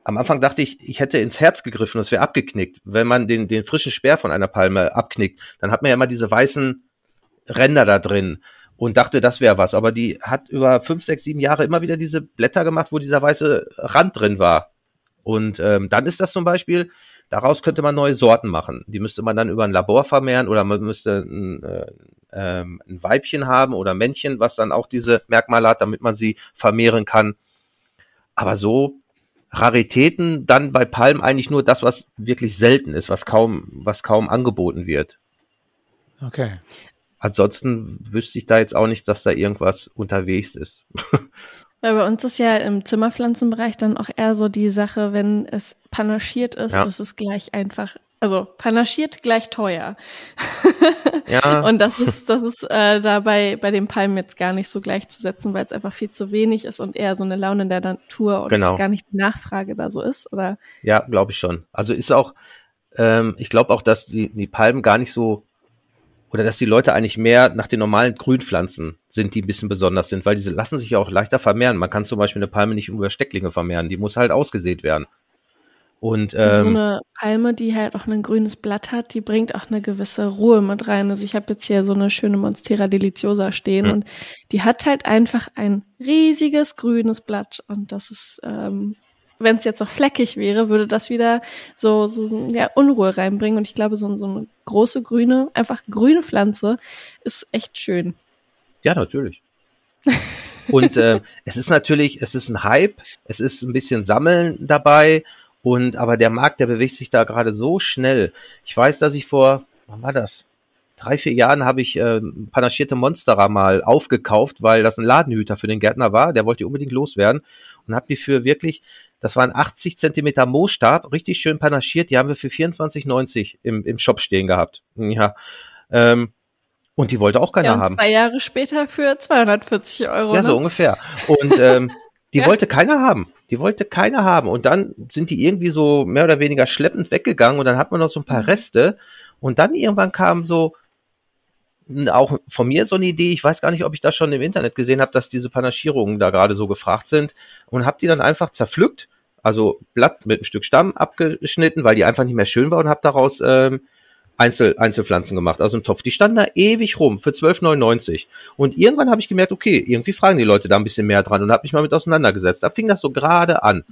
am Anfang dachte ich, ich hätte ins Herz gegriffen, das wäre abgeknickt. Wenn man den, den frischen Speer von einer Palme abknickt, dann hat man ja immer diese weißen Ränder da drin und dachte, das wäre was. Aber die hat über fünf, sechs, sieben Jahre immer wieder diese Blätter gemacht, wo dieser weiße Rand drin war. Und ähm, dann ist das zum Beispiel, daraus könnte man neue Sorten machen. Die müsste man dann über ein Labor vermehren oder man müsste ein, äh, ähm, ein Weibchen haben oder Männchen, was dann auch diese Merkmale hat, damit man sie vermehren kann. Aber so Raritäten dann bei Palm eigentlich nur das, was wirklich selten ist, was kaum, was kaum angeboten wird. Okay. Ansonsten wüsste ich da jetzt auch nicht, dass da irgendwas unterwegs ist. Weil bei uns ist ja im Zimmerpflanzenbereich dann auch eher so die Sache, wenn es panaschiert ist, ja. ist es gleich einfach Also panaschiert gleich teuer. Ja. und das ist, das ist äh, dabei bei den Palmen jetzt gar nicht so gleichzusetzen, weil es einfach viel zu wenig ist und eher so eine Laune der Natur und genau. gar nicht die Nachfrage da so ist, oder? Ja, glaube ich schon. Also ist auch, ähm, ich glaube auch, dass die, die Palmen gar nicht so oder dass die Leute eigentlich mehr nach den normalen Grünpflanzen sind, die ein bisschen besonders sind, weil diese lassen sich ja auch leichter vermehren. Man kann zum Beispiel eine Palme nicht über Stecklinge vermehren, die muss halt ausgesät werden. Und ähm, so eine Palme, die halt auch ein grünes Blatt hat, die bringt auch eine gewisse Ruhe mit rein. Also ich habe jetzt hier so eine schöne Monstera deliciosa stehen mhm. und die hat halt einfach ein riesiges grünes Blatt und das ist ähm, wenn es jetzt noch fleckig wäre, würde das wieder so, so, so ja, Unruhe reinbringen. Und ich glaube, so, so eine große grüne, einfach grüne Pflanze ist echt schön. Ja, natürlich. und äh, es ist natürlich, es ist ein Hype, es ist ein bisschen Sammeln dabei. Und aber der Markt, der bewegt sich da gerade so schnell. Ich weiß, dass ich vor, wann war das? Drei, vier Jahren habe ich äh, panaschierte Monsterer mal aufgekauft, weil das ein Ladenhüter für den Gärtner war. Der wollte die unbedingt loswerden und habe die für wirklich das waren 80 Zentimeter Moostab, richtig schön panaschiert. Die haben wir für 24,90 im, im Shop stehen gehabt. Ja. Ähm, und die wollte auch keiner ja, und haben. Zwei Jahre später für 240 Euro. Ja, ne? so ungefähr. Und ähm, die ja. wollte keiner haben. Die wollte keiner haben. Und dann sind die irgendwie so mehr oder weniger schleppend weggegangen und dann hat man noch so ein paar mhm. Reste. Und dann irgendwann kam so, auch von mir so eine Idee, ich weiß gar nicht, ob ich das schon im Internet gesehen habe, dass diese Panaschierungen da gerade so gefragt sind und habe die dann einfach zerpflückt, also Blatt mit einem Stück Stamm abgeschnitten, weil die einfach nicht mehr schön war und habe daraus ähm, Einzel Einzelpflanzen gemacht, also ein Topf. Die standen da ewig rum für 12,99 und irgendwann habe ich gemerkt, okay, irgendwie fragen die Leute da ein bisschen mehr dran und habe mich mal mit auseinandergesetzt. Da fing das so gerade an.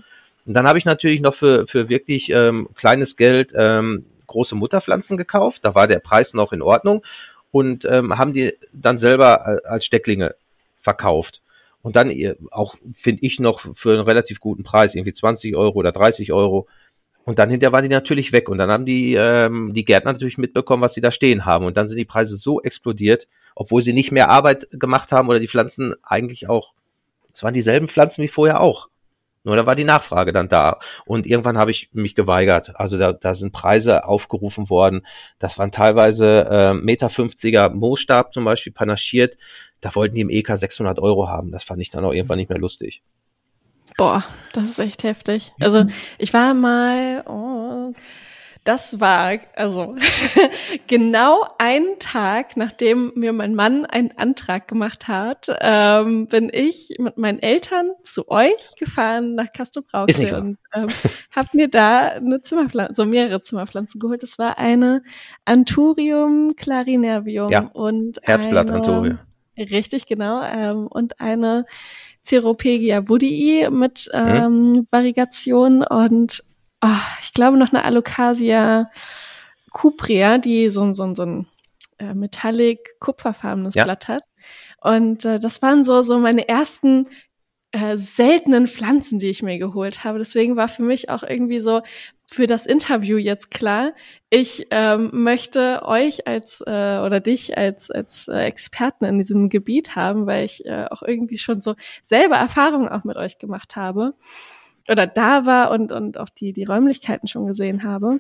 Und dann habe ich natürlich noch für, für wirklich ähm, kleines Geld ähm, große Mutterpflanzen gekauft. Da war der Preis noch in Ordnung und ähm, haben die dann selber äh, als Stecklinge verkauft. Und dann äh, auch, finde ich, noch für einen relativ guten Preis, irgendwie 20 Euro oder 30 Euro. Und dann hinterher waren die natürlich weg. Und dann haben die, ähm, die Gärtner natürlich mitbekommen, was sie da stehen haben. Und dann sind die Preise so explodiert, obwohl sie nicht mehr Arbeit gemacht haben oder die Pflanzen eigentlich auch, es waren dieselben Pflanzen wie vorher auch. Nur da war die Nachfrage dann da. Und irgendwann habe ich mich geweigert. Also da, da sind Preise aufgerufen worden. Das waren teilweise äh, Meter 50er Moostab zum Beispiel panaschiert. Da wollten die im EK 600 Euro haben. Das fand ich dann auch irgendwann nicht mehr lustig. Boah, das ist echt heftig. Also ich war mal, oh, das war also genau einen Tag, nachdem mir mein Mann einen Antrag gemacht hat, ähm, bin ich mit meinen Eltern zu euch gefahren nach Castrop-Rauxel und ähm, habe mir da eine Zimmerpflanze, so mehrere Zimmerpflanzen geholt. Das war eine Anturium clarinervium ja, und Herzblatt Anturium. Richtig, genau. Ähm, und eine Ceropegia woodii mit mhm. ähm, hm. Variegation und oh, ich glaube noch eine Alocasia cuprea, die so, so, so ein äh, metallic kupferfarbenes ja. Blatt hat. Und äh, das waren so, so meine ersten äh, seltenen Pflanzen, die ich mir geholt habe. Deswegen war für mich auch irgendwie so für das Interview jetzt klar, ich ähm, möchte euch als äh, oder dich als als äh, Experten in diesem Gebiet haben, weil ich äh, auch irgendwie schon so selber Erfahrungen auch mit euch gemacht habe oder da war und, und auch die, die Räumlichkeiten schon gesehen habe.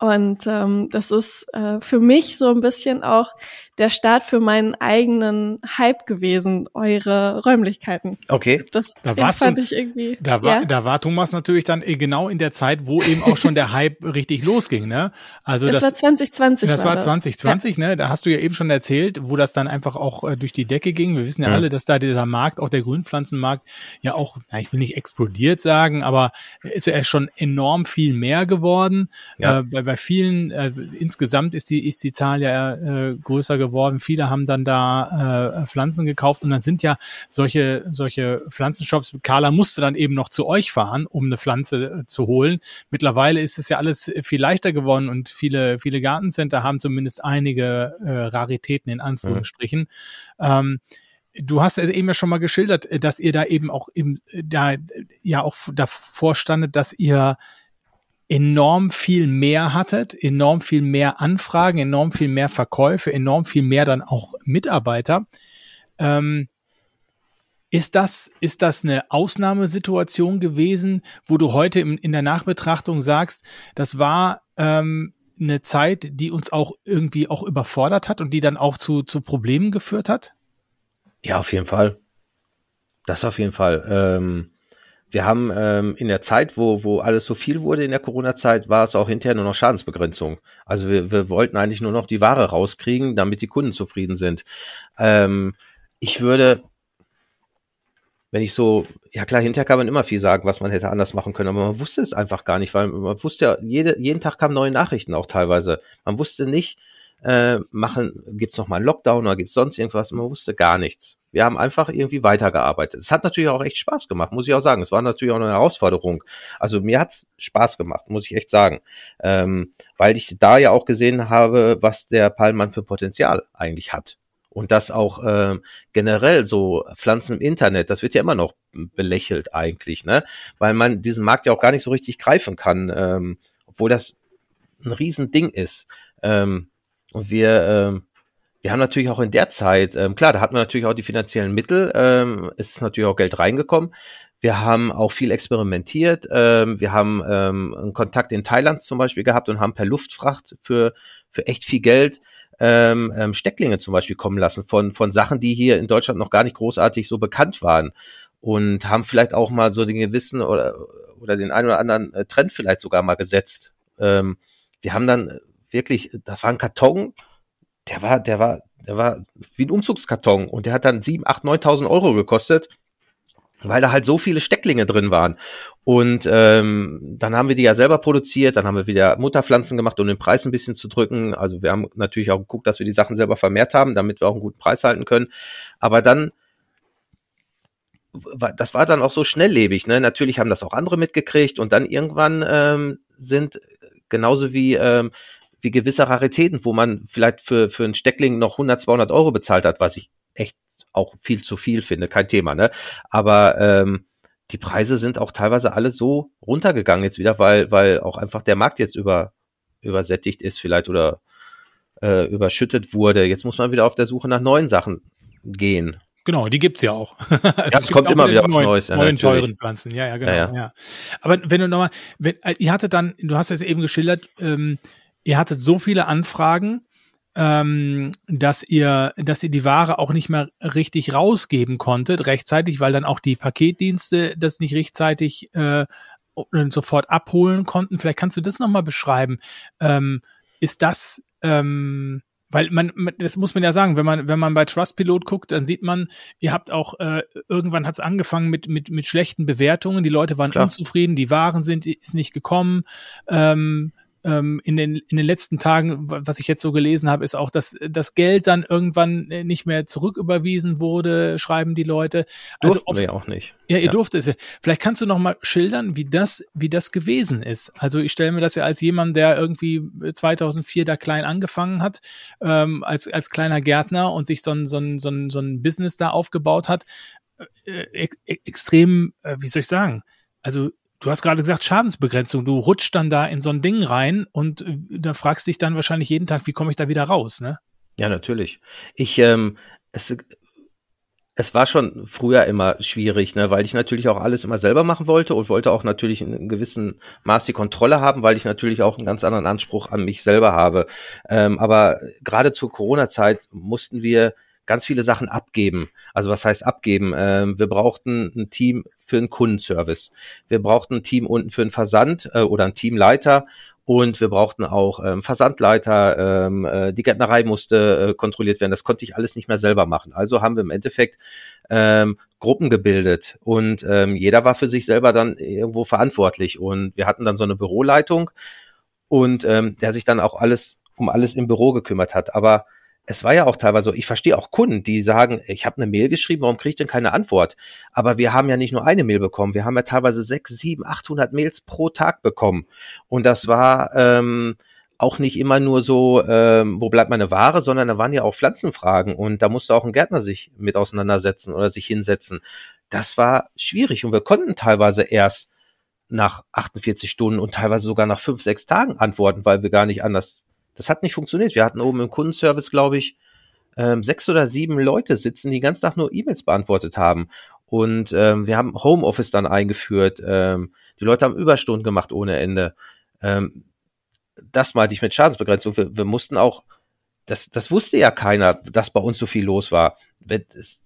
Und ähm, das ist äh, für mich so ein bisschen auch der Start für meinen eigenen Hype gewesen, eure Räumlichkeiten. Okay. Das da warst fand du, ich irgendwie. Da war, ja? da war Thomas natürlich dann genau in der Zeit, wo eben auch schon der Hype richtig losging, ne? Also das, das war 2020. Das war, war 2020, ja. ne? Da hast du ja eben schon erzählt, wo das dann einfach auch äh, durch die Decke ging. Wir wissen ja, ja, alle, dass da dieser Markt, auch der Grünpflanzenmarkt, ja auch, na, ich will nicht explodiert sagen, aber ist ja schon enorm viel mehr geworden. Ja. Äh, bei, vielen, äh, insgesamt ist die, ist die Zahl ja äh, größer geworden. Viele haben dann da äh, Pflanzen gekauft und dann sind ja solche, solche Pflanzenshops, Carla musste dann eben noch zu euch fahren, um eine Pflanze äh, zu holen. Mittlerweile ist es ja alles viel leichter geworden und viele, viele Gartencenter haben zumindest einige äh, Raritäten in Anführungsstrichen. Mhm. Ähm, Du hast eben ja schon mal geschildert, dass ihr da eben auch im, da ja auch davor standet, dass ihr enorm viel mehr hattet, enorm viel mehr Anfragen, enorm viel mehr Verkäufe, enorm viel mehr dann auch Mitarbeiter. Ähm, ist das, ist das eine Ausnahmesituation gewesen, wo du heute in, in der Nachbetrachtung sagst, das war ähm, eine Zeit, die uns auch irgendwie auch überfordert hat und die dann auch zu, zu Problemen geführt hat? Ja, auf jeden Fall. Das auf jeden Fall. Ähm, wir haben ähm, in der Zeit, wo, wo alles so viel wurde in der Corona-Zeit, war es auch hinterher nur noch Schadensbegrenzung. Also wir, wir wollten eigentlich nur noch die Ware rauskriegen, damit die Kunden zufrieden sind. Ähm, ich würde, wenn ich so, ja klar, hinterher kann man immer viel sagen, was man hätte anders machen können, aber man wusste es einfach gar nicht, weil man wusste ja, jede, jeden Tag kamen neue Nachrichten auch teilweise. Man wusste nicht, äh, machen, gibt's noch mal einen Lockdown oder gibt's sonst irgendwas, man wusste gar nichts. Wir haben einfach irgendwie weitergearbeitet. Es hat natürlich auch echt Spaß gemacht, muss ich auch sagen. Es war natürlich auch eine Herausforderung. Also mir hat's Spaß gemacht, muss ich echt sagen. Ähm, weil ich da ja auch gesehen habe, was der Palmmann für Potenzial eigentlich hat. Und das auch äh, generell so Pflanzen im Internet, das wird ja immer noch belächelt eigentlich, ne? Weil man diesen Markt ja auch gar nicht so richtig greifen kann, ähm, obwohl das ein Riesending ist. Ähm, und wir ähm, wir haben natürlich auch in der Zeit, ähm, klar, da hatten wir natürlich auch die finanziellen Mittel, ähm, ist natürlich auch Geld reingekommen. Wir haben auch viel experimentiert. Ähm, wir haben ähm, einen Kontakt in Thailand zum Beispiel gehabt und haben per Luftfracht für, für echt viel Geld ähm, ähm, Stecklinge zum Beispiel kommen lassen von, von Sachen, die hier in Deutschland noch gar nicht großartig so bekannt waren. Und haben vielleicht auch mal so den gewissen oder, oder den einen oder anderen äh, Trend vielleicht sogar mal gesetzt. Ähm, wir haben dann wirklich, das war ein Karton, der war, der war, der war wie ein Umzugskarton und der hat dann sieben, acht, neuntausend Euro gekostet, weil da halt so viele Stecklinge drin waren. Und ähm, dann haben wir die ja selber produziert, dann haben wir wieder Mutterpflanzen gemacht, um den Preis ein bisschen zu drücken. Also wir haben natürlich auch geguckt, dass wir die Sachen selber vermehrt haben, damit wir auch einen guten Preis halten können. Aber dann das war dann auch so schnelllebig. Ne? Natürlich haben das auch andere mitgekriegt und dann irgendwann ähm, sind genauso wie ähm, wie gewisse Raritäten, wo man vielleicht für, für einen Steckling noch 100, 200 Euro bezahlt hat, was ich echt auch viel zu viel finde, kein Thema, ne? Aber ähm, die Preise sind auch teilweise alle so runtergegangen jetzt wieder, weil, weil auch einfach der Markt jetzt über, übersättigt ist vielleicht oder äh, überschüttet wurde. Jetzt muss man wieder auf der Suche nach neuen Sachen gehen. Genau, die gibt's ja auch. also ja, es kommt immer wieder was neuen, Neues. Ja, neuen teuren Pflanzen, ja, ja, genau. Ja, ja. ja. Aber wenn du nochmal, wenn, äh, ihr hattet dann, du hast es eben geschildert, ähm, ihr hattet so viele Anfragen, ähm, dass ihr, dass ihr die Ware auch nicht mehr richtig rausgeben konntet rechtzeitig, weil dann auch die Paketdienste das nicht rechtzeitig äh, sofort abholen konnten. Vielleicht kannst du das nochmal beschreiben. Ähm, ist das ähm, weil man, das muss man ja sagen, wenn man, wenn man bei Trustpilot guckt, dann sieht man, ihr habt auch, äh, irgendwann hat es angefangen mit, mit, mit schlechten Bewertungen, die Leute waren Klar. unzufrieden, die Waren sind, ist nicht gekommen. Ähm, ähm, in, den, in den letzten Tagen, was ich jetzt so gelesen habe, ist auch, dass das Geld dann irgendwann äh, nicht mehr zurücküberwiesen wurde, schreiben die Leute. Also Durften oft, wir auch nicht. Ja, ihr ja. durftet es. Vielleicht kannst du noch mal schildern, wie das, wie das gewesen ist. Also ich stelle mir das ja als jemand, der irgendwie 2004 da klein angefangen hat, ähm, als, als kleiner Gärtner und sich so ein, so ein, so ein, so ein Business da aufgebaut hat, äh, äh, extrem, äh, wie soll ich sagen, also Du hast gerade gesagt Schadensbegrenzung. Du rutschst dann da in so ein Ding rein und äh, da fragst dich dann wahrscheinlich jeden Tag, wie komme ich da wieder raus, ne? Ja, natürlich. Ich, ähm, es, es war schon früher immer schwierig, ne, weil ich natürlich auch alles immer selber machen wollte und wollte auch natürlich in einem gewissen Maß die Kontrolle haben, weil ich natürlich auch einen ganz anderen Anspruch an mich selber habe. Ähm, aber gerade zur Corona-Zeit mussten wir ganz viele Sachen abgeben. Also was heißt abgeben? Ähm, wir brauchten ein Team für einen Kundenservice. Wir brauchten ein Team unten für einen Versand äh, oder ein Teamleiter und wir brauchten auch ähm, Versandleiter. Ähm, äh, die Gärtnerei musste äh, kontrolliert werden. Das konnte ich alles nicht mehr selber machen. Also haben wir im Endeffekt ähm, Gruppen gebildet und ähm, jeder war für sich selber dann irgendwo verantwortlich und wir hatten dann so eine Büroleitung und ähm, der sich dann auch alles um alles im Büro gekümmert hat. Aber es war ja auch teilweise so, ich verstehe auch Kunden, die sagen, ich habe eine Mail geschrieben, warum kriege ich denn keine Antwort? Aber wir haben ja nicht nur eine Mail bekommen, wir haben ja teilweise sechs, sieben, achthundert Mails pro Tag bekommen. Und das war ähm, auch nicht immer nur so, ähm, wo bleibt meine Ware, sondern da waren ja auch Pflanzenfragen und da musste auch ein Gärtner sich mit auseinandersetzen oder sich hinsetzen. Das war schwierig und wir konnten teilweise erst nach 48 Stunden und teilweise sogar nach fünf, sechs Tagen antworten, weil wir gar nicht anders das hat nicht funktioniert. Wir hatten oben im Kundenservice, glaube ich, ähm, sechs oder sieben Leute sitzen, die ganz Tag nur E-Mails beantwortet haben. Und ähm, wir haben Homeoffice dann eingeführt. Ähm, die Leute haben Überstunden gemacht ohne Ende. Ähm, das meinte ich mit Schadensbegrenzung. Wir, wir mussten auch, das, das wusste ja keiner, dass bei uns so viel los war.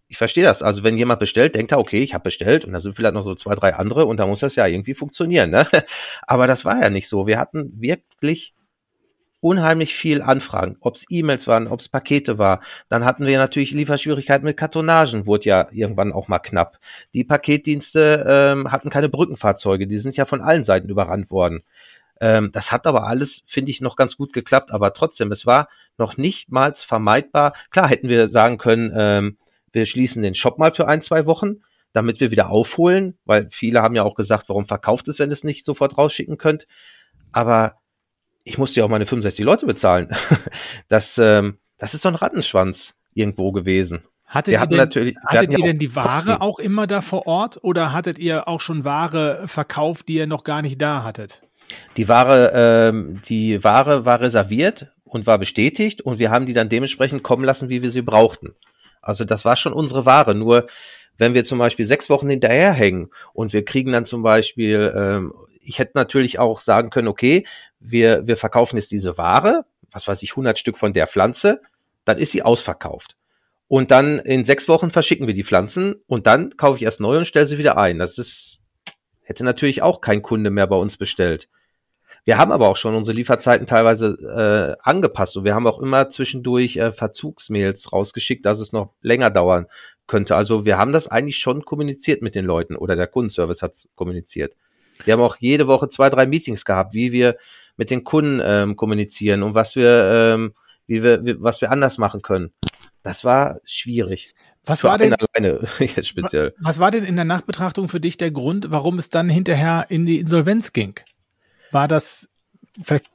Ich verstehe das. Also wenn jemand bestellt, denkt er, okay, ich habe bestellt und da sind vielleicht noch so zwei, drei andere und da muss das ja irgendwie funktionieren. Ne? Aber das war ja nicht so. Wir hatten wirklich unheimlich viel Anfragen, ob es E-Mails waren, ob es Pakete war. Dann hatten wir natürlich Lieferschwierigkeiten mit Kartonagen, wurde ja irgendwann auch mal knapp. Die Paketdienste ähm, hatten keine Brückenfahrzeuge, die sind ja von allen Seiten überrannt worden. Ähm, das hat aber alles, finde ich, noch ganz gut geklappt, aber trotzdem, es war noch nicht mal vermeidbar. Klar hätten wir sagen können, ähm, wir schließen den Shop mal für ein, zwei Wochen, damit wir wieder aufholen, weil viele haben ja auch gesagt, warum verkauft es, wenn es nicht sofort rausschicken könnt. Aber ich musste ja auch meine 65 Leute bezahlen. Das, ähm, das ist so ein Rattenschwanz irgendwo gewesen. Hattet, ihr, denn, hattet ihr denn die Ware Kosten. auch immer da vor Ort oder hattet ihr auch schon Ware verkauft, die ihr noch gar nicht da hattet? Die Ware, ähm, die Ware war reserviert und war bestätigt und wir haben die dann dementsprechend kommen lassen, wie wir sie brauchten. Also das war schon unsere Ware. Nur wenn wir zum Beispiel sechs Wochen hinterherhängen und wir kriegen dann zum Beispiel, ähm, ich hätte natürlich auch sagen können, okay, wir, wir verkaufen jetzt diese Ware, was weiß ich, 100 Stück von der Pflanze, dann ist sie ausverkauft. Und dann in sechs Wochen verschicken wir die Pflanzen und dann kaufe ich erst neu und stelle sie wieder ein. Das ist, hätte natürlich auch kein Kunde mehr bei uns bestellt. Wir haben aber auch schon unsere Lieferzeiten teilweise äh, angepasst und wir haben auch immer zwischendurch äh, Verzugsmails rausgeschickt, dass es noch länger dauern könnte. Also wir haben das eigentlich schon kommuniziert mit den Leuten oder der Kundenservice hat es kommuniziert. Wir haben auch jede Woche zwei, drei Meetings gehabt, wie wir mit den Kunden ähm, kommunizieren und was wir, ähm, wie wir, wie, was wir anders machen können. Das war schwierig. Was war, denn alleine jetzt speziell? Was war denn in der Nachbetrachtung für dich der Grund, warum es dann hinterher in die Insolvenz ging? War das vielleicht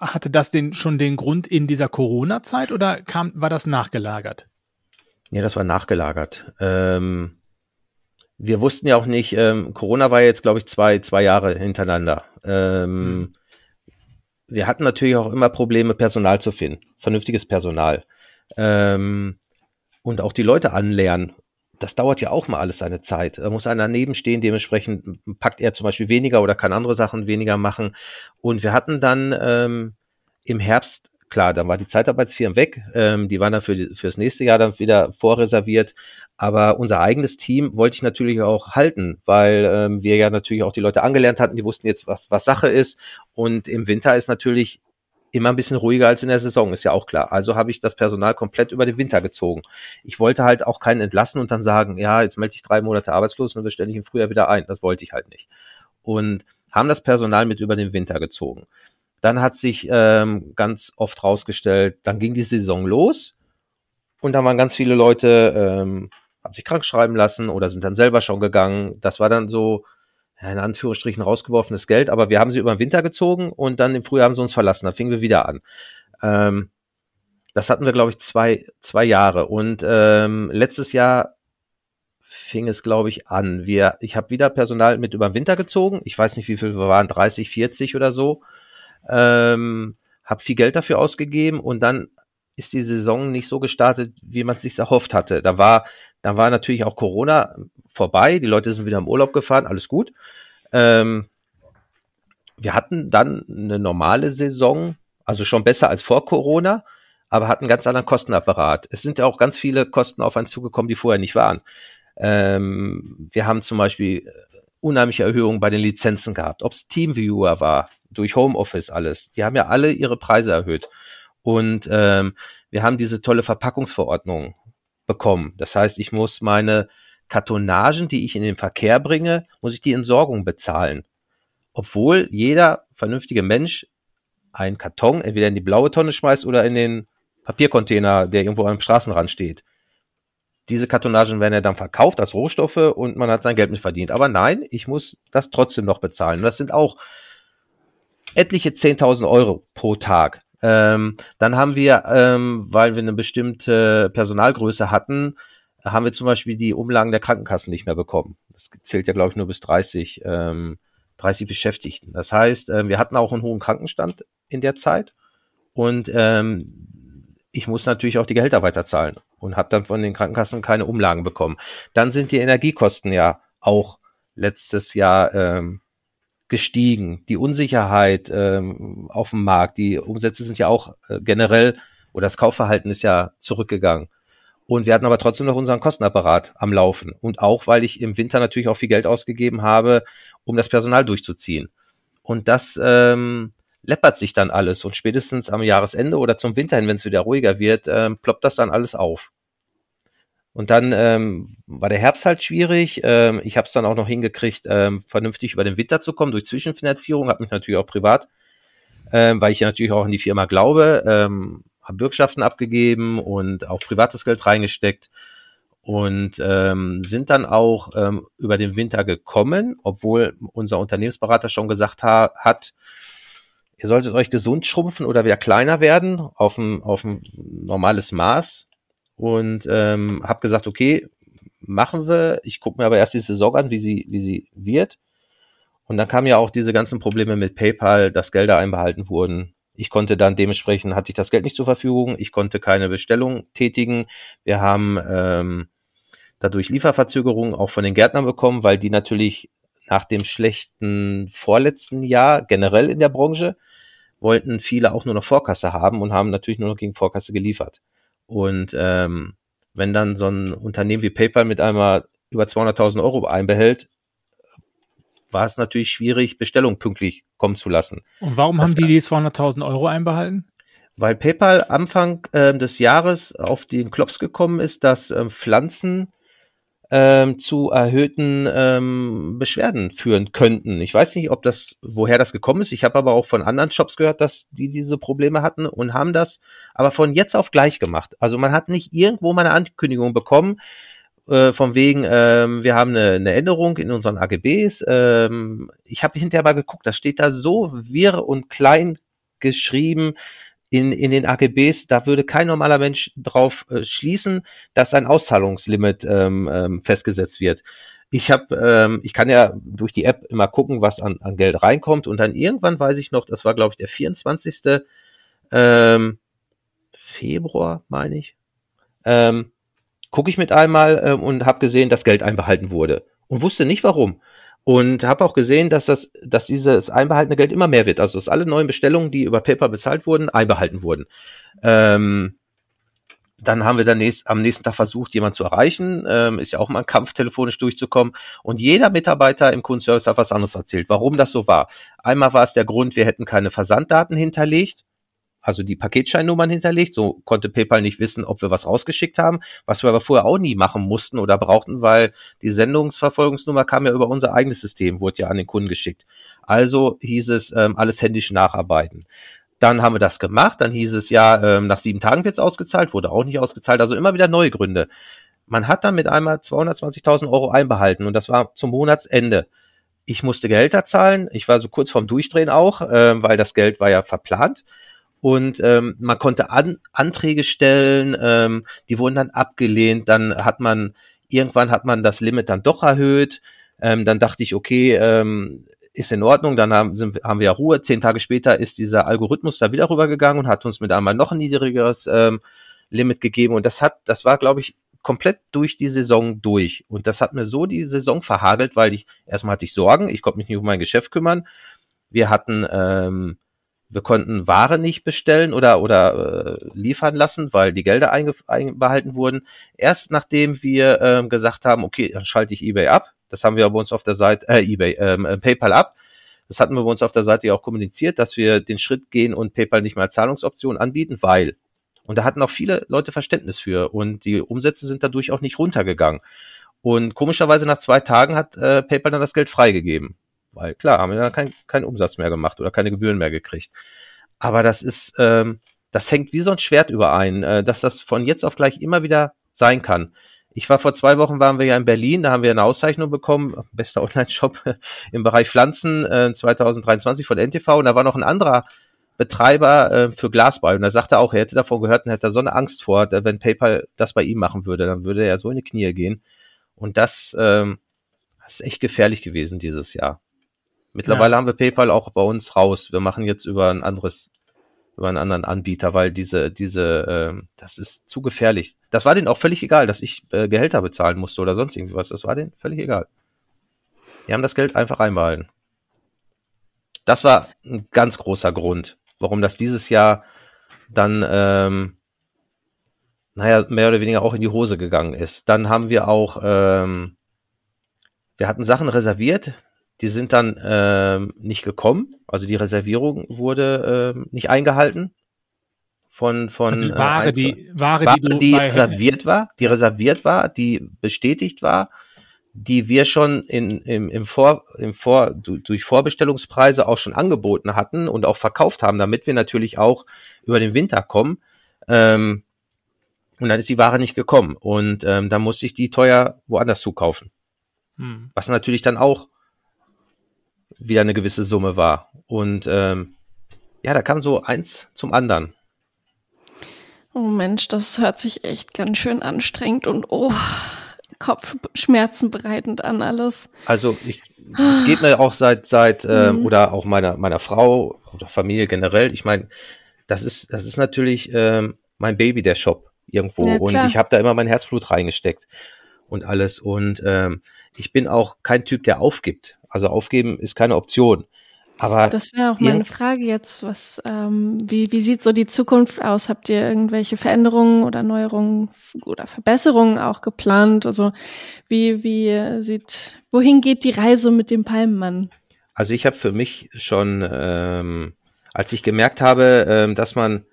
hatte das den schon den Grund in dieser Corona-Zeit oder kam war das nachgelagert? Ja, das war nachgelagert. Ähm, wir wussten ja auch nicht, ähm, Corona war jetzt, glaube ich, zwei, zwei Jahre hintereinander. Ähm, mhm. Wir hatten natürlich auch immer Probleme, Personal zu finden, vernünftiges Personal. Ähm, und auch die Leute anlernen. Das dauert ja auch mal alles seine Zeit. Da muss einer daneben stehen, dementsprechend packt er zum Beispiel weniger oder kann andere Sachen weniger machen. Und wir hatten dann ähm, im Herbst, klar, dann war die Zeitarbeitsfirmen weg, ähm, die waren dann für das nächste Jahr dann wieder vorreserviert. Aber unser eigenes Team wollte ich natürlich auch halten, weil ähm, wir ja natürlich auch die Leute angelernt hatten, die wussten jetzt, was, was Sache ist. Und im Winter ist natürlich immer ein bisschen ruhiger als in der Saison, ist ja auch klar. Also habe ich das Personal komplett über den Winter gezogen. Ich wollte halt auch keinen entlassen und dann sagen, ja, jetzt melde ich drei Monate arbeitslos und wir stellen dich im Frühjahr wieder ein. Das wollte ich halt nicht. Und haben das Personal mit über den Winter gezogen. Dann hat sich ähm, ganz oft rausgestellt, dann ging die Saison los und dann waren ganz viele Leute ähm, haben sich krank schreiben lassen oder sind dann selber schon gegangen. Das war dann so, in Anführungsstrichen rausgeworfenes Geld, aber wir haben sie über den Winter gezogen und dann im Frühjahr haben sie uns verlassen. Da fingen wir wieder an. Ähm, das hatten wir, glaube ich, zwei, zwei Jahre. Und ähm, letztes Jahr fing es, glaube ich, an. Wir, ich habe wieder Personal mit über den Winter gezogen. Ich weiß nicht, wie viel wir waren, 30, 40 oder so. Ähm, habe viel Geld dafür ausgegeben und dann ist die Saison nicht so gestartet, wie man es sich erhofft hatte. Da war dann war natürlich auch Corona vorbei, die Leute sind wieder im Urlaub gefahren, alles gut. Ähm, wir hatten dann eine normale Saison, also schon besser als vor Corona, aber hatten einen ganz anderen Kostenapparat. Es sind ja auch ganz viele Kosten auf einen zugekommen, die vorher nicht waren. Ähm, wir haben zum Beispiel unheimliche Erhöhungen bei den Lizenzen gehabt, ob es Teamviewer war, durch Homeoffice alles. Die haben ja alle ihre Preise erhöht. Und ähm, wir haben diese tolle Verpackungsverordnung bekommen. Das heißt, ich muss meine Kartonagen, die ich in den Verkehr bringe, muss ich die Entsorgung bezahlen. Obwohl jeder vernünftige Mensch einen Karton entweder in die blaue Tonne schmeißt oder in den Papiercontainer, der irgendwo am Straßenrand steht. Diese Kartonagen werden ja dann verkauft als Rohstoffe und man hat sein Geld mit verdient. Aber nein, ich muss das trotzdem noch bezahlen. das sind auch etliche 10.000 Euro pro Tag. Ähm, dann haben wir, ähm, weil wir eine bestimmte Personalgröße hatten, haben wir zum Beispiel die Umlagen der Krankenkassen nicht mehr bekommen. Das zählt ja, glaube ich, nur bis 30, ähm, 30 Beschäftigten. Das heißt, äh, wir hatten auch einen hohen Krankenstand in der Zeit und ähm, ich muss natürlich auch die Gehälter weiterzahlen und habe dann von den Krankenkassen keine Umlagen bekommen. Dann sind die Energiekosten ja auch letztes Jahr ähm, gestiegen. Die Unsicherheit ähm, auf dem Markt, die Umsätze sind ja auch äh, generell oder das Kaufverhalten ist ja zurückgegangen. Und wir hatten aber trotzdem noch unseren Kostenapparat am Laufen. Und auch, weil ich im Winter natürlich auch viel Geld ausgegeben habe, um das Personal durchzuziehen. Und das ähm, läppert sich dann alles. Und spätestens am Jahresende oder zum Winter hin, wenn es wieder ruhiger wird, ähm, ploppt das dann alles auf. Und dann ähm, war der Herbst halt schwierig. Ähm, ich habe es dann auch noch hingekriegt, ähm, vernünftig über den Winter zu kommen durch Zwischenfinanzierung. Habe mich natürlich auch privat, ähm, weil ich ja natürlich auch an die Firma glaube, ähm, habe Bürgschaften abgegeben und auch privates Geld reingesteckt und ähm, sind dann auch ähm, über den Winter gekommen, obwohl unser Unternehmensberater schon gesagt ha hat, ihr solltet euch gesund schrumpfen oder wieder kleiner werden auf ein, auf ein normales Maß und ähm, habe gesagt, okay, machen wir. Ich gucke mir aber erst die Saison an, wie sie, wie sie wird. Und dann kamen ja auch diese ganzen Probleme mit PayPal, dass Gelder einbehalten wurden. Ich konnte dann dementsprechend, hatte ich das Geld nicht zur Verfügung, ich konnte keine Bestellung tätigen. Wir haben ähm, dadurch Lieferverzögerungen auch von den Gärtnern bekommen, weil die natürlich nach dem schlechten vorletzten Jahr generell in der Branche wollten viele auch nur noch Vorkasse haben und haben natürlich nur noch gegen Vorkasse geliefert. Und ähm, wenn dann so ein Unternehmen wie PayPal mit einmal über 200.000 Euro einbehält, war es natürlich schwierig, Bestellungen pünktlich kommen zu lassen. Und warum das haben die die 200.000 Euro einbehalten? Weil PayPal Anfang äh, des Jahres auf den Klops gekommen ist, dass äh, Pflanzen ähm, zu erhöhten ähm, Beschwerden führen könnten. Ich weiß nicht, ob das, woher das gekommen ist. Ich habe aber auch von anderen Shops gehört, dass die diese Probleme hatten und haben das aber von jetzt auf gleich gemacht. Also man hat nicht irgendwo mal eine Ankündigung bekommen, äh, von wegen, ähm, wir haben eine, eine Änderung in unseren AGBs. Ähm, ich habe hinterher mal geguckt, das steht da so wirr und klein geschrieben, in, in den AGBs, da würde kein normaler Mensch drauf äh, schließen, dass ein Auszahlungslimit ähm, ähm, festgesetzt wird. Ich habe, ähm, ich kann ja durch die App immer gucken, was an, an Geld reinkommt und dann irgendwann weiß ich noch, das war glaube ich der 24. Ähm, Februar, meine ich, ähm, gucke ich mit einmal ähm, und habe gesehen, dass Geld einbehalten wurde und wusste nicht warum. Und habe auch gesehen, dass das, dass dieses einbehaltene Geld immer mehr wird. Also dass alle neuen Bestellungen, die über PayPal bezahlt wurden, einbehalten wurden. Ähm, dann haben wir dann nächst, am nächsten Tag versucht, jemanden zu erreichen. Ähm, ist ja auch mal ein Kampf, telefonisch durchzukommen. Und jeder Mitarbeiter im Kundenservice hat was anderes erzählt, warum das so war. Einmal war es der Grund, wir hätten keine Versanddaten hinterlegt also die Paketscheinnummern hinterlegt. So konnte PayPal nicht wissen, ob wir was rausgeschickt haben, was wir aber vorher auch nie machen mussten oder brauchten, weil die Sendungsverfolgungsnummer kam ja über unser eigenes System, wurde ja an den Kunden geschickt. Also hieß es, ähm, alles händisch nacharbeiten. Dann haben wir das gemacht, dann hieß es ja, ähm, nach sieben Tagen wird's ausgezahlt, wurde auch nicht ausgezahlt, also immer wieder neue Gründe. Man hat dann mit einmal 220.000 Euro einbehalten und das war zum Monatsende. Ich musste Gehälter zahlen, ich war so kurz vorm Durchdrehen auch, äh, weil das Geld war ja verplant und ähm, man konnte An Anträge stellen, ähm, die wurden dann abgelehnt, dann hat man, irgendwann hat man das Limit dann doch erhöht, ähm, dann dachte ich, okay, ähm, ist in Ordnung, dann haben, sind, haben wir ja Ruhe, zehn Tage später ist dieser Algorithmus da wieder rübergegangen und hat uns mit einmal noch ein niedrigeres ähm, Limit gegeben und das hat, das war, glaube ich, komplett durch die Saison durch. Und das hat mir so die Saison verhagelt, weil ich, erstmal hatte ich Sorgen, ich konnte mich nicht um mein Geschäft kümmern. Wir hatten ähm, wir konnten Ware nicht bestellen oder, oder äh, liefern lassen, weil die Gelder einbehalten wurden. Erst nachdem wir ähm, gesagt haben, okay, dann schalte ich eBay ab. Das haben wir bei uns auf der Seite, äh, eBay, ähm, äh, PayPal ab. Das hatten wir bei uns auf der Seite ja auch kommuniziert, dass wir den Schritt gehen und PayPal nicht mehr als Zahlungsoption anbieten, weil. Und da hatten auch viele Leute Verständnis für und die Umsätze sind dadurch auch nicht runtergegangen. Und komischerweise nach zwei Tagen hat äh, PayPal dann das Geld freigegeben. Weil klar, haben wir dann keinen kein Umsatz mehr gemacht oder keine Gebühren mehr gekriegt. Aber das ist, ähm, das hängt wie so ein Schwert überein, äh, dass das von jetzt auf gleich immer wieder sein kann. Ich war vor zwei Wochen, waren wir ja in Berlin, da haben wir eine Auszeichnung bekommen, bester Online-Shop im Bereich Pflanzen äh, 2023 von NTV und da war noch ein anderer Betreiber äh, für Glasball und da sagte auch, er hätte davon gehört und hätte so eine Angst vor, wenn PayPal das bei ihm machen würde, dann würde er so in die Knie gehen. Und das, ähm, das ist echt gefährlich gewesen dieses Jahr. Mittlerweile ja. haben wir PayPal auch bei uns raus. Wir machen jetzt über ein anderes, über einen anderen Anbieter, weil diese, diese, äh, das ist zu gefährlich. Das war denen auch völlig egal, dass ich äh, Gehälter bezahlen musste oder sonst irgendwas. Das war denen völlig egal. Die haben das Geld einfach einbehalten. Das war ein ganz großer Grund, warum das dieses Jahr dann, ähm, naja, mehr oder weniger auch in die Hose gegangen ist. Dann haben wir auch, ähm, wir hatten Sachen reserviert, die sind dann ähm, nicht gekommen. Also die Reservierung wurde ähm, nicht eingehalten von von Also die Ware, äh, die Ware, Ware, die die reserviert war, die reserviert war, die bestätigt war, die wir schon in, im, im Vor, im Vor, du- durch Vorbestellungspreise auch schon angeboten hatten und auch verkauft haben, damit wir natürlich auch über den Winter kommen. Ähm, und dann ist die Ware nicht gekommen und ähm, dann musste ich die teuer woanders zukaufen, Hm. was natürlich dann auch wieder eine gewisse Summe war. Und ähm, ja, da kam so eins zum anderen. Oh Mensch, das hört sich echt ganz schön anstrengend und oh, Kopfschmerzen bereitend an alles. Also ich, es geht mir auch seit seit ähm, Mhm. oder auch meiner meiner Frau oder Familie generell. Ich meine, das ist das ist natürlich ähm, mein Baby der Shop irgendwo Ja, und ich habe da immer mein Herzblut reingesteckt und alles und ähm, ich bin auch kein Typ, der aufgibt. Also aufgeben ist keine Option. Aber Das wäre auch meine Frage jetzt. Was, ähm, wie, wie sieht so die Zukunft aus? Habt ihr irgendwelche Veränderungen oder Neuerungen oder Verbesserungen auch geplant? Also wie, wie sieht, wohin geht die Reise mit dem Palmenmann? Also ich habe für mich schon, ähm, als ich gemerkt habe, ähm, dass man,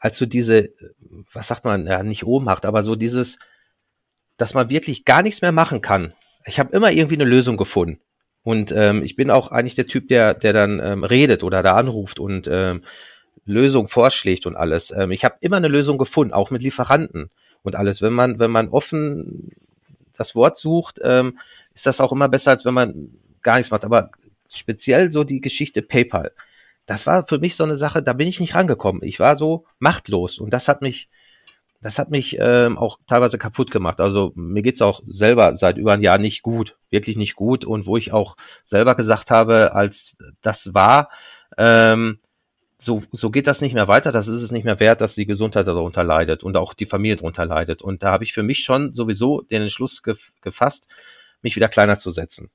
als so diese, was sagt man, ja nicht Ohnmacht, aber so dieses, dass man wirklich gar nichts mehr machen kann. Ich habe immer irgendwie eine Lösung gefunden. Und ähm, ich bin auch eigentlich der Typ, der, der dann ähm, redet oder da anruft und ähm, Lösung vorschlägt und alles. Ähm, ich habe immer eine Lösung gefunden, auch mit Lieferanten und alles. Wenn man, wenn man offen das Wort sucht, ähm, ist das auch immer besser, als wenn man gar nichts macht. Aber speziell so die Geschichte PayPal. Das war für mich so eine Sache, da bin ich nicht rangekommen. Ich war so machtlos und das hat mich, das hat mich ähm, auch teilweise kaputt gemacht. Also mir geht's auch selber seit über ein Jahr nicht gut, wirklich nicht gut. Und wo ich auch selber gesagt habe, als das war, ähm, so, so geht das nicht mehr weiter, das ist es nicht mehr wert, dass die Gesundheit darunter leidet und auch die Familie darunter leidet. Und da habe ich für mich schon sowieso den Entschluss gef gefasst, mich wieder kleiner zu setzen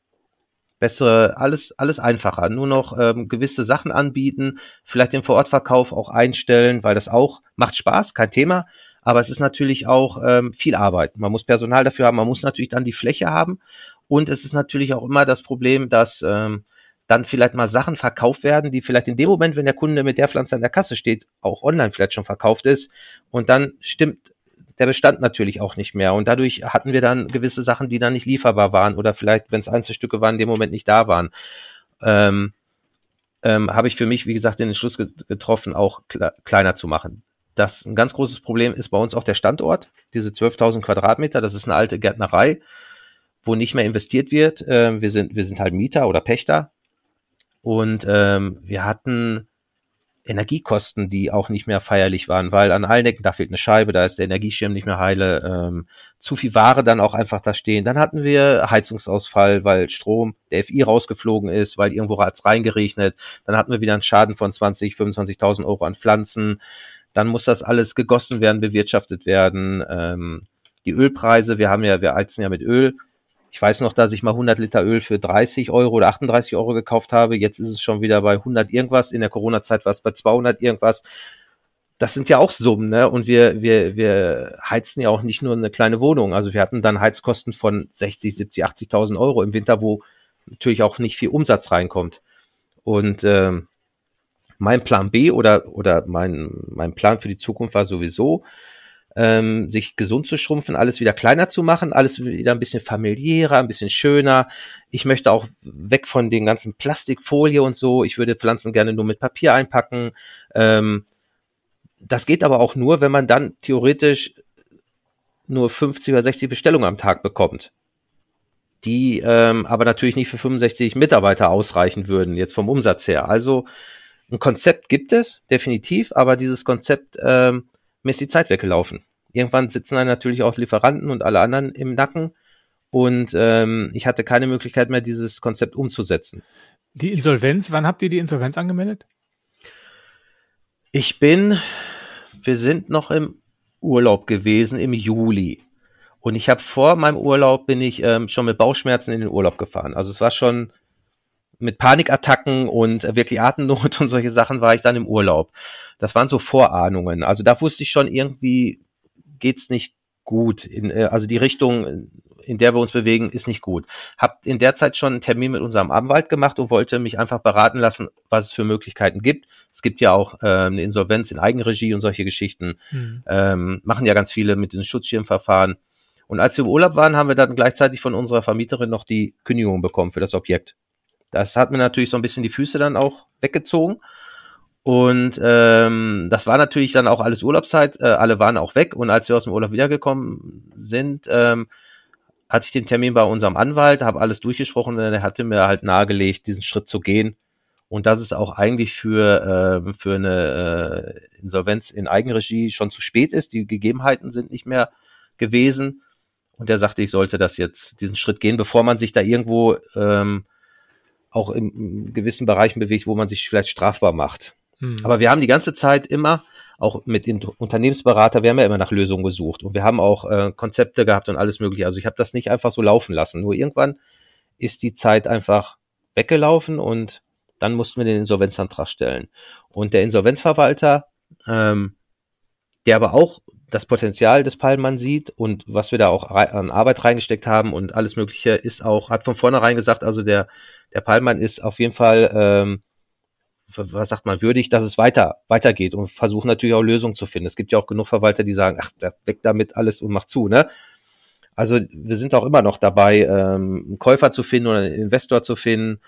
bessere, alles, alles einfacher. Nur noch ähm, gewisse Sachen anbieten, vielleicht den Vorortverkauf auch einstellen, weil das auch macht Spaß, kein Thema. Aber es ist natürlich auch ähm, viel Arbeit. Man muss Personal dafür haben, man muss natürlich dann die Fläche haben. Und es ist natürlich auch immer das Problem, dass ähm, dann vielleicht mal Sachen verkauft werden, die vielleicht in dem Moment, wenn der Kunde mit der Pflanze an der Kasse steht, auch online vielleicht schon verkauft ist. Und dann stimmt der Bestand natürlich auch nicht mehr. Und dadurch hatten wir dann gewisse Sachen, die dann nicht lieferbar waren oder vielleicht, wenn es Einzelstücke waren, in dem Moment nicht da waren. Ähm, ähm, habe ich für mich, wie gesagt, den Entschluss ge getroffen, auch kle kleiner zu machen. Das ein ganz großes Problem ist bei uns auch der Standort, diese 12.000 Quadratmeter. Das ist eine alte Gärtnerei, wo nicht mehr investiert wird. Ähm, wir sind wir sind halt Mieter oder Pächter und ähm, wir hatten Energiekosten, die auch nicht mehr feierlich waren, weil an allen Ecken, da fehlt eine Scheibe, da ist der Energieschirm nicht mehr heile, ähm, zu viel Ware dann auch einfach da stehen. Dann hatten wir Heizungsausfall, weil Strom, der FI rausgeflogen ist, weil irgendwo hat es reingeregnet. Dann hatten wir wieder einen Schaden von 20, 25.000 Euro an Pflanzen. Dann muss das alles gegossen werden, bewirtschaftet werden. Ähm, die Ölpreise, wir haben ja, wir heizen ja mit Öl. Ich weiß noch, dass ich mal 100 Liter Öl für 30 Euro oder 38 Euro gekauft habe. Jetzt ist es schon wieder bei 100 irgendwas. In der Corona-Zeit war es bei 200 irgendwas. Das sind ja auch Summen, ne? Und wir, wir, wir heizen ja auch nicht nur eine kleine Wohnung. Also wir hatten dann Heizkosten von 60, 70, 80.000 Euro im Winter, wo natürlich auch nicht viel Umsatz reinkommt. Und ähm, mein Plan B oder, oder mein, mein Plan für die Zukunft war sowieso, ähm, sich gesund zu schrumpfen, alles wieder kleiner zu machen, alles wieder ein bisschen familiärer, ein bisschen schöner. Ich möchte auch weg von den ganzen Plastikfolie und so. Ich würde Pflanzen gerne nur mit Papier einpacken. Ähm, das geht aber auch nur, wenn man dann theoretisch nur 50 oder 60 Bestellungen am Tag bekommt. Die ähm, aber natürlich nicht für 65 Mitarbeiter ausreichen würden, jetzt vom Umsatz her. Also ein Konzept gibt es, definitiv, aber dieses Konzept, ähm, mir ist die Zeit weggelaufen. Irgendwann sitzen dann natürlich auch Lieferanten und alle anderen im Nacken und ähm, ich hatte keine Möglichkeit mehr, dieses Konzept umzusetzen. Die Insolvenz, wann habt ihr die Insolvenz angemeldet? Ich bin, wir sind noch im Urlaub gewesen im Juli. Und ich habe vor meinem Urlaub bin ich ähm, schon mit Bauchschmerzen in den Urlaub gefahren. Also es war schon mit Panikattacken und äh, wirklich Atemnot und solche Sachen war ich dann im Urlaub. Das waren so Vorahnungen. Also da wusste ich schon irgendwie geht's nicht gut. In, äh, also die Richtung, in der wir uns bewegen, ist nicht gut. Hab in der Zeit schon einen Termin mit unserem Anwalt gemacht und wollte mich einfach beraten lassen, was es für Möglichkeiten gibt. Es gibt ja auch äh, eine Insolvenz in Eigenregie und solche Geschichten. Mhm. Ähm, machen ja ganz viele mit diesen Schutzschirmverfahren. Und als wir im Urlaub waren, haben wir dann gleichzeitig von unserer Vermieterin noch die Kündigung bekommen für das Objekt. Das hat mir natürlich so ein bisschen die Füße dann auch weggezogen. Und ähm, das war natürlich dann auch alles Urlaubszeit, äh, alle waren auch weg. Und als wir aus dem Urlaub wiedergekommen sind, ähm, hatte ich den Termin bei unserem Anwalt, habe alles durchgesprochen und er hatte mir halt nahegelegt, diesen Schritt zu gehen. Und dass es auch eigentlich für, äh, für eine äh, Insolvenz in Eigenregie schon zu spät ist. Die Gegebenheiten sind nicht mehr gewesen. Und er sagte, ich sollte das jetzt, diesen Schritt gehen, bevor man sich da irgendwo ähm, auch in, in gewissen Bereichen bewegt, wo man sich vielleicht strafbar macht. Hm. Aber wir haben die ganze Zeit immer, auch mit den Unternehmensberater, wir haben ja immer nach Lösungen gesucht und wir haben auch äh, Konzepte gehabt und alles mögliche. Also ich habe das nicht einfach so laufen lassen. Nur irgendwann ist die Zeit einfach weggelaufen und dann mussten wir den Insolvenzantrag stellen. Und der Insolvenzverwalter, ähm, der aber auch das Potenzial des Palmann sieht und was wir da auch an Arbeit reingesteckt haben und alles Mögliche ist auch, hat von vornherein gesagt, also der, der Palmann ist auf jeden Fall ähm, was sagt man, würdig, dass es weiter, weitergeht und versuchen natürlich auch Lösungen zu finden. Es gibt ja auch genug Verwalter, die sagen, ach, weg damit alles und mach zu, ne? Also wir sind auch immer noch dabei, ähm, einen Käufer zu finden oder einen Investor zu finden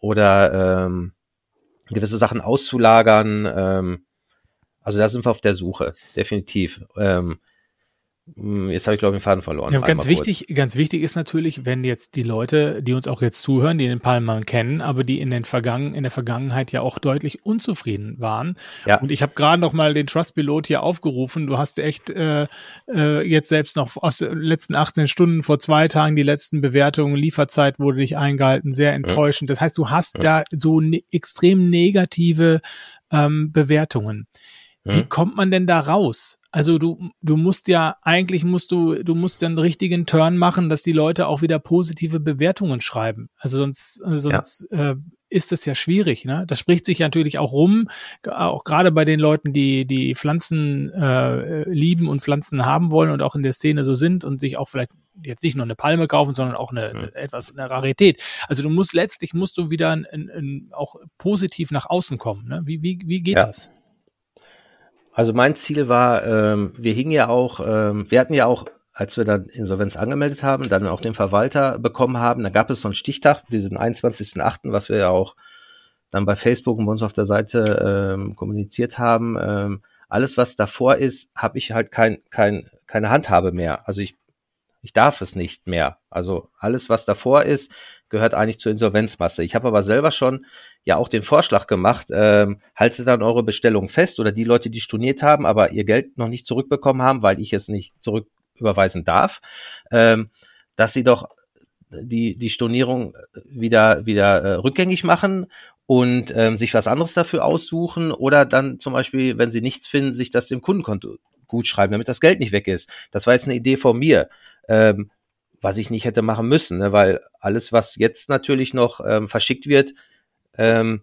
oder ähm, gewisse Sachen auszulagern. Ähm, also da sind wir auf der Suche, definitiv. Ähm, hm, jetzt habe ich, glaube ich, den Faden verloren. Ja, ganz wichtig, kurz. ganz wichtig ist natürlich, wenn jetzt die Leute, die uns auch jetzt zuhören, die den Palmer kennen, aber die in den Vergangen, in der Vergangenheit ja auch deutlich unzufrieden waren. Ja. Und ich habe gerade noch mal den Trust-Pilot hier aufgerufen. Du hast echt äh, äh, jetzt selbst noch aus den letzten 18 Stunden vor zwei Tagen die letzten Bewertungen, Lieferzeit wurde nicht eingehalten, sehr enttäuschend. Ja. Das heißt, du hast ja. da so ne extrem negative ähm, Bewertungen. Wie kommt man denn da raus? Also du, du musst ja, eigentlich musst du, du musst ja einen richtigen Turn machen, dass die Leute auch wieder positive Bewertungen schreiben. Also sonst, sonst ja. äh, ist das ja schwierig. Ne? Das spricht sich natürlich auch rum, auch gerade bei den Leuten, die die Pflanzen äh, lieben und Pflanzen haben wollen und auch in der Szene so sind und sich auch vielleicht jetzt nicht nur eine Palme kaufen, sondern auch eine, mhm. etwas eine Rarität. Also du musst letztlich musst du wieder ein, ein, ein, auch positiv nach außen kommen. Ne? Wie, wie, wie geht ja. das? Also mein Ziel war, ähm, wir hingen ja auch, ähm, wir hatten ja auch, als wir dann Insolvenz angemeldet haben, dann auch den Verwalter bekommen haben, da gab es so einen Stichtag, diesen 21.8., was wir ja auch dann bei Facebook und bei uns auf der Seite ähm, kommuniziert haben. Ähm, alles, was davor ist, habe ich halt kein, kein, keine Handhabe mehr. Also ich, ich darf es nicht mehr. Also alles, was davor ist, gehört eigentlich zur Insolvenzmasse. Ich habe aber selber schon ja auch den Vorschlag gemacht, ähm, haltet dann eure Bestellung fest oder die Leute, die storniert haben, aber ihr Geld noch nicht zurückbekommen haben, weil ich es nicht zurücküberweisen darf, ähm, dass sie doch die, die Stornierung wieder, wieder äh, rückgängig machen und ähm, sich was anderes dafür aussuchen oder dann zum Beispiel, wenn sie nichts finden, sich das im Kundenkonto gut schreiben, damit das Geld nicht weg ist. Das war jetzt eine Idee von mir. Ähm, was ich nicht hätte machen müssen, ne? weil alles, was jetzt natürlich noch ähm, verschickt wird, ähm,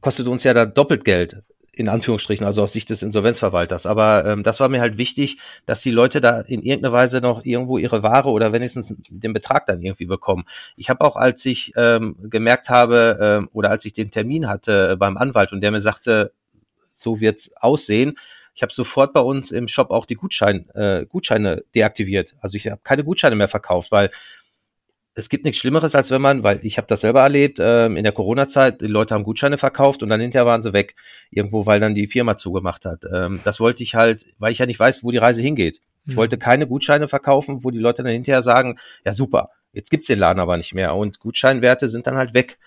kostet uns ja da doppelt Geld, in Anführungsstrichen, also aus Sicht des Insolvenzverwalters. Aber ähm, das war mir halt wichtig, dass die Leute da in irgendeiner Weise noch irgendwo ihre Ware oder wenigstens den Betrag dann irgendwie bekommen. Ich habe auch, als ich ähm, gemerkt habe ähm, oder als ich den Termin hatte beim Anwalt und der mir sagte, so wird's aussehen, ich habe sofort bei uns im Shop auch die Gutschein, äh, Gutscheine deaktiviert. Also ich habe keine Gutscheine mehr verkauft, weil es gibt nichts Schlimmeres, als wenn man, weil ich habe das selber erlebt, ähm, in der Corona-Zeit, die Leute haben Gutscheine verkauft und dann hinterher waren sie weg. Irgendwo, weil dann die Firma zugemacht hat. Ähm, das wollte ich halt, weil ich ja nicht weiß, wo die Reise hingeht. Ich mhm. wollte keine Gutscheine verkaufen, wo die Leute dann hinterher sagen, ja super, jetzt gibt's den Laden aber nicht mehr. Und Gutscheinwerte sind dann halt weg.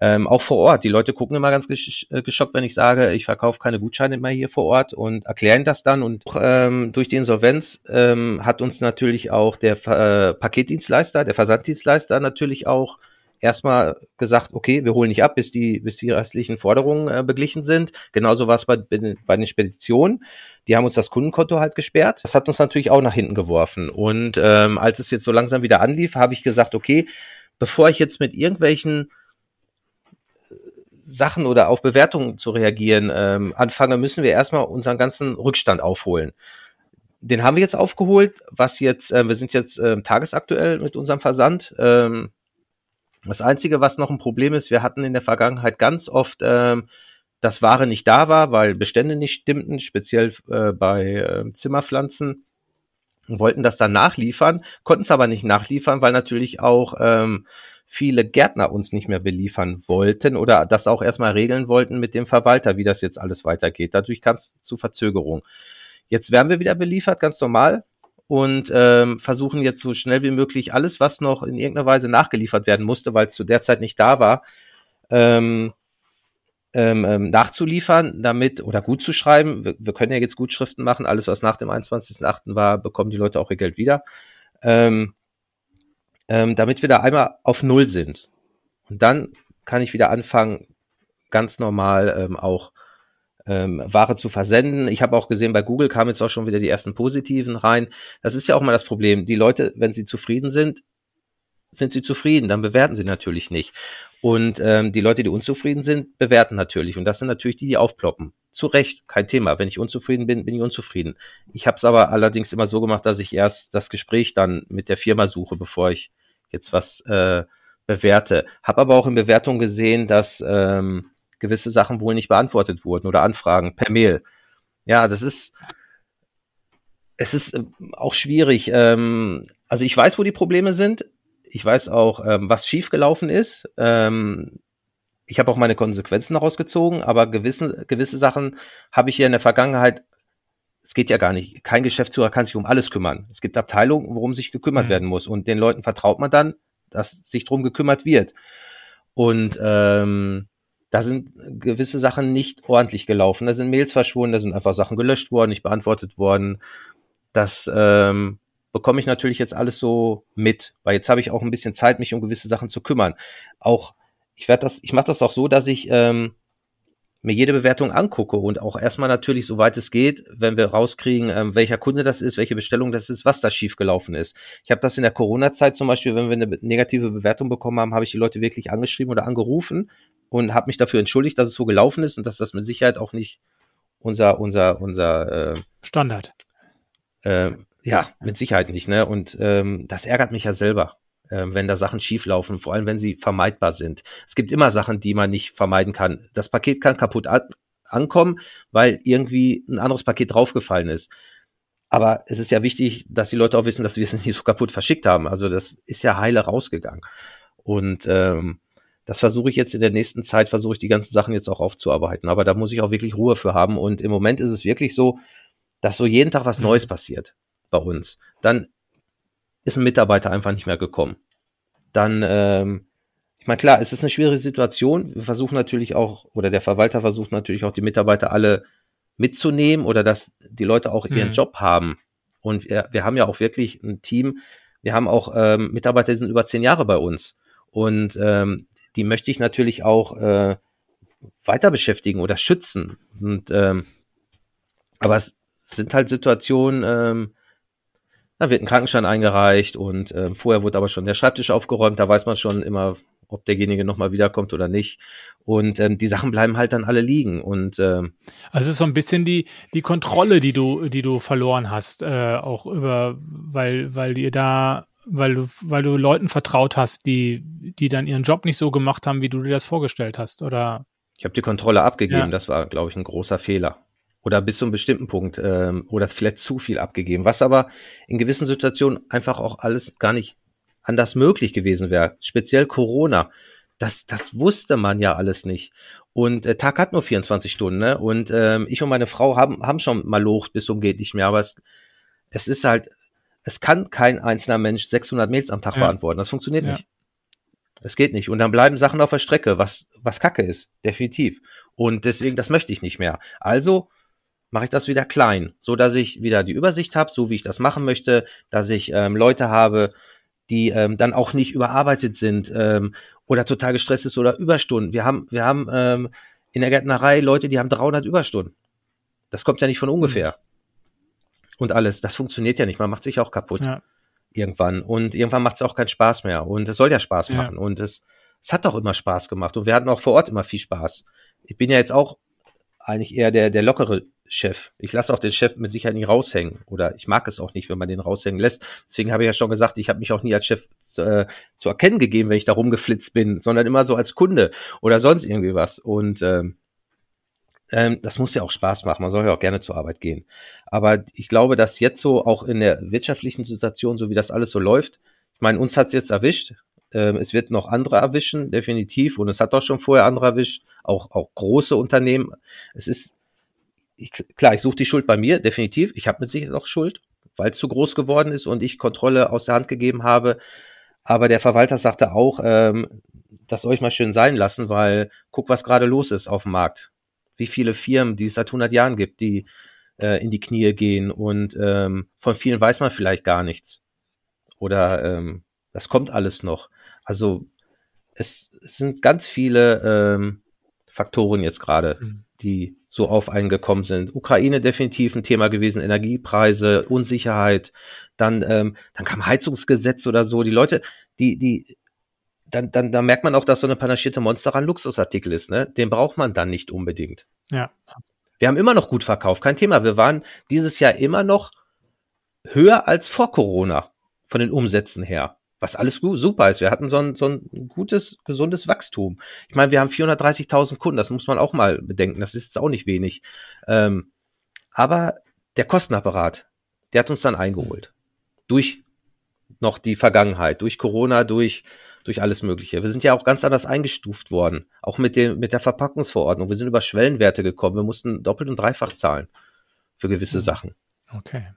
Ähm, auch vor Ort. Die Leute gucken immer ganz gesch äh, geschockt, wenn ich sage, ich verkaufe keine Gutscheine mehr hier vor Ort und erklären das dann. Und ähm, durch die Insolvenz ähm, hat uns natürlich auch der äh, Paketdienstleister, der Versanddienstleister natürlich auch erstmal gesagt, okay, wir holen nicht ab, bis die, bis die restlichen Forderungen äh, beglichen sind. Genauso war es bei, bei den Speditionen. Die haben uns das Kundenkonto halt gesperrt. Das hat uns natürlich auch nach hinten geworfen. Und ähm, als es jetzt so langsam wieder anlief, habe ich gesagt, okay, bevor ich jetzt mit irgendwelchen Sachen oder auf Bewertungen zu reagieren ähm, anfange, müssen wir erstmal unseren ganzen Rückstand aufholen. Den haben wir jetzt aufgeholt, was jetzt, äh, wir sind jetzt äh, tagesaktuell mit unserem Versand. Ähm, das Einzige, was noch ein Problem ist, wir hatten in der Vergangenheit ganz oft, ähm, dass Ware nicht da war, weil Bestände nicht stimmten, speziell äh, bei äh, Zimmerpflanzen wollten das dann nachliefern, konnten es aber nicht nachliefern, weil natürlich auch ähm, viele Gärtner uns nicht mehr beliefern wollten oder das auch erstmal regeln wollten mit dem Verwalter, wie das jetzt alles weitergeht. Dadurch kam es zu Verzögerung. Jetzt werden wir wieder beliefert, ganz normal, und ähm, versuchen jetzt so schnell wie möglich alles, was noch in irgendeiner Weise nachgeliefert werden musste, weil es zu der Zeit nicht da war, ähm, ähm, ähm nachzuliefern, damit oder gut zu schreiben. Wir, wir, können ja jetzt Gutschriften machen. Alles, was nach dem 21.8. war, bekommen die Leute auch ihr Geld wieder. Ähm, ähm, damit wir da einmal auf Null sind. Und dann kann ich wieder anfangen, ganz normal ähm, auch ähm, Ware zu versenden. Ich habe auch gesehen, bei Google kamen jetzt auch schon wieder die ersten positiven rein. Das ist ja auch mal das Problem. Die Leute, wenn sie zufrieden sind, sind sie zufrieden, dann bewerten sie natürlich nicht. Und ähm, die Leute, die unzufrieden sind, bewerten natürlich. Und das sind natürlich die, die aufploppen. Zu Recht, kein Thema. Wenn ich unzufrieden bin, bin ich unzufrieden. Ich habe es aber allerdings immer so gemacht, dass ich erst das Gespräch dann mit der Firma suche, bevor ich jetzt was äh, bewerte. Habe aber auch in Bewertung gesehen, dass ähm, gewisse Sachen wohl nicht beantwortet wurden oder Anfragen per Mail. Ja, das ist es ist äh, auch schwierig. Ähm, also ich weiß, wo die Probleme sind. Ich weiß auch, ähm, was schiefgelaufen ist. Ähm, ich habe auch meine Konsequenzen daraus gezogen, aber gewisse, gewisse Sachen habe ich hier in der Vergangenheit es geht ja gar nicht. Kein Geschäftsführer kann sich um alles kümmern. Es gibt Abteilungen, worum sich gekümmert mhm. werden muss. Und den Leuten vertraut man dann, dass sich drum gekümmert wird. Und ähm, da sind gewisse Sachen nicht ordentlich gelaufen. Da sind Mails verschwunden, da sind einfach Sachen gelöscht worden, nicht beantwortet worden. Das ähm, bekomme ich natürlich jetzt alles so mit, weil jetzt habe ich auch ein bisschen Zeit, mich um gewisse Sachen zu kümmern. Auch ich werde das, ich mache das auch so, dass ich ähm, mir jede Bewertung angucke und auch erstmal natürlich, soweit es geht, wenn wir rauskriegen, ähm, welcher Kunde das ist, welche Bestellung das ist, was da schiefgelaufen ist. Ich habe das in der Corona-Zeit zum Beispiel, wenn wir eine negative Bewertung bekommen haben, habe ich die Leute wirklich angeschrieben oder angerufen und habe mich dafür entschuldigt, dass es so gelaufen ist und dass das mit Sicherheit auch nicht unser unser unser äh, Standard. Äh, ja, mit Sicherheit nicht. Ne? Und ähm, das ärgert mich ja selber äh, wenn da Sachen schieflaufen, vor allem wenn sie vermeidbar sind. Es gibt immer Sachen, die man nicht vermeiden kann. Das Paket kann kaputt an ankommen, weil irgendwie ein anderes Paket draufgefallen ist. Aber es ist ja wichtig, dass die Leute auch wissen, dass wir es nicht so kaputt verschickt haben. Also das ist ja heile rausgegangen. Und ähm, das versuche ich jetzt in der nächsten Zeit, versuche ich die ganzen Sachen jetzt auch aufzuarbeiten. Aber da muss ich auch wirklich Ruhe für haben. Und im Moment ist es wirklich so, dass so jeden Tag was mhm. Neues passiert bei uns. Dann ist ein Mitarbeiter einfach nicht mehr gekommen. Dann, ähm, ich meine, klar, es ist eine schwierige Situation. Wir versuchen natürlich auch, oder der Verwalter versucht natürlich auch, die Mitarbeiter alle mitzunehmen oder dass die Leute auch ihren mhm. Job haben. Und wir, wir haben ja auch wirklich ein Team. Wir haben auch ähm, Mitarbeiter, die sind über zehn Jahre bei uns. Und ähm, die möchte ich natürlich auch äh, weiter beschäftigen oder schützen. Und ähm, aber es sind halt Situationen, ähm, da wird ein Krankenschein eingereicht und äh, vorher wurde aber schon der Schreibtisch aufgeräumt. Da weiß man schon immer, ob derjenige nochmal wiederkommt oder nicht. Und ähm, die Sachen bleiben halt dann alle liegen. Und ähm, also es ist so ein bisschen die die Kontrolle, die du die du verloren hast, äh, auch über, weil weil ihr da weil du, weil du Leuten vertraut hast, die, die dann ihren Job nicht so gemacht haben, wie du dir das vorgestellt hast, oder? Ich habe die Kontrolle abgegeben, ja. das war, glaube ich, ein großer Fehler oder bis zu einem bestimmten Punkt ähm, oder vielleicht zu viel abgegeben, was aber in gewissen Situationen einfach auch alles gar nicht anders möglich gewesen wäre. Speziell Corona, das, das wusste man ja alles nicht. Und äh, Tag hat nur 24 Stunden, ne? Und ähm, ich und meine Frau haben, haben schon mal locht bis zum geht nicht mehr, aber es, es ist halt, es kann kein einzelner Mensch 600 Mails am Tag ja. beantworten. Das funktioniert ja. nicht. Das geht nicht. Und dann bleiben Sachen auf der Strecke, was, was Kacke ist. Definitiv. Und deswegen, das möchte ich nicht mehr. Also mache ich das wieder klein, so dass ich wieder die Übersicht habe, so wie ich das machen möchte, dass ich ähm, Leute habe, die ähm, dann auch nicht überarbeitet sind ähm, oder total gestresst ist oder Überstunden. Wir haben, wir haben ähm, in der Gärtnerei Leute, die haben 300 Überstunden. Das kommt ja nicht von ungefähr. Mhm. Und alles, das funktioniert ja nicht. Man macht sich auch kaputt. Ja. Irgendwann. Und irgendwann macht es auch keinen Spaß mehr. Und es soll ja Spaß machen. Und es es hat doch immer Spaß gemacht und wir hatten auch vor Ort immer viel Spaß. Ich bin ja jetzt auch eigentlich eher der, der lockere Chef. Ich lasse auch den Chef mit Sicherheit nicht raushängen oder ich mag es auch nicht, wenn man den raushängen lässt. Deswegen habe ich ja schon gesagt, ich habe mich auch nie als Chef äh, zu erkennen gegeben, wenn ich da rumgeflitzt bin, sondern immer so als Kunde oder sonst irgendwie was. Und ähm, ähm, das muss ja auch Spaß machen. Man soll ja auch gerne zur Arbeit gehen. Aber ich glaube, dass jetzt so auch in der wirtschaftlichen Situation, so wie das alles so läuft, ich meine, uns hat's jetzt erwischt. Ähm, es wird noch andere erwischen, definitiv. Und es hat doch schon vorher andere erwischt, auch, auch große Unternehmen. Es ist, ich, klar, ich suche die Schuld bei mir, definitiv. Ich habe mit Sicherheit auch Schuld, weil es zu groß geworden ist und ich Kontrolle aus der Hand gegeben habe. Aber der Verwalter sagte auch, ähm, das soll ich mal schön sein lassen, weil guck, was gerade los ist auf dem Markt. Wie viele Firmen, die es seit 100 Jahren gibt, die äh, in die Knie gehen und ähm, von vielen weiß man vielleicht gar nichts. Oder ähm, das kommt alles noch. Also es, es sind ganz viele ähm, Faktoren jetzt gerade, mhm. die so auf einen gekommen sind. Ukraine definitiv ein Thema gewesen, Energiepreise, Unsicherheit, dann, ähm, dann kam Heizungsgesetz oder so. Die Leute, die, die, dann, dann, dann merkt man auch, dass so eine panaschierte Monster ein Luxusartikel ist, ne? Den braucht man dann nicht unbedingt. Ja. Wir haben immer noch gut verkauft, kein Thema. Wir waren dieses Jahr immer noch höher als vor Corona von den Umsätzen her was alles super ist. Wir hatten so ein, so ein gutes, gesundes Wachstum. Ich meine, wir haben 430.000 Kunden, das muss man auch mal bedenken. Das ist jetzt auch nicht wenig. Ähm, aber der Kostenapparat, der hat uns dann eingeholt. Durch noch die Vergangenheit, durch Corona, durch, durch alles Mögliche. Wir sind ja auch ganz anders eingestuft worden. Auch mit, dem, mit der Verpackungsverordnung. Wir sind über Schwellenwerte gekommen. Wir mussten doppelt und dreifach zahlen für gewisse mhm. Sachen. Okay.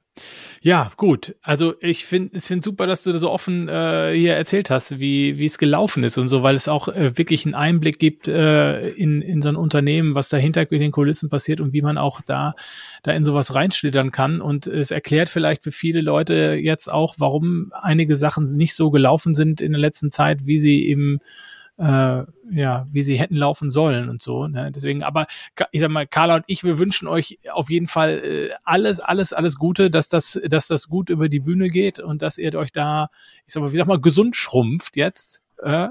Ja, gut. Also ich finde ich finde super, dass du das so offen äh, hier erzählt hast, wie wie es gelaufen ist und so, weil es auch äh, wirklich einen Einblick gibt äh, in in so ein Unternehmen, was dahinter in den Kulissen passiert und wie man auch da da in sowas reinschlittern kann und es erklärt vielleicht für viele Leute jetzt auch, warum einige Sachen nicht so gelaufen sind in der letzten Zeit, wie sie eben äh, ja, wie sie hätten laufen sollen und so. Ne? Deswegen, aber ich sag mal, Carla und ich, wir wünschen euch auf jeden Fall äh, alles, alles, alles Gute, dass das, dass das gut über die Bühne geht und dass ihr euch da, ich sag mal, wie sag mal, gesund schrumpft jetzt. Äh,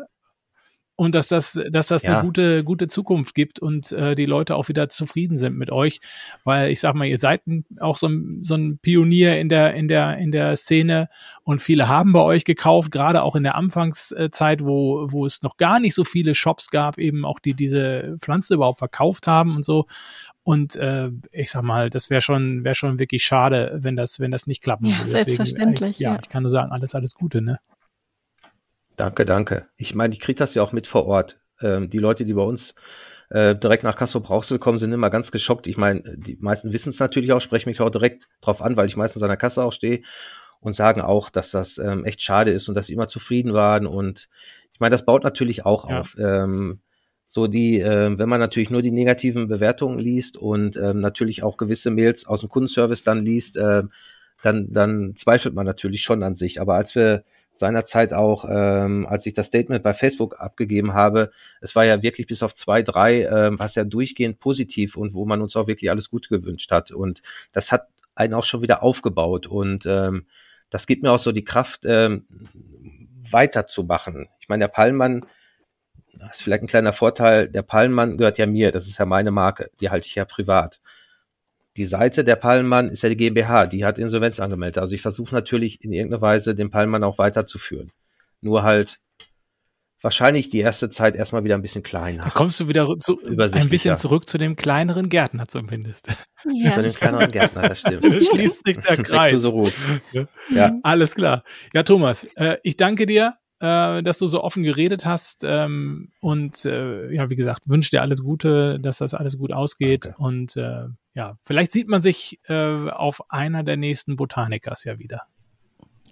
und dass das, dass das ja. eine gute, gute Zukunft gibt und äh, die Leute auch wieder zufrieden sind mit euch, weil ich sag mal, ihr seid ein, auch so ein, so ein Pionier in der in der in der Szene und viele haben bei euch gekauft, gerade auch in der Anfangszeit, wo wo es noch gar nicht so viele Shops gab, eben auch die diese Pflanze überhaupt verkauft haben und so. Und äh, ich sag mal, das wäre schon wäre schon wirklich schade, wenn das wenn das nicht klappen würde. Ja, selbstverständlich. ja, ja, ich kann nur sagen, alles alles Gute, ne? Danke, danke. Ich meine, ich kriege das ja auch mit vor Ort. Ähm, die Leute, die bei uns äh, direkt nach Castro Brauxel kommen, sind immer ganz geschockt. Ich meine, die meisten wissen es natürlich auch, sprechen mich auch direkt drauf an, weil ich meistens an der Kasse auch stehe und sagen auch, dass das ähm, echt schade ist und dass sie immer zufrieden waren. Und ich meine, das baut natürlich auch ja. auf. Ähm, so die, äh, wenn man natürlich nur die negativen Bewertungen liest und ähm, natürlich auch gewisse Mails aus dem Kundenservice dann liest, äh, dann, dann zweifelt man natürlich schon an sich. Aber als wir seinerzeit auch, ähm, als ich das Statement bei Facebook abgegeben habe, es war ja wirklich bis auf zwei, drei, ähm, was ja durchgehend positiv und wo man uns auch wirklich alles Gute gewünscht hat. Und das hat einen auch schon wieder aufgebaut. Und ähm, das gibt mir auch so die Kraft, ähm, weiterzumachen. Ich meine, der Palmmann, das ist vielleicht ein kleiner Vorteil, der Palmmann gehört ja mir, das ist ja meine Marke, die halte ich ja privat die Seite der Palmmann ist ja die GmbH, die hat Insolvenz angemeldet. Also ich versuche natürlich in irgendeiner Weise den Palmmann auch weiterzuführen. Nur halt wahrscheinlich die erste Zeit erstmal wieder ein bisschen kleiner. Da kommst du wieder zu, ein bisschen zurück zu dem kleineren Gärtner zumindest. Ja, zu dem kleineren Gärtner, das stimmt. Schließt sich der Kreis. So ja. Alles klar. Ja, Thomas, äh, ich danke dir äh, dass du so offen geredet hast. Ähm, und äh, ja, wie gesagt, wünsche dir alles Gute, dass das alles gut ausgeht. Danke. Und äh, ja, vielleicht sieht man sich äh, auf einer der nächsten Botanikers ja wieder.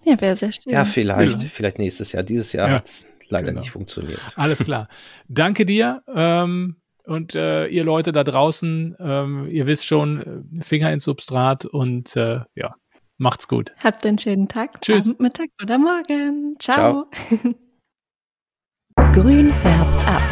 Ja, wäre sehr schön. Ja, vielleicht, ja. vielleicht nächstes Jahr. Dieses Jahr ja. hat es leider genau. nicht funktioniert. Alles klar. Danke dir. Ähm, und äh, ihr Leute da draußen, ähm, ihr wisst schon, äh, Finger ins Substrat und äh, ja, Macht's gut. Habt einen schönen Tag. Tschüss. Abend, Mittag oder Morgen. Ciao. Ciao. Grün färbt ab.